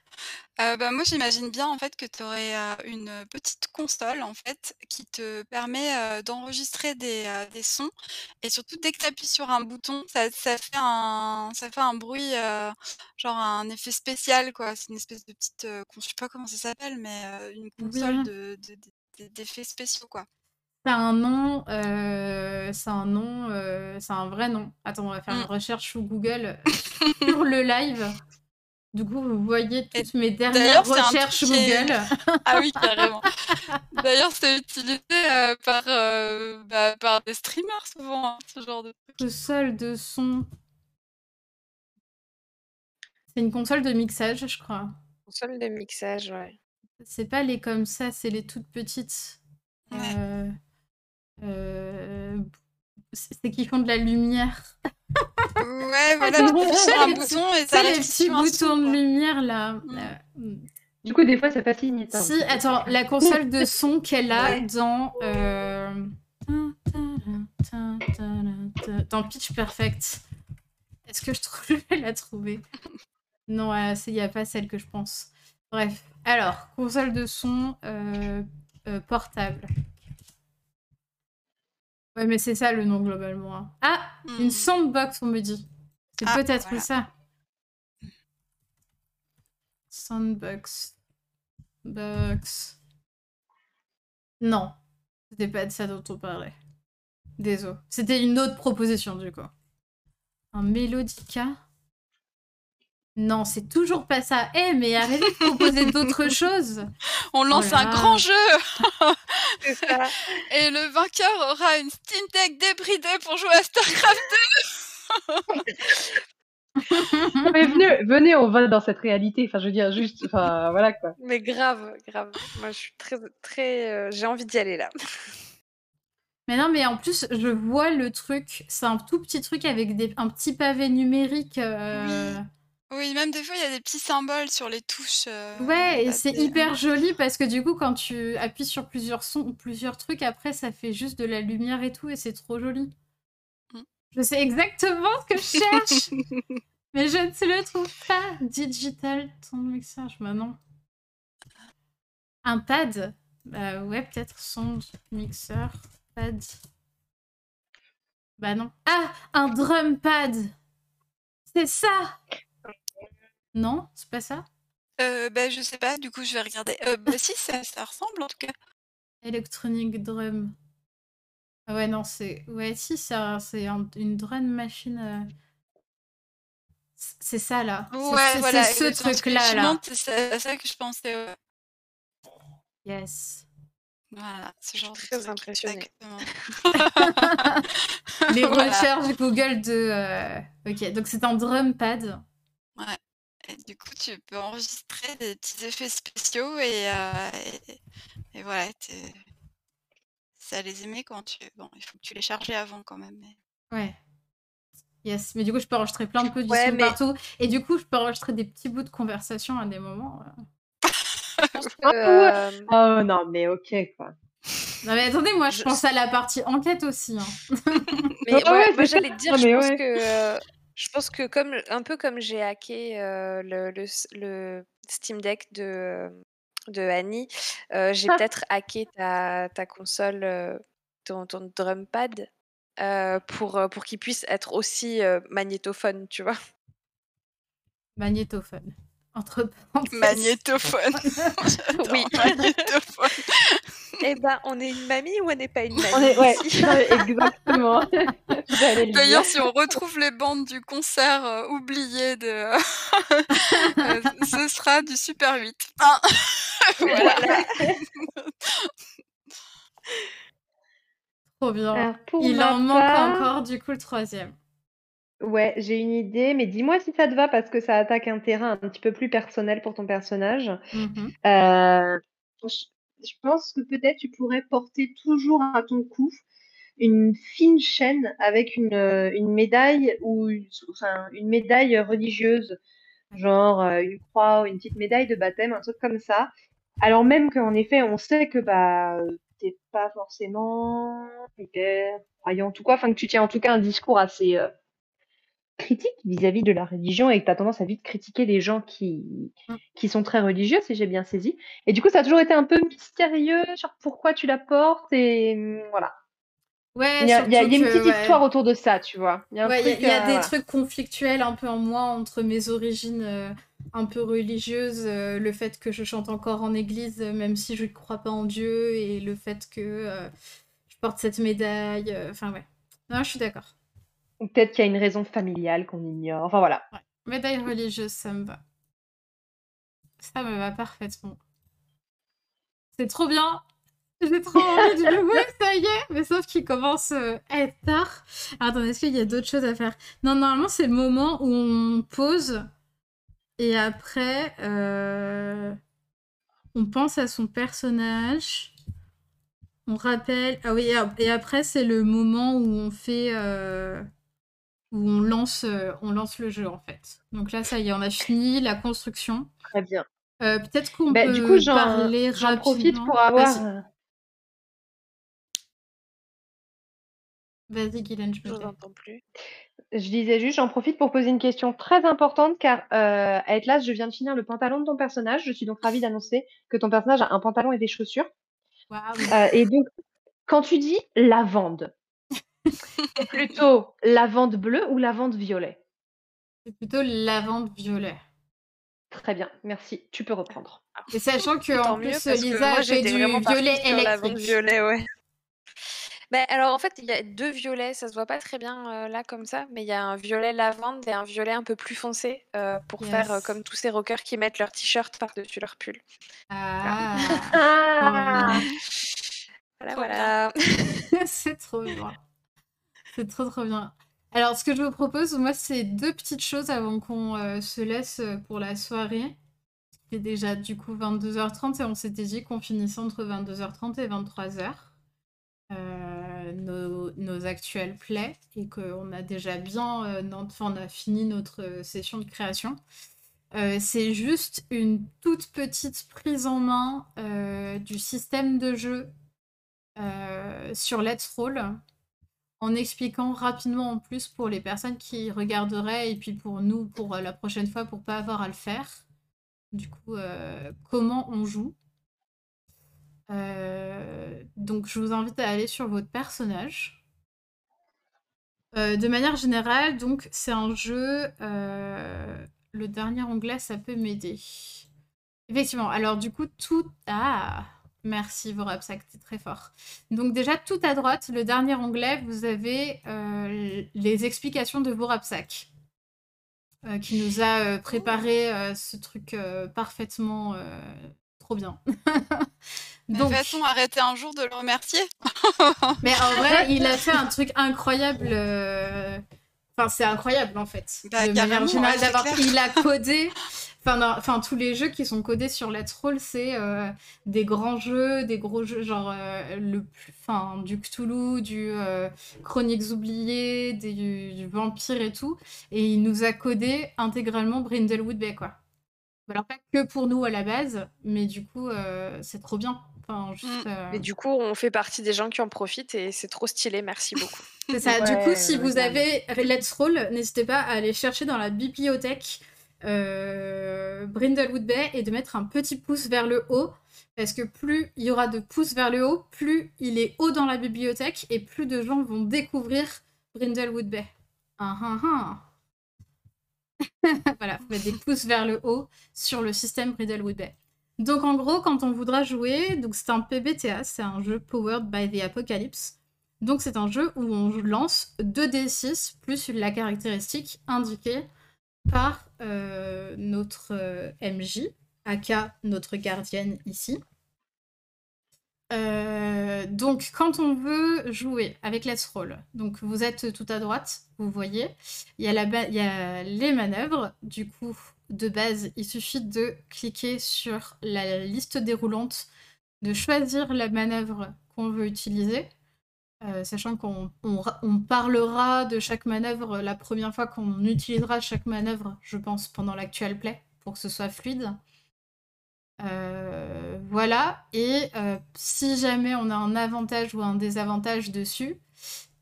Euh, bah, moi, j'imagine bien en fait que tu aurais une petite console en fait qui te permet euh, d'enregistrer des, euh, des sons et surtout dès que tu appuies sur un bouton, ça, ça fait un ça fait un bruit euh, genre un effet spécial quoi. C'est une espèce de petite, euh, con- je sais pas comment ça s'appelle, mais euh, une console Oui. de de- de- d'effets spéciaux quoi. C'est un nom, euh, c'est un nom, euh, c'est un vrai nom. Attends, on va faire une Mm. recherche sur Google [LAUGHS] sur le live. Du coup, vous voyez toutes mes dernières d'ailleurs, c'est un recherches est- Google. [LAUGHS] Ah oui, carrément. D'ailleurs, c'est utilisé euh, par, euh, bah, par des streamers souvent, hein, ce genre de truc. Console de son. C'est une console de mixage, je crois. Console de mixage, ouais. C'est pas les comme ça, c'est les toutes petites. Ouais. Euh, euh, C'est c'est qui font de la lumière. Ouais, voilà, Attends, tu un les- bouton et ça les petits boutons de lumière là. Mm. Euh. Du coup, des fois, ça fascine. ça. Si, attends, la console de son qu'elle a Ouais. dans. euh, Dans Pitch Perfect. Est-ce que je trouve je vais la trouver Non, il n'y a pas celle que je pense. Bref. Alors, console de son euh, euh, portable. Ouais, mais c'est ça le nom globalement. hein. Ah Une Hmm. soundbox, on me dit. C'est Ah, peut-être voilà. ça. Soundbox. Box. Non. C'était pas de ça dont on parlait. Désolé. C'était une autre proposition du coup. Un Melodica Non, c'est toujours pas ça. Eh, mais arrêtez de proposer [LAUGHS] d'autres choses. On lance Oh là un grand jeu [LAUGHS] ça. [LAUGHS] et le vainqueur aura une Steam Deck débridée pour jouer à StarCraft. Mais venez, venez, on va dans cette réalité. Enfin, je veux dire, juste, enfin, voilà quoi. Mais grave, grave. Moi, je suis très, très. euh, J'ai envie d'y aller là. Mais non, mais en plus, je vois le truc. C'est un tout petit truc avec des... un petit pavé numérique. euh, Oui, même des fois, il y a des petits symboles sur les touches. euh, Ouais, et c'est hyper joli parce que du coup, quand tu appuies sur plusieurs sons ou plusieurs trucs, après, ça fait juste de la lumière et tout, et c'est trop joli. Mm. Je sais exactement ce que je cherche, [LAUGHS] mais je ne le trouve pas. Digital sound mixage, bah non. Un pad? Bah ouais, peut-être sound mixer, pad. Bah non. Ah, un drum pad C'est ça Non, c'est pas ça? Euh, bah, je sais pas, du coup, je vais regarder. Euh, bah, si, ça, ça ressemble en tout cas. Electronic drum. Ah ouais, non, c'est. Ouais, si, ça, c'est un- une drum machine. euh, c- C'est ça, là. C'est- Ouais, c'est voilà. c'est ce exactement ce que truc-là, là. C'est à ça que je pensais. ouais. Yes. Voilà, ce genre de très truc, impressionnée. exactement. [LAUGHS] Les [LAUGHS] Voilà. recherches Google de. euh, Ok, donc c'est un drum pad. Et [LAUGHS] du coup, tu peux enregistrer des petits effets spéciaux et, euh, et, et voilà, t'es- ça les aimait quand tu. Bon, il faut que tu les chargeais avant quand même. Mais... Ouais. Yes, mais du coup, je peux enregistrer plein de peu du Ouais, son mais- partout. Et du coup, je peux enregistrer des petits bouts de conversation à des moments. euh. [LAUGHS] Euh, Oh non, mais ok quoi. Non, mais attendez, moi, je Je- pense à la partie enquête aussi. hein. Mais [LAUGHS] Ouais, ouais, ouais, moi j'allais dire, je pense ouais. que euh, je pense que comme un peu comme j'ai hacké euh, le, le, s- le Steam Deck de de Annie, euh, j'ai Ah. peut-être hacké ta, ta console, euh, ton, ton drum pad euh, pour pour qu'il puisse être aussi magnétophone, tu vois? Magnétophone. Entre parenthèses. Magnétophone. [LAUGHS] Oui. magnétophone. Eh ben, on est une mamie ou on n'est pas une mamie? On est, ouais, exactement. [LAUGHS] D'ailleurs, si on retrouve les bandes du concert euh, oublié de. [LAUGHS] euh, ce sera du Super 8. Hein voilà. Trop bien. Il en manque encore, du coup, le troisième. Ouais, j'ai une idée, mais dis-moi si ça te va parce que ça attaque un terrain un petit peu plus personnel pour ton personnage. Mhm. Euh, je, je pense que peut-être tu pourrais porter toujours à ton cou une fine chaîne avec une, euh, une médaille ou une, enfin, une médaille religieuse, genre euh, une croix ou une petite médaille de baptême, un truc comme ça. Alors même qu'en effet, on sait que bah t'es pas forcément hyper croyant, en tout cas, enfin que tu tiens en tout cas un discours assez euh, critique vis-à-vis de la religion et que tu as tendance à vite critiquer les gens qui, Mm. qui sont très religieux, si j'ai bien saisi. Et du coup, ça a toujours été un peu mystérieux sur pourquoi tu la portes et hum, voilà. Ouais, Il y a, il y a- il y a une petite ouais. histoire autour de ça, tu vois. Il y a un Ouais, il y a- truc, il y a, euh, des voilà. trucs conflictuels un peu en moi entre mes origines euh, un peu religieuses, euh, le fait que je chante encore en église euh, même si je ne crois pas en Dieu, et le fait que je porte cette médaille. Enfin, ouais. Non, je suis d'accord. Ou peut-être qu'il y a une raison familiale qu'on ignore. Enfin voilà. Ouais. Médaille religieuse, ça me va. Ça me va parfaitement. C'est trop bien. J'ai trop [LAUGHS] envie de jouer, ça y est. Mais sauf qu'il commence euh, à être tard. Attends, est-ce qu'il y a d'autres choses à faire? Non, normalement, c'est le moment où on pose. Et après, euh, on pense à son personnage. On rappelle. Ah oui, et après, c'est le moment où on fait. euh, où on lance, euh, on lance le jeu, en fait. Donc là, ça y est, on a fini la construction. Très bien. Euh, Peut-être qu'on Bah, peut du coup, j'en parler j'en profite rapidement. pour avoir. Vas-y, euh, Guylaine, je Je me vous entends plus. Je disais juste, j'en profite pour poser une question très importante car euh, à Atlas, je viens de finir le pantalon de ton personnage. Je suis donc ravie d'annoncer que ton personnage a un pantalon et des chaussures. Euh, et donc, quand tu dis lavande, c'est plutôt lavande bleue ou lavande violet? C'est plutôt lavande violet. Très bien, merci. Tu peux reprendre. Et sachant que Tant en plus, Lisa moi a fait j'étais du violet électrique. violet, ouais. [LAUGHS] Ben, alors en fait, il y a deux violets, ça se voit pas très bien euh, là comme ça, mais il y a un violet lavande et un violet un peu plus foncé euh, pour faire euh, comme tous ces rockers qui mettent leur t-shirt par-dessus leur pull. Ah, Ah Voilà, Trop [LAUGHS] [LAUGHS] voilà. c'est trop bien. C'est trop trop bien. Alors, ce que je vous propose, moi, c'est deux petites choses avant qu'on euh, se laisse euh, pour la soirée. Il est déjà du coup 22h30 et on s'était dit qu'on finissait entre 22h30 et 23h. euh, nos, actuels plays et qu'on a déjà bien on a fini notre session de création. C'est juste une toute petite prise en main du système de jeu sur Let's Roll en expliquant rapidement en plus pour les personnes qui regarderaient et puis pour nous pour euh, la prochaine fois pour pas avoir à le faire. Du coup, euh, comment on joue. Euh, donc, je vous invite à aller sur votre personnage. De manière générale, donc c'est un jeu. le dernier onglet, ça peut m'aider. Effectivement. Alors du coup, tout. Ah, merci Vorapsac, t'es très fort. Donc déjà, tout à droite, le dernier onglet, vous avez euh, les explications de Vorapsac, euh, qui nous a euh, préparé euh, ce truc parfaitement trop bien. [LAUGHS] Mais Donc, va-t-on arrêter un jour de le remercier? [LAUGHS] Mais en vrai, il a fait un [LAUGHS] truc incroyable. Enfin, c'est incroyable en fait. Bah, de manière générale, d'avoir. Il a [LAUGHS] codé. Enfin, enfin, tous les jeux qui sont codés sur Let's Roll, c'est euh, des grands jeux, des gros jeux, genre euh, le plus, enfin, du Cthulhu, du euh, Chroniques oubliées, des- du, du Vampire et tout. Et il nous a codé intégralement Brindlewood Bay, quoi. Alors, pas que pour nous à la base, mais du coup, c'est trop bien. Enfin, juste. Mm. euh, Et du coup, on fait partie des gens qui en profitent et c'est trop stylé, merci beaucoup. [LAUGHS] C'est ça. du coup, si ouais, vous avez Let's Roll, n'hésitez pas à aller chercher dans la bibliothèque euh, Brindlewood Bay et de mettre un petit pouce vers le haut. Parce que plus il y aura de pouces vers le haut, plus il est haut dans la bibliothèque et plus de gens vont découvrir Brindlewood Bay. Ah, ah, ah. [LAUGHS] voilà, faut mettre des pouces vers le haut sur le système Brindlewood Bay. Donc en gros, quand on voudra jouer, donc c'est un PBTA, c'est un jeu powered by the Apocalypse. Donc c'est un jeu où on lance 2d6 plus la caractéristique indiquée par euh, notre euh, MJ, aka notre gardienne ici. Euh, donc quand on veut jouer avec Let's Roll, donc vous êtes tout à droite, vous voyez, il y il y a les manœuvres. Du coup, de base, il suffit de cliquer sur la liste déroulante, de choisir la manœuvre qu'on veut utiliser. Euh, sachant qu'on on ra- on parlera de chaque manœuvre la première fois qu'on utilisera chaque manœuvre, je pense, pendant l'actual play, pour que ce soit fluide. Euh, voilà, et euh, si jamais on a un avantage ou un désavantage dessus,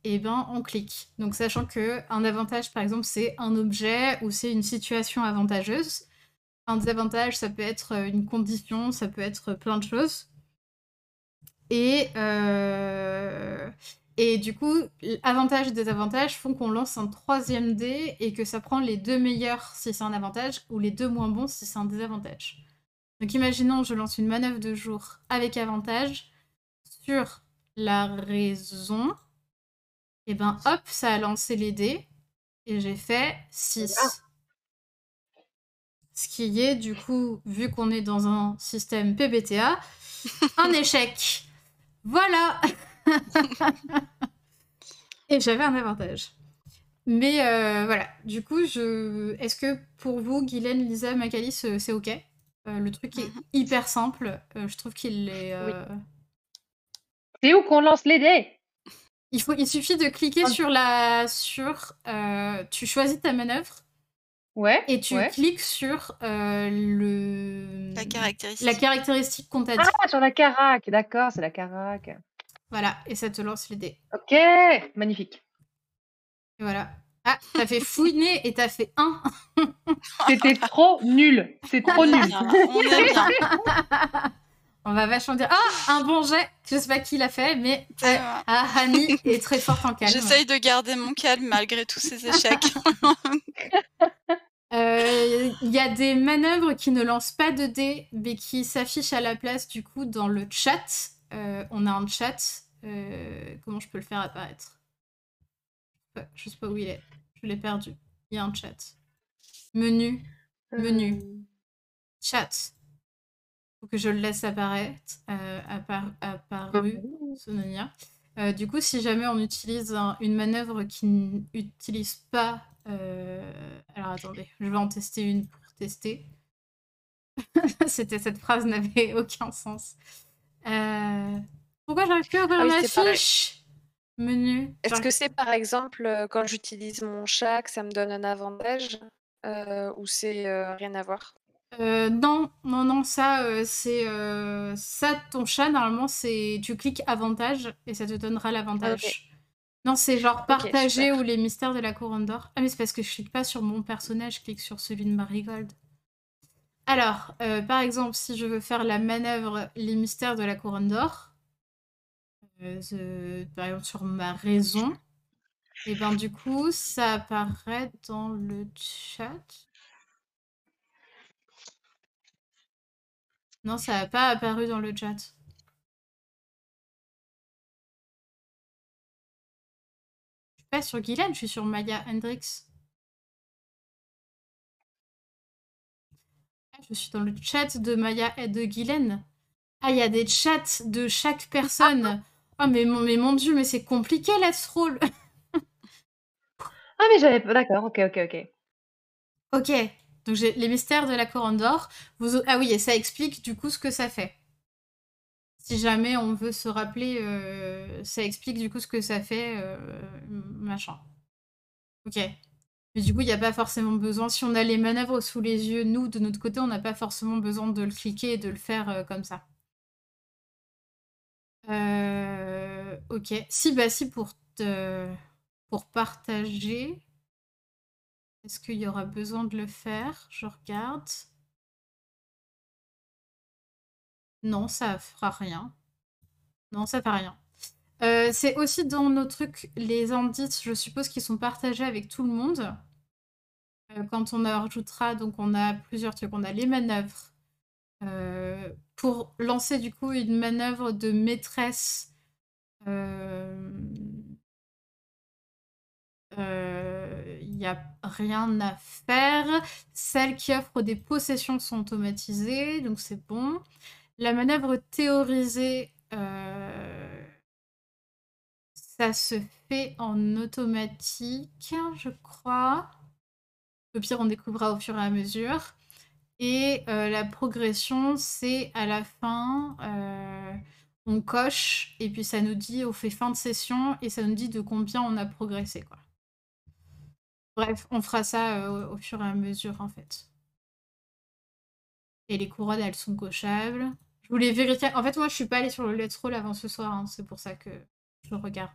eh ben on clique. Donc sachant que un avantage par exemple c'est un objet ou c'est une situation avantageuse. Un désavantage ça peut être euh, une condition, ça peut être plein de choses. Et, euh, et du coup, avantage et désavantage font qu'on lance un troisième dé et que ça prend les deux meilleurs si c'est un avantage ou les deux moins bons si c'est un désavantage. Donc imaginons, je lance une manœuvre de jour avec avantage sur la raison, et ben hop, ça a lancé les dés. Et j'ai fait 6. Ce qui est, du coup, vu qu'on est dans un système PBTA, [LAUGHS] un échec. Voilà [LAUGHS] Et j'avais un avantage. Mais euh, voilà, du coup, je... est-ce que pour vous, Guylaine, Lisa, Macalis, c'est ok? Euh, Le truc est Mhm. hyper simple. euh, je trouve qu'il est. C'est où qu'on lance les dés? Il, faut, il suffit de cliquer Ah. sur la. sur. euh, tu choisis ta manœuvre Ouais. et tu ouais. cliques sur euh, le. La caractéristique. la caractéristique qu'on t'a dit. Ah, sur la carac, d'accord, c'est la carac. Voilà, et ça te lance les dés. Ok, magnifique. Et voilà. Ah, t'as fait fouiner et t'as fait 1. C'était trop nul. C'est trop On est nul. bien, on est bien. [LAUGHS] On va vachement dire Ah, un bon jet Je sais pas qui l'a fait, mais euh, ah, Hani [LAUGHS] est très forte en calme. J'essaye de garder mon calme malgré tous ces échecs. [LAUGHS] Euh, Il y a des manœuvres qui ne lancent pas de dés, mais qui s'affichent à la place du coup dans le chat. Euh, on a un chat. Euh, comment je peux le faire apparaître? Je sais pas où il est. Je l'ai perdu. Il y a un chat. Menu. Menu. Euh, Chat. Faut que je le laisse apparaître. Euh, appar- apparu. Sononia. Euh, du coup, si jamais on utilise un- une manœuvre qui n'utilise pas. euh, Alors attendez, je vais en tester une pour tester. [LAUGHS] C'était cette phrase n'avait aucun sens. Euh, Pourquoi j'arrive plus à ouvrir Ah oui, ma c'est pareil. fiche? Menu. Est-ce que c'est par exemple quand j'utilise mon chat que ça me donne un avantage euh, ou c'est euh, rien à voir? Euh, non, non, non, ça, euh, c'est euh, ça, ton chat, normalement, c'est tu cliques avantage et ça te donnera l'avantage. Ah. Non, c'est genre partager ou les mystères de la couronne d'or. Ah, mais c'est parce que je clique pas sur mon personnage, je clique sur celui de Marigold. Alors, par exemple, si je veux faire la manœuvre les mystères de la couronne d'or, par exemple sur ma raison, et ben du coup, ça apparaît dans le chat. Non, ça n'a pas apparu dans le chat. Je suis pas sur Guylaine, je suis sur Maya Hendrix. Ah, Je suis dans le chat de Maya et de Guylaine. Ah, il y a des chats de chaque personne. Oh, mais mon, mais mon dieu, mais c'est compliqué, Roll. [LAUGHS] Ah, mais j'avais pas. D'accord, ok, ok, ok. Ok, donc les mystères de la couronne d'or. Ah oui, et ça explique du coup ce que ça fait. Si jamais on veut se rappeler, euh, ça explique du coup ce que ça fait, euh, machin. Ok. Mais du coup, il n'y a pas forcément besoin. Si on a les manœuvres sous les yeux, nous, de notre côté, on n'a pas forcément besoin de le cliquer et de le faire euh, comme ça. Ok. Si, bah si, pour, te... pour partager. Est-ce qu'il y aura besoin de le faire? Je regarde. Non, ça fera rien. Non, ça fait rien. Euh, c'est aussi dans nos trucs, les indices, je suppose qu'ils sont partagés avec tout le monde. Euh, quand on ajoutera, donc on a plusieurs trucs. On a les manœuvres. Euh, pour lancer du coup une manœuvre de maîtresse, a rien à faire. Celles qui offrent des possessions sont automatisées, donc c'est bon. La manœuvre théorisée, euh, ça se fait en automatique, je crois. Au pire, on découvrira au fur et à mesure. Et euh, la progression, c'est à la fin, euh, on coche et puis ça nous dit, on fait fin de session et ça nous dit de combien on a progressé, quoi. Bref, on fera ça euh, au fur et à mesure, en fait. Et les couronnes, elles sont cochables. Je voulais vérifier. En fait, moi, je suis pas allée sur le Let's Roll avant ce soir. hein. C'est pour ça que je regarde.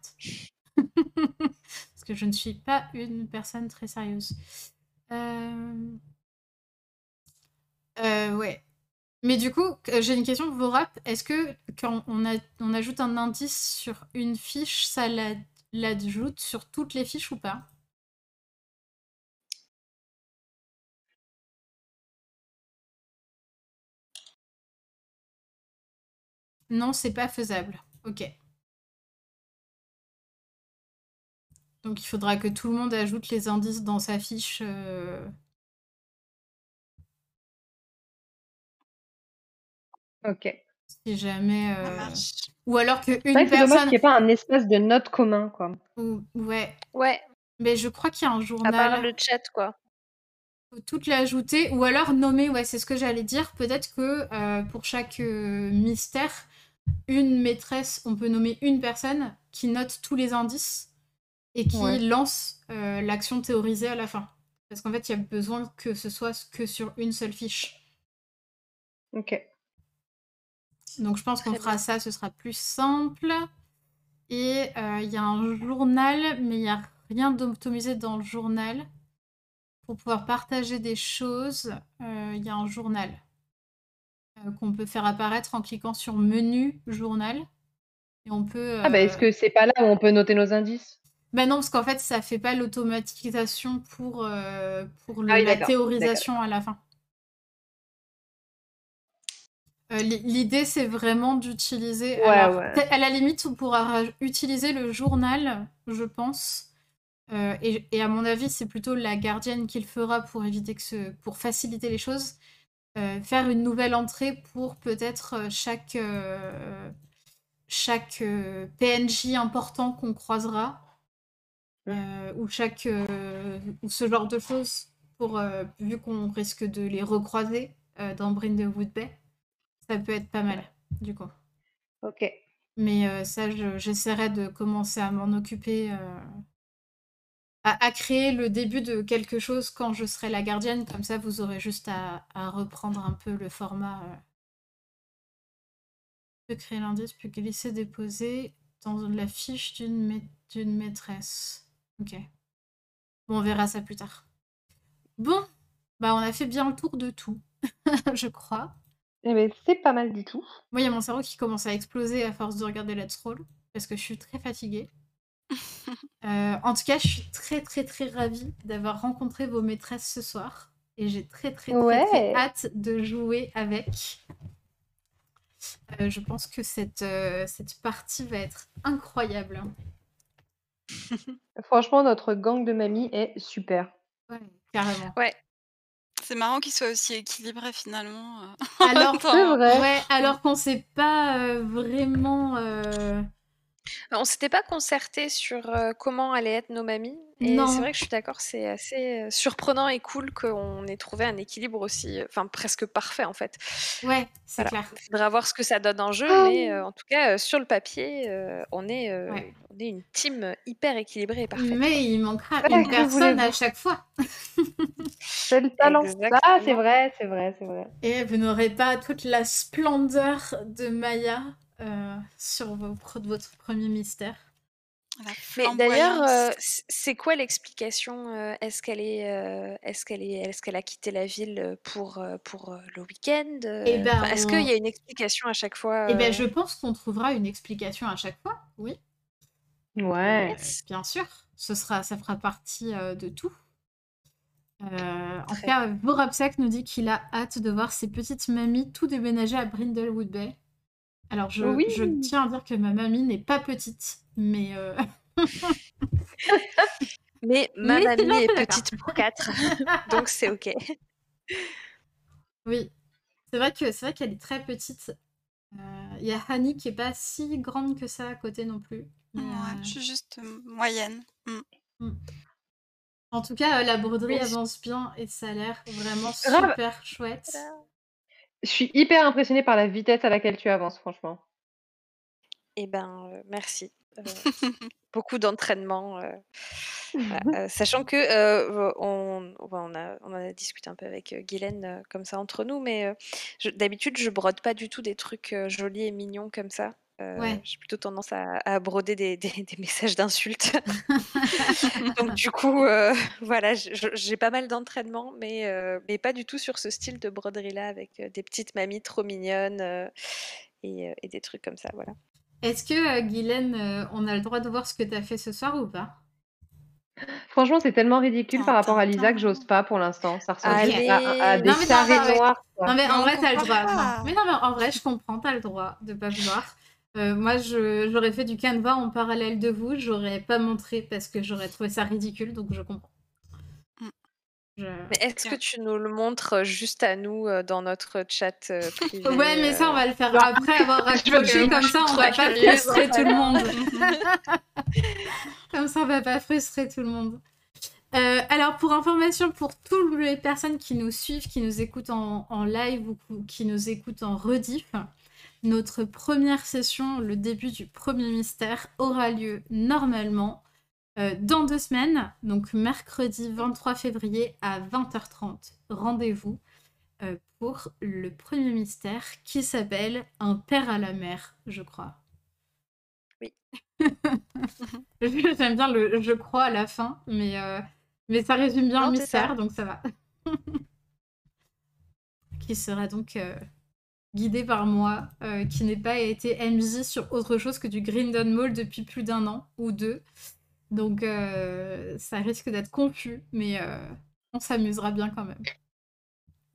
[LAUGHS] Parce que je ne suis pas une personne très sérieuse. Euh... Euh, ouais. Mais du coup, j'ai une question pour rap. Est-ce que quand on, on ajoute un indice sur une fiche, ça la- l'ajoute sur toutes les fiches ou pas? Non, c'est pas faisable. Ok. Donc il faudra que tout le monde ajoute les indices dans sa fiche. euh, Ok. si jamais. Ça euh, marche. Ou alors qu'une que c'est dommage personne. qu'il n'y ait pas un espace de notes commun, quoi. ou- Ouais. Ouais, Mais je crois qu'il y a un à part journal. le chat, quoi. faut toutes l'ajouter ou alors nommer, ouais, c'est ce que j'allais dire. Peut-être que euh, pour chaque euh, mystère, une maîtresse, on peut nommer une personne qui note tous les indices et qui Ouais. lance euh, l'action théorisée à la fin. Parce qu'en fait, il y a besoin que ce soit que sur une seule fiche. Ok. Donc je pense qu'on fera ça, ce sera plus simple. Et euh, il y a un journal, mais il n'y a rien d'automisé dans le journal. Pour pouvoir partager des choses, euh, il y a un journal euh, qu'on peut faire apparaître en cliquant sur menu journal. Et on peut. Ah bah est-ce euh, que c'est pas là où on peut noter nos indices? Bah non, parce qu'en fait, ça fait pas l'automatisation pour, euh, pour le- Ah oui, la théorisation à la fin. L'i- L'idée, c'est vraiment d'utiliser. Ouais, ouais. À la limite, on pourra ra- utiliser le journal, je pense. Euh, et, et à mon avis, c'est plutôt la gardienne qui le fera pour éviter que ce, pour faciliter les choses. Euh, faire une nouvelle entrée pour peut-être euh, chaque, euh, chaque PNJ important qu'on croisera. euh, ou chaque euh, ou ce genre de choses pour euh, vu qu'on risque de les recroiser dans Brindlewood Bay ça peut être pas mal du coup Ok. mais ça je- j'essaierai de commencer à m'en occuper à, à créer le début de quelque chose quand je serai la gardienne comme ça vous aurez juste à, à reprendre un peu le format euh, de créer l'indice puis glisser déposer dans la fiche d'une ma- d'une maîtresse Ok. Bon, on verra ça plus tard. Bon, bah on a fait bien le tour de tout, [LAUGHS] je crois. Eh ben c'est pas mal du tout. Moi, il y a mon cerveau qui commence à exploser à force de regarder Let's Roll, parce que je suis très fatiguée. Euh, en tout cas, je suis très très très ravie d'avoir rencontré vos maîtresses ce soir. Et j'ai très très très, Ouais. très hâte de jouer avec. Euh, je pense que cette, euh, cette partie va être incroyable. Franchement, notre gang de mamies est super. Ouais, carrément. Ouais. C'est marrant qu'il soit aussi équilibré finalement. euh, [LAUGHS] Alors, C'est vrai. Ouais, alors qu'on sait pas euh, vraiment. Euh, On s'était pas concerté sur euh, comment allaient être nos mamies. Et Non. c'est vrai que je suis d'accord, c'est assez euh, surprenant et cool qu'on ait trouvé un équilibre aussi, euh, enfin presque parfait en fait. Ouais, c'est Voilà. clair. Il faudra voir ce que ça donne en jeu, Ah. mais euh, en tout cas, euh, sur le papier, euh, on, est, euh, Ouais. on est une team hyper équilibrée et parfaite. Mais il manquera Ouais, une personne à chaque fois. C'est le talent. Ah, c'est vrai, c'est vrai, c'est vrai. Et vous n'aurez pas toute la splendeur de Maya sur vos pro- votre premier mystère. Mais d'ailleurs, euh, c'est quoi l'explication euh, Est-ce qu'elle est, euh, est-ce qu'elle est, est-ce qu'elle a quitté la ville pour euh, pour euh, le week-end euh, Eh ben, enfin, Est-ce on- qu'il y a une explication à chaque fois Eh bien, euh, je pense qu'on trouvera une explication à chaque fois, oui. Ouais. Euh, bien sûr, ce sera, ça fera partie euh, de tout. Euh, en tout cas, Vorapsak nous dit qu'il a hâte de voir ses petites mamies tout déménager à Brindlewood Bay. Alors, je, Oui. je tiens à dire que ma mamie n'est pas petite, mais euh, [LAUGHS] Mais [LAUGHS] ma Mais mamie est petite pour quatre, [LAUGHS] donc c'est ok. oui, c'est vrai que c'est vrai qu'elle est très petite. Euh, Il y a Hani qui est pas si grande que ça à côté non plus. Ouais, euh, je suis juste euh, moyenne. Mm. En tout cas, euh, la broderie Oui. avance bien et ça a l'air vraiment super chouette. Je suis hyper impressionnée par la vitesse à laquelle tu avances, franchement. Eh ben, euh, merci. Euh, [LAUGHS] beaucoup d'entraînement, euh, voilà, [LAUGHS] euh, sachant que euh, on, on, a, on en a discuté un peu avec euh, Guylaine euh, comme ça entre nous, mais euh, je- d'habitude je brode pas du tout des trucs euh, jolis et mignons comme ça. Euh, Ouais. J'ai plutôt tendance à, à broder des, [LAUGHS] des- des messages d'insultes. [LAUGHS] Donc du coup, euh, [LAUGHS] voilà, je- j'ai pas mal d'entraînement, mais, euh, mais pas du tout sur ce style de broderie-là, avec euh, des petites mamies trop mignonnes euh, et, euh, et des trucs comme ça, voilà. Est-ce que, euh, Guylaine, euh, on a le droit de voir ce que tu as fait ce soir ou pas? Franchement, c'est tellement ridicule par rapport à Lisa que j'ose pas pour l'instant. Ça ressemble juste à, à des Non, mais non, ouais. quoi. Mais Mais en on vrai, t'as le droit. pas. Mais non, mais en vrai, je comprends, t'as le droit de pas vouloir. Euh, moi, je- j'aurais fait du canevas en parallèle de vous, j'aurais pas montré parce que j'aurais trouvé ça ridicule, donc je comprends. Mm. Je- Mais est-ce que tu nous le montres juste à nous euh, dans notre chat euh, [LAUGHS] privé Ouais, mais ça, on euh, va le faire bah, après avoir [LAUGHS] raccroché, comme ça, on va pas frustrer tout le monde. [LAUGHS] Comme ça, on va pas frustrer tout le monde. Euh, alors, pour information, pour toutes les personnes qui nous suivent, qui nous écoutent en, en live ou qui nous écoutent en rediff, notre première session, le début du premier mystère, aura lieu normalement euh, dans deux semaines, donc mercredi 23 février à 20h30. Rendez-vous euh, pour le premier mystère qui s'appelle Un père à la mer, je crois. Oui. [LAUGHS] J'aime bien le je crois à la fin, mais, euh, mais ça résume bien Non, le mystère, donc ça va. [LAUGHS] qui sera donc euh, guidé par moi, euh, qui n'ai pas été MJ sur autre chose que du Grindon Mall depuis plus d'un an ou deux. Donc euh, ça risque d'être confus, mais euh, on s'amusera bien quand même.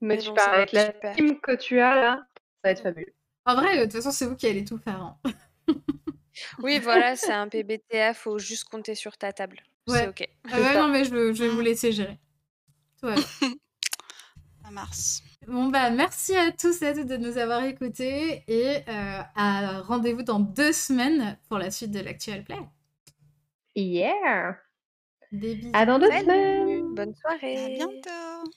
Mais Mais tu bon, parles ça va avec être la super. team que tu as là, ça va être fabuleux. En vrai, de toute façon, c'est vous qui allez tout faire. hein. [LAUGHS] Oui, voilà, c'est un PBTA, faut juste compter sur ta table. Ouais. C'est ok. Ah ouais, non, mais je, je vais vous laisser gérer. Tout va bien. Ça marche. Bon bah merci à tous et à toutes de nous avoir écoutés et euh, à rendez-vous dans deux semaines pour la suite de l'actuel play. Yeah! Des bisous. À dans deux Salut, semaines! bonne À soirée. bientôt.